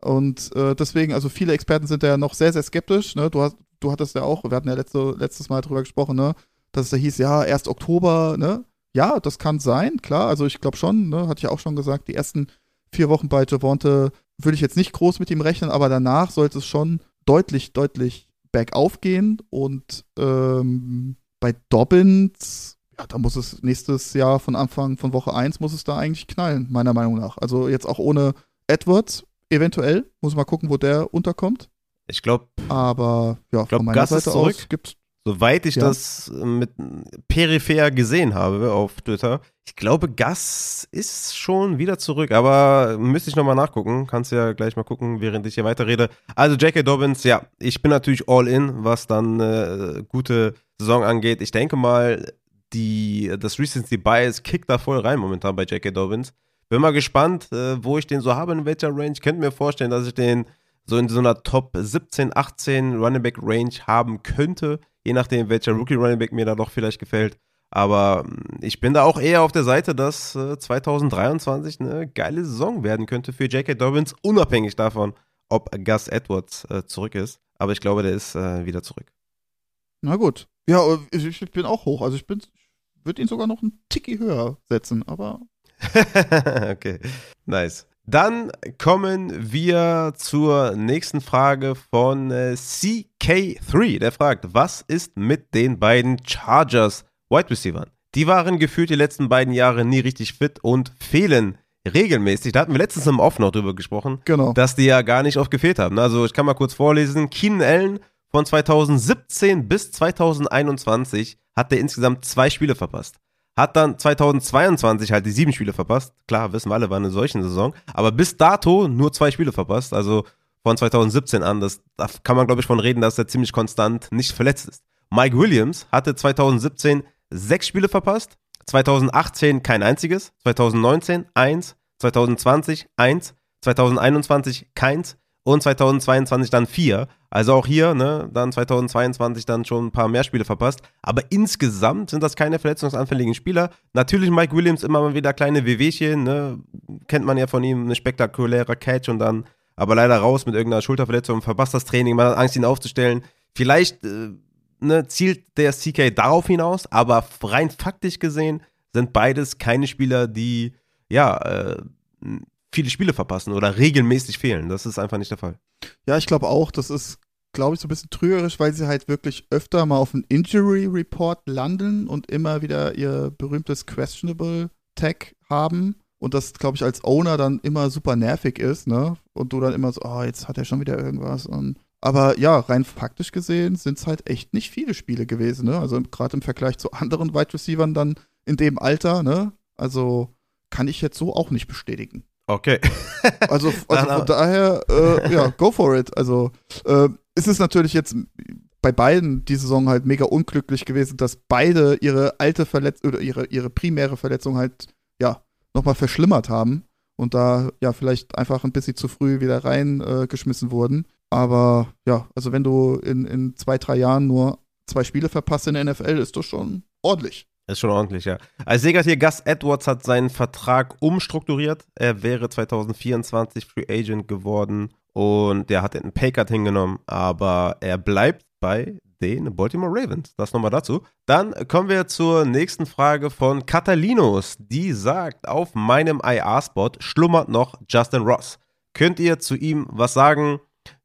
B: Und äh, deswegen, also viele Experten sind ja noch sehr, sehr skeptisch. Ne? Du, hast, du hattest ja auch, wir hatten ja letzte, letztes Mal drüber gesprochen, ne? dass es da hieß, ja, erst Oktober, ne? Ja, das kann sein, klar. Also ich glaube schon, ne? hatte ich auch schon gesagt, die ersten vier Wochen bei Javonte würde ich jetzt nicht groß mit ihm rechnen, aber danach sollte es schon deutlich, deutlich bergauf gehen. Und ähm, bei Dobbins, ja, da muss es nächstes Jahr von Anfang von Woche 1 muss es da eigentlich knallen, meiner Meinung nach. Also jetzt auch ohne Edwards, Eventuell. Muss mal gucken, wo der unterkommt.
A: Ich glaube.
B: Aber ja,
A: glaub, von meiner Gas Seite aus gibt's. Soweit ich ja. das mit peripher gesehen habe auf Twitter, ich glaube, Gas ist schon wieder zurück, aber müsste ich nochmal nachgucken. Kannst ja gleich mal gucken, während ich hier weiterrede. Also J.K. Dobbins, ja, ich bin natürlich all in, was dann äh, gute Saison angeht. Ich denke mal, die, das Recency Bias kickt da voll rein momentan bei J.K. Dobbins. Bin mal gespannt, äh, wo ich den so habe, in welcher Range. Könnt mir vorstellen, dass ich den so in so einer Top 17, 18 Running Back Range haben könnte, je nachdem, welcher Rookie Running Back mir da doch vielleicht gefällt. Aber mm, ich bin da auch eher auf der Seite, dass äh, 2023 eine geile Saison werden könnte für J.K. Dobbins, unabhängig davon, ob Gus Edwards äh, zurück ist. Aber ich glaube, der ist äh, wieder zurück.
B: Na gut. Ja, ich, ich bin auch hoch. Also ich bin, würde ihn sogar noch einen Ticky höher setzen, aber
A: okay, nice. Dann kommen wir zur nächsten Frage von äh, CK3. Der fragt, was ist mit den beiden Chargers Wide Receivers? die waren gefühlt die letzten beiden Jahre nie richtig fit und fehlen regelmäßig. Da hatten wir letztens im Off noch drüber gesprochen,
B: Genau.
A: dass die ja gar nicht oft gefehlt haben. Also ich kann mal kurz vorlesen. Keenan Allen von 2017 bis 2021 hat er insgesamt zwei Spiele verpasst. Hat dann 2022 halt die sieben Spiele verpasst. Klar, wissen wir alle, war eine solche Saison. Aber bis dato nur zwei Spiele verpasst. Also von 2017 an. Das, da kann man, glaube ich, von reden, dass er ziemlich konstant nicht verletzt ist. Mike Williams hatte 2017 sechs Spiele verpasst. 2018 kein einziges. 2019 eins. 2020 eins. 2021 keins. Und 2022 dann vier. Also auch hier, ne, dann 2022 dann schon ein paar mehr Spiele verpasst. Aber insgesamt sind das keine verletzungsanfälligen Spieler. Natürlich Mike Williams immer mal wieder kleine Wehwehchen, ne, kennt man ja von ihm, eine spektakuläre Catch und dann aber leider raus mit irgendeiner Schulterverletzung, verpasst das Training, man hat Angst, ihn aufzustellen. Vielleicht äh, ne, zielt der CK darauf hinaus, aber rein faktisch gesehen sind beides keine Spieler, die ja äh, viele Spiele verpassen oder regelmäßig fehlen. Das ist einfach nicht der Fall.
B: Ja, ich glaube auch, das ist, glaube ich, so ein bisschen trügerisch, weil sie halt wirklich öfter mal auf einen Injury Report landen und immer wieder ihr berühmtes Questionable Tag haben. Und das, glaube ich, als Owner dann immer super nervig ist, ne? Und du dann immer so, oh, jetzt hat er schon wieder irgendwas. Und aber ja, rein faktisch gesehen sind es halt echt nicht viele Spiele gewesen, ne? Also gerade im Vergleich zu anderen Wide Receivern dann in dem Alter, ne? Also kann ich jetzt so auch nicht bestätigen.
A: Okay.
B: Also, also von daher, äh, ja, go for it. Also äh, ist es natürlich jetzt bei beiden die Saison halt mega unglücklich gewesen, dass beide ihre alte Verletzung oder ihre, ihre primäre Verletzung halt, ja, nochmal verschlimmert haben und da ja vielleicht einfach ein bisschen zu früh wieder reingeschmissen äh, wurden. Aber ja, also wenn du in, in zwei, drei Jahren nur zwei Spiele verpasst in der NFL, ist das schon ordentlich.
A: Ist schon ordentlich, ja. Als Segat hier, Gus Edwards hat seinen Vertrag umstrukturiert. Er wäre 2024 Free Agent geworden und der hat einen Paycard hingenommen, aber er bleibt bei den Baltimore Ravens. Das nochmal dazu. Dann kommen wir zur nächsten Frage von Catalinos. Die sagt, auf meinem IR-Spot schlummert noch Justin Ross. Könnt ihr zu ihm was sagen?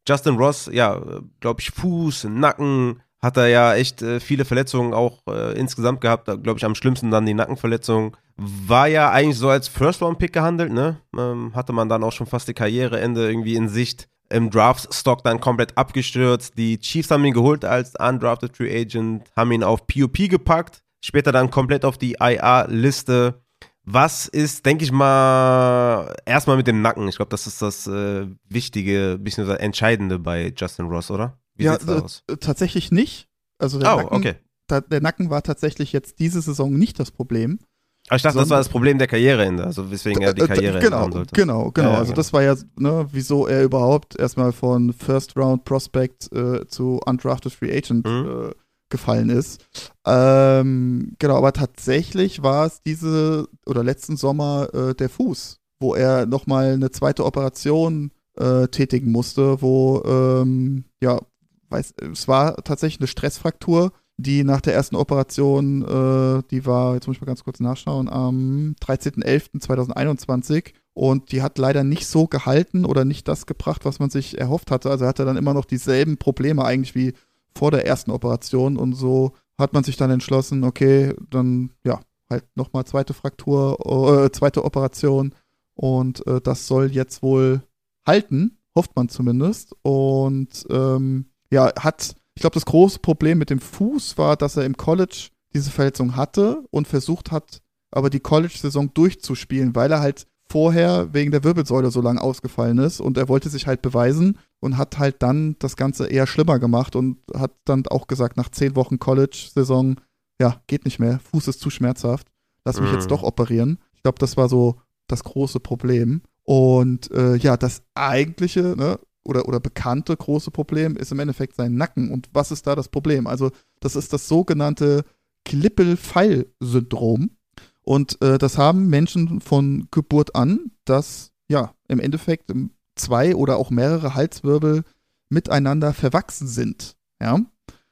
A: Justin Ross, ja, glaube ich, Fuß, Nacken, hat er ja echt äh, viele Verletzungen auch äh, insgesamt gehabt. Glaube ich, am schlimmsten dann die Nackenverletzung. War ja eigentlich so als First-Round-Pick gehandelt, ne? Ähm, hatte man dann auch schon fast die Karriereende irgendwie in Sicht. Im Draft-Stock dann komplett abgestürzt. Die Chiefs haben ihn geholt als undrafted Free Agent, haben ihn auf POP gepackt, später dann komplett auf die IR-Liste. Was ist, denke ich mal, erstmal mit dem Nacken? Ich glaube, das ist das äh, Wichtige, bisschen das Entscheidende bei Justin Ross, oder?
B: Wie ja, sieht's da aus? tatsächlich nicht. Also der,
A: oh,
B: Nacken,
A: okay.
B: da, der Nacken war tatsächlich jetzt diese Saison nicht das Problem.
A: Aber ich dachte, das war das Problem der Karriereende, also weswegen er die Karriere
B: genau,
A: haben sollte.
B: Genau, genau.
A: Ja, ja,
B: also
A: genau.
B: das war ja, ne, wieso er überhaupt erstmal von First Round Prospect äh, zu Undrafted Free Agent
A: Mhm.
B: äh, gefallen ist. Ähm, genau, aber tatsächlich war es diese oder letzten Sommer äh, der Fuß, wo er nochmal eine zweite Operation äh, tätigen musste, wo ähm, ja, weiß, es war tatsächlich eine Stressfraktur, die nach der ersten Operation, äh, die war, jetzt muss ich mal ganz kurz nachschauen, am 13.11.2021 und die hat leider nicht so gehalten oder nicht das gebracht, was man sich erhofft hatte. Also er hatte dann immer noch dieselben Probleme eigentlich wie vor der ersten Operation und so hat man sich dann entschlossen, okay, dann ja, halt nochmal zweite Fraktur, äh, zweite Operation und äh, das soll jetzt wohl halten, hofft man zumindest. Und ähm, ja, hat, ich glaube, das große Problem mit dem Fuß war, dass er im College diese Verletzung hatte und versucht hat, aber die College-Saison durchzuspielen, weil er halt vorher wegen der Wirbelsäule so lang ausgefallen ist und er wollte sich halt beweisen und hat halt dann das Ganze eher schlimmer gemacht und hat dann auch gesagt, nach zehn Wochen College-Saison, ja, geht nicht mehr, Fuß ist zu schmerzhaft, lass mich
A: Mhm.
B: jetzt doch operieren. Ich glaube, das war so das große Problem. Und äh, ja, das eigentliche, ne, oder, oder bekannte große Problem ist im Endeffekt sein Nacken. Und was ist da das Problem? Also, das ist das sogenannte Klippel-Pfeil-Syndrom. Und äh, das haben Menschen von Geburt an, dass ja im Endeffekt zwei oder auch mehrere Halswirbel miteinander verwachsen sind. Ja.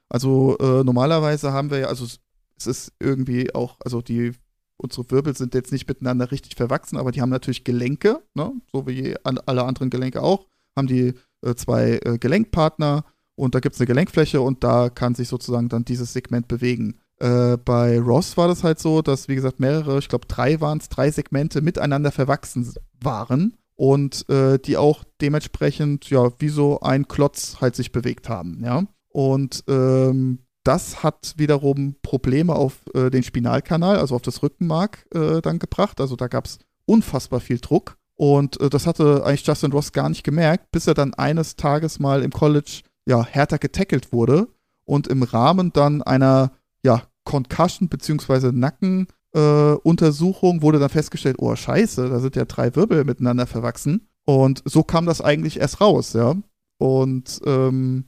B: Also äh, normalerweise haben wir ja, also es- ist irgendwie auch, also die unsere Wirbel sind jetzt nicht miteinander richtig verwachsen, aber die haben natürlich Gelenke, ne? so wie alle anderen Gelenke auch, haben die äh, zwei äh, Gelenkpartner und da gibt es eine Gelenkfläche und da kann sich sozusagen dann dieses Segment bewegen. äh, bei Ross war das halt so, dass, wie gesagt, mehrere, ich glaube drei waren es, drei Segmente miteinander verwachsen waren und äh, die auch dementsprechend, ja, wie so ein Klotz halt sich bewegt haben, ja. Und ähm, das hat wiederum Probleme auf äh, den Spinalkanal, also auf das Rückenmark äh, dann gebracht. Also da gab es unfassbar viel Druck. Und äh, das hatte eigentlich Justin Ross gar nicht gemerkt, bis er dann eines Tages mal im College ja, härter getackelt wurde und im Rahmen dann einer ja, Concussion bzw. Nackenuntersuchung äh, wurde dann festgestellt, oh scheiße, da sind ja drei Wirbel miteinander verwachsen. Und so kam das eigentlich erst raus, ja. Und ähm,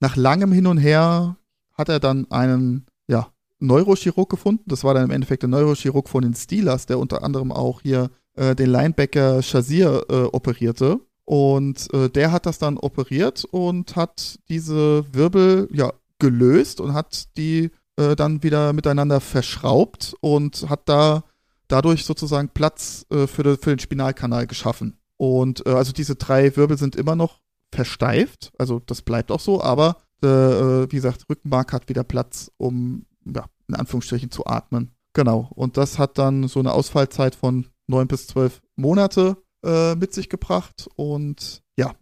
B: nach langem Hin und Her hat er dann einen, ja, Neurochirurg gefunden. Das war dann im Endeffekt der Neurochirurg von den Steelers, der unter anderem auch hier äh, den Linebacker Shazier äh, operierte. Und äh, der hat das dann operiert und hat diese Wirbel ja gelöst und hat die äh, dann wieder miteinander verschraubt und hat da dadurch sozusagen Platz äh, für, de, für, den Spinalkanal geschaffen. Und äh, also diese drei Wirbel sind immer noch versteift, also das bleibt auch so, aber wie gesagt, Rückenmark hat wieder Platz, um ja, in Anführungsstrichen zu atmen. Genau. Und das hat dann so eine Ausfallzeit von neun bis zwölf Monate äh, mit sich gebracht. Und ja,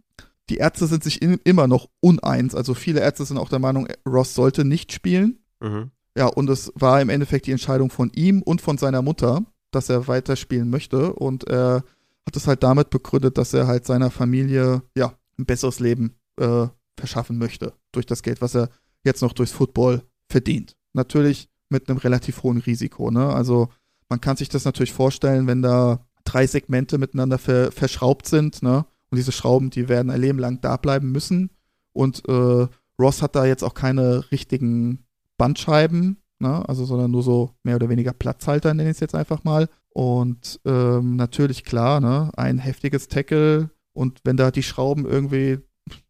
B: die Ärzte sind sich in, immer noch uneins. Also viele Ärzte sind auch der Meinung, Ross sollte nicht spielen. Mhm. Ja, und es war im Endeffekt die Entscheidung von ihm und von seiner Mutter, dass er weiterspielen möchte. Und er hat es halt damit begründet, dass er halt seiner Familie ja ein besseres Leben äh, verschaffen möchte. Durch das Geld, was er jetzt noch durchs Football verdient. Natürlich mit einem relativ hohen Risiko. Ne? Also man kann sich das natürlich vorstellen, wenn da drei Segmente miteinander ver verschraubt sind, ne? Und diese Schrauben, die werden ein Leben lang da bleiben müssen. Und äh, Ross hat da jetzt auch keine richtigen Bandscheiben, ne? Also, sondern nur so mehr oder weniger Platzhalter, nenne ich es jetzt einfach mal. Und ähm, natürlich klar, ne? Ein heftiges Tackle und wenn da die Schrauben irgendwie,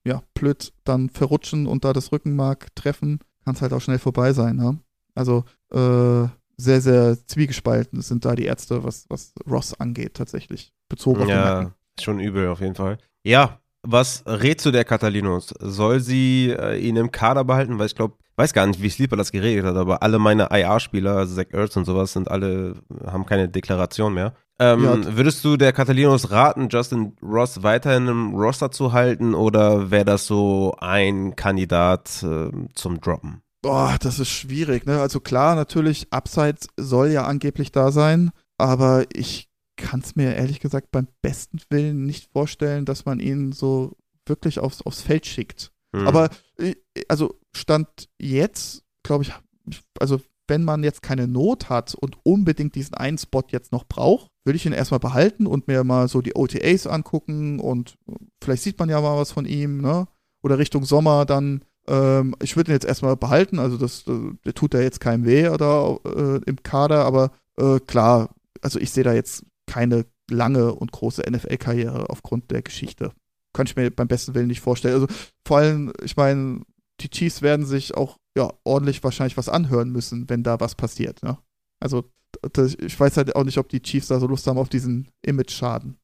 B: ja, blöd dann verrutschen und da das Rückenmark treffen, kann es halt auch schnell vorbei sein, ne? Also, äh, sehr, sehr zwiegespalten sind da die Ärzte, was, was Ross angeht, tatsächlich. Bezogen auf
A: ja, den schon übel auf jeden Fall. Ja, was rätst du der Catalinos? Soll sie äh, ihn im Kader behalten? Weil ich glaube, weiß gar nicht, wie Sleeper das geregelt hat, aber alle meine IR-Spieler, also Zach Ertz und sowas, sind alle, haben keine Deklaration mehr. Ähm, ja. Würdest du der Catalinos raten, Justin Ross weiterhin im Roster zu halten oder wäre das so ein Kandidat äh, zum Droppen?
B: Boah, das ist schwierig, ne? Also klar, natürlich, Upside soll ja angeblich da sein, aber ich kann es mir ehrlich gesagt beim besten Willen nicht vorstellen, dass man ihn so wirklich aufs, aufs Feld schickt. Mhm. Aber äh, also Stand jetzt, glaube ich, also wenn man jetzt keine Not hat und unbedingt diesen einen Spot jetzt noch braucht, würde ich ihn erstmal behalten und mir mal so die OTAs angucken und vielleicht sieht man ja mal was von ihm, ne? Oder Richtung Sommer dann ähm, ich würde ihn jetzt erstmal behalten, also das, äh, der tut da jetzt keinem weh oder äh, im Kader, aber äh, klar, also ich sehe da jetzt keine lange und große NFL-Karriere aufgrund der Geschichte. Kann ich mir beim besten Willen nicht vorstellen. Also vor allem, ich meine, die Chiefs werden sich auch ja ordentlich wahrscheinlich was anhören müssen, wenn da was passiert. Ne? Also ich weiß halt auch nicht, ob die Chiefs da so Lust haben auf diesen Image-Schaden.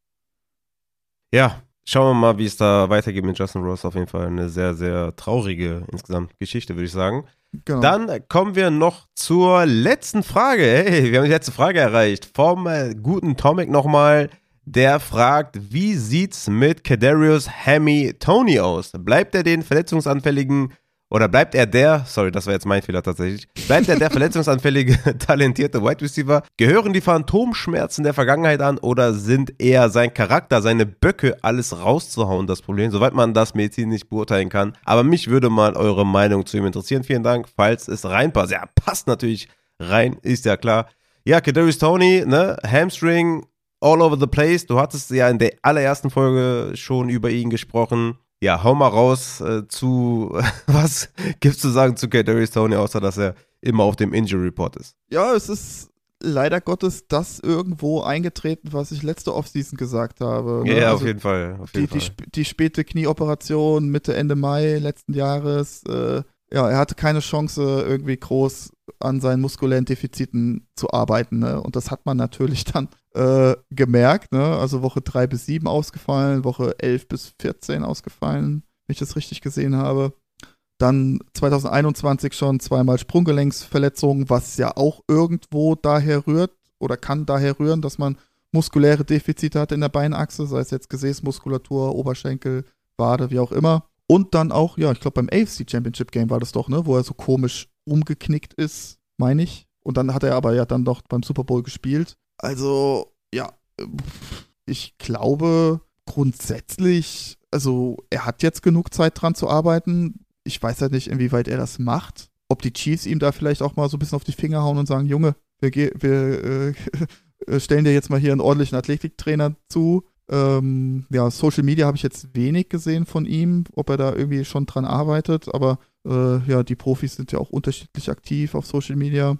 A: Ja, Schauen wir mal, wie es da weitergeht mit Justin Ross. Auf jeden Fall eine sehr, sehr traurige insgesamt Geschichte, würde ich sagen. Genau. Dann kommen wir noch zur letzten Frage. Hey, wir haben die letzte Frage erreicht. Vom äh, guten Tomic nochmal. Der fragt, wie sieht's mit Kadarius Hammy Tony aus? Bleibt er den verletzungsanfälligen oder bleibt er der, sorry, das war jetzt mein Fehler tatsächlich, bleibt er der verletzungsanfällige, talentierte Wide Receiver? Gehören die Phantomschmerzen der Vergangenheit an oder sind eher sein Charakter, seine Böcke, alles rauszuhauen das Problem, soweit man das medizinisch beurteilen kann? Aber mich würde mal eure Meinung zu ihm interessieren. Vielen Dank, falls es reinpasst. Ja, passt natürlich rein, ist ja klar. Ja, Kadarius Tony, ne, Hamstring, all over the place. Du hattest ja in der allerersten Folge schon über ihn gesprochen. Ja, hau mal raus äh, zu, was gibt's zu sagen zu Kadarius Tony, außer dass er immer auf dem Injury Report ist?
B: Ja, es ist leider Gottes das irgendwo eingetreten, was ich letzte Offseason gesagt habe.
A: Ne? Ja, also auf jeden Fall. Auf
B: jeden
A: die,
B: Fall. Die, die, späte Knieoperation Mitte, Ende Mai letzten Jahres. Äh, ja, er hatte keine Chance, irgendwie groß an seinen muskulären Defiziten zu arbeiten. Ne? Und das hat man natürlich dann äh, gemerkt. Ne? Also Woche 3 bis 7 ausgefallen, Woche 11 bis 14 ausgefallen, wenn ich das richtig gesehen habe. Dann 2021 schon zweimal Sprunggelenksverletzungen, was ja auch irgendwo daher rührt oder kann daher rühren, dass man muskuläre Defizite hat in der Beinachse, sei es jetzt Gesäßmuskulatur, Oberschenkel, Wade, wie auch immer. Und dann auch, ja, ich glaube beim AFC Championship Game war das doch, ne, wo er so komisch umgeknickt ist, meine ich. Und dann hat er aber ja dann doch beim Super Bowl gespielt. Also, ja, ich glaube grundsätzlich, also er hat jetzt genug Zeit dran zu arbeiten. Ich weiß halt nicht, inwieweit er das macht. Ob die Chiefs ihm da vielleicht auch mal so ein bisschen auf die Finger hauen und sagen, Junge, wir, wir äh, stellen dir jetzt mal hier einen ordentlichen Athletiktrainer zu. Ähm, ja, Social Media habe ich jetzt wenig gesehen von ihm, ob er da irgendwie schon dran arbeitet, aber äh, ja, die Profis sind ja auch unterschiedlich aktiv auf Social Media.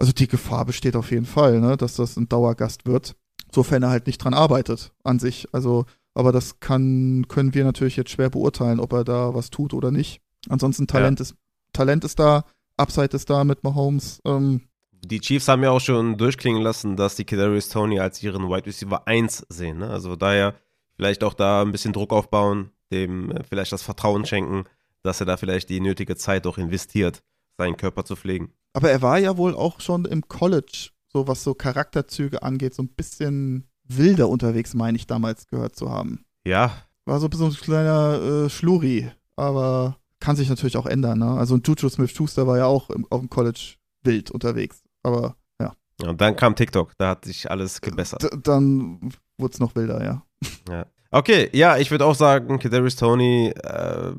B: Also die Gefahr besteht auf jeden Fall, ne, dass das ein Dauergast wird, sofern er halt nicht dran arbeitet an sich. Also, aber das kann, können wir natürlich jetzt schwer beurteilen, ob er da was tut oder nicht. Ansonsten Talent ja. ist, Talent ist da, Upside ist da mit Mahomes. Ähm,
A: die Chiefs haben ja auch schon durchklingen lassen, dass die Kadarius Tony als ihren Wide Receiver 1 sehen. Ne? Also daher vielleicht auch da ein bisschen Druck aufbauen, dem äh, vielleicht das Vertrauen schenken, dass er da vielleicht die nötige Zeit auch investiert, seinen Körper zu pflegen.
B: Aber er war ja wohl auch schon im College, so was so Charakterzüge angeht, so ein bisschen wilder unterwegs, meine ich damals gehört zu haben.
A: Ja.
B: War so ein bisschen ein kleiner äh, Schluri, aber kann sich natürlich auch ändern. Ne? Also Juju Smith-Schuster war ja auch im, auf dem College wild unterwegs. Aber ja.
A: ja. Und dann kam TikTok, da hat sich alles gebessert. D
B: dann wurde es noch wilder, ja.
A: ja. Okay, ja, ich würde auch sagen, Kadarius Tony, äh,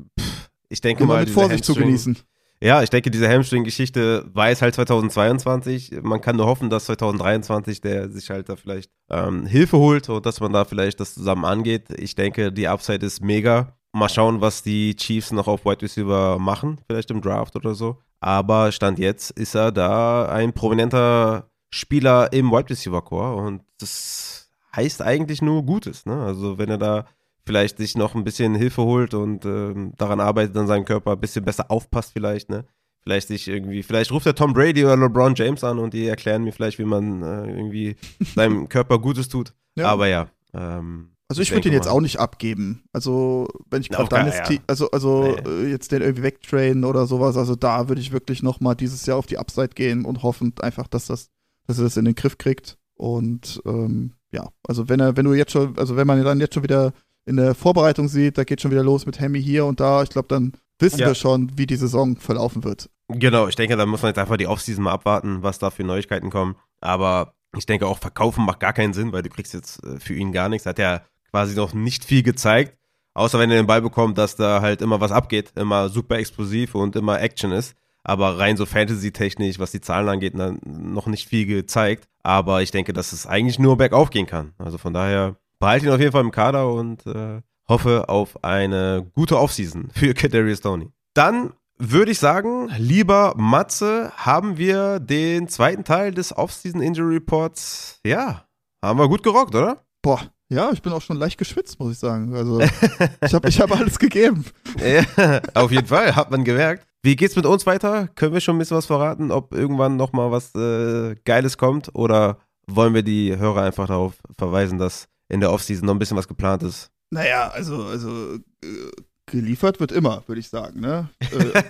A: ich denke Immer mal.
B: mit Vorsicht zu genießen.
A: Ja, ich denke, diese Hamstring-Geschichte weiß halt 2022. Man kann nur hoffen, dass 2023 der sich halt da vielleicht ähm, Hilfe holt und dass man da vielleicht das zusammen angeht. Ich denke, die Upside ist mega. Mal schauen, was die Chiefs noch auf Wide Receiver machen, vielleicht im Draft oder so. Aber Stand jetzt ist er da ein prominenter Spieler im Wide Receiver Core und das heißt eigentlich nur Gutes. Ne? Also wenn er da vielleicht sich noch ein bisschen Hilfe holt und äh, daran arbeitet, an seinem Körper ein bisschen besser aufpasst vielleicht, ne? Vielleicht sich irgendwie, vielleicht ruft er Tom Brady oder LeBron James an und die erklären mir vielleicht, wie man äh, irgendwie seinem Körper Gutes tut. Ja. Aber ja. Ähm,
B: also ich würde ihn jetzt auch nicht abgeben. Also wenn ich gerade dann ja. also, also nee. Äh, jetzt den irgendwie wegtrainen oder sowas, also da würde ich wirklich noch mal dieses Jahr auf die Upside gehen und hoffen einfach, dass das, dass er das in den Griff kriegt. Und ähm, ja, also wenn er, wenn du jetzt schon, also wenn man dann jetzt schon wieder in der Vorbereitung sieht, da geht schon wieder los mit Hemi hier und da, ich glaube, dann wissen ja. wir schon, wie die Saison verlaufen wird.
A: Genau, ich denke, da muss man jetzt einfach die Offseason mal abwarten, was da für Neuigkeiten kommen. Aber ich denke auch, verkaufen macht gar keinen Sinn, weil du kriegst jetzt äh, für ihn gar nichts. Hat ja quasi noch nicht viel gezeigt. Außer wenn er den Ball bekommt, dass da halt immer was abgeht, immer super explosiv und immer Action ist. Aber rein so Fantasy-technisch, was die Zahlen angeht, dann noch nicht viel gezeigt. Aber ich denke, dass es eigentlich nur bergauf gehen kann. Also von daher behalte ihn auf jeden Fall im Kader und äh, hoffe auf eine gute Offseason für Kadarius Tony. Dann würde ich sagen, lieber Matze, haben wir den zweiten Teil des Offseason Injury Reports. Ja, haben wir gut gerockt, oder?
B: Boah, ja, ich bin auch schon leicht geschwitzt, muss ich sagen. Also, ich habe ich hab alles gegeben.
A: Ja, auf jeden Fall, hat man gemerkt. Wie geht's mit uns weiter? Können wir schon ein bisschen was verraten, ob irgendwann nochmal was äh, Geiles kommt? Oder wollen wir die Hörer einfach darauf verweisen, dass in der Offseason noch ein bisschen was geplant ist?
B: Naja, also, also äh, geliefert wird immer, würde ich sagen. Ne? äh,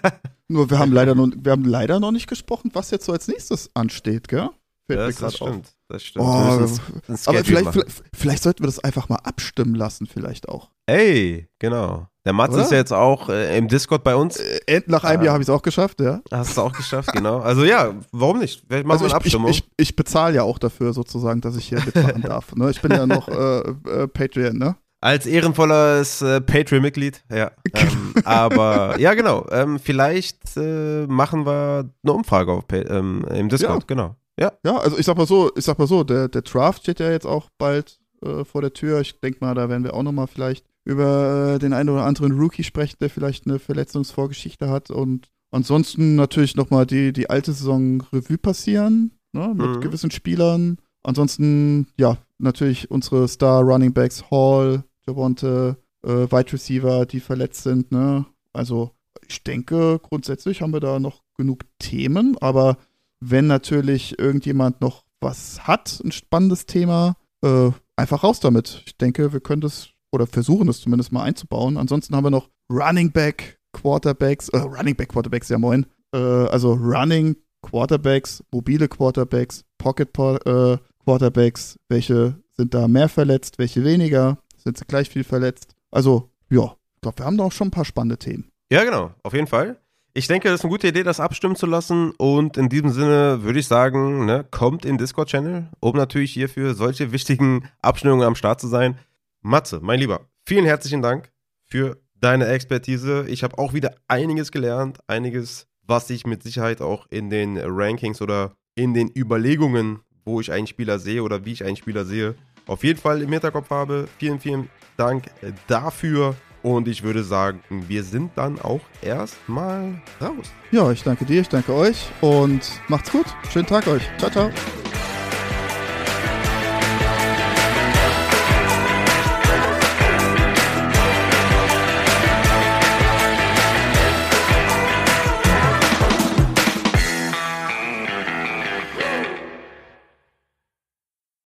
B: nur wir haben, leider noch, wir haben leider noch nicht gesprochen, was jetzt so als nächstes ansteht, gell?
A: Fällt das, das stimmt. Auf. Das
B: stimmt. Oh, aber vielleicht, vielleicht, vielleicht, sollten wir das einfach mal abstimmen lassen, vielleicht auch.
A: Ey, genau. Der Mats ist ja jetzt auch äh, im Discord bei uns.
B: Äh, nach einem äh, Jahr habe ich es auch geschafft, ja.
A: Hast du auch geschafft, genau. Also ja, warum nicht?
B: Vielleicht machen also wir eine Abstimmung. Ich, ich, ich bezahle ja auch dafür sozusagen, dass ich hier mitmachen darf. Ne? Ich bin ja noch äh, äh Patreon, ne?
A: Als ehrenvolles äh, Patreon-Mitglied, ja. Ähm, aber ja, genau. Ähm, vielleicht machen wir eine Umfrage auf, ähm, im Discord, ja. genau.
B: Ja. Ja, also ich sag mal so, ich sag mal so, der, der Draft steht ja jetzt auch bald vor der Tür. Ich denke mal, da werden wir auch nochmal vielleicht über äh, den einen oder anderen Rookie sprechen, der vielleicht eine Verletzungsvorgeschichte hat. Und ansonsten natürlich nochmal die, die alte Saison Revue passieren, ne, mit mhm. gewissen Spielern. Ansonsten, ja, natürlich unsere Star Running Backs Hall, Javonte, äh, Wide Receiver, die verletzt sind, ne? Also ich denke, grundsätzlich haben wir da noch genug Themen, aber wenn natürlich irgendjemand noch was hat, ein spannendes Thema, äh, einfach raus damit. Ich denke, wir können das oder versuchen das zumindest mal einzubauen. Ansonsten haben wir noch Running Back Quarterbacks, äh, Running Back Quarterbacks, ja moin. Äh, also Running Quarterbacks, mobile Quarterbacks, Pocket äh, Quarterbacks, welche sind da mehr verletzt, welche weniger, sind sie gleich viel verletzt. Also, ja, ich glaube, wir haben da auch schon ein paar spannende Themen.
A: Ja, genau, auf jeden Fall. Ich denke, das ist eine gute Idee, das abstimmen zu lassen. Und in diesem Sinne würde ich sagen, ne, kommt in Discord-Channel, um natürlich hier für solche wichtigen Abstimmungen am Start zu sein. Matze, mein Lieber, vielen herzlichen Dank für deine Expertise. Ich habe auch wieder einiges gelernt, einiges, was ich mit Sicherheit auch in den Rankings oder in den Überlegungen, wo ich einen Spieler sehe oder wie ich einen Spieler sehe, auf jeden Fall im Hinterkopf habe. Vielen, vielen Dank dafür. Und ich würde sagen, wir sind dann auch erstmal raus.
B: Ja, ich danke dir, ich danke euch und macht's gut. Schönen Tag euch. Ciao, ciao.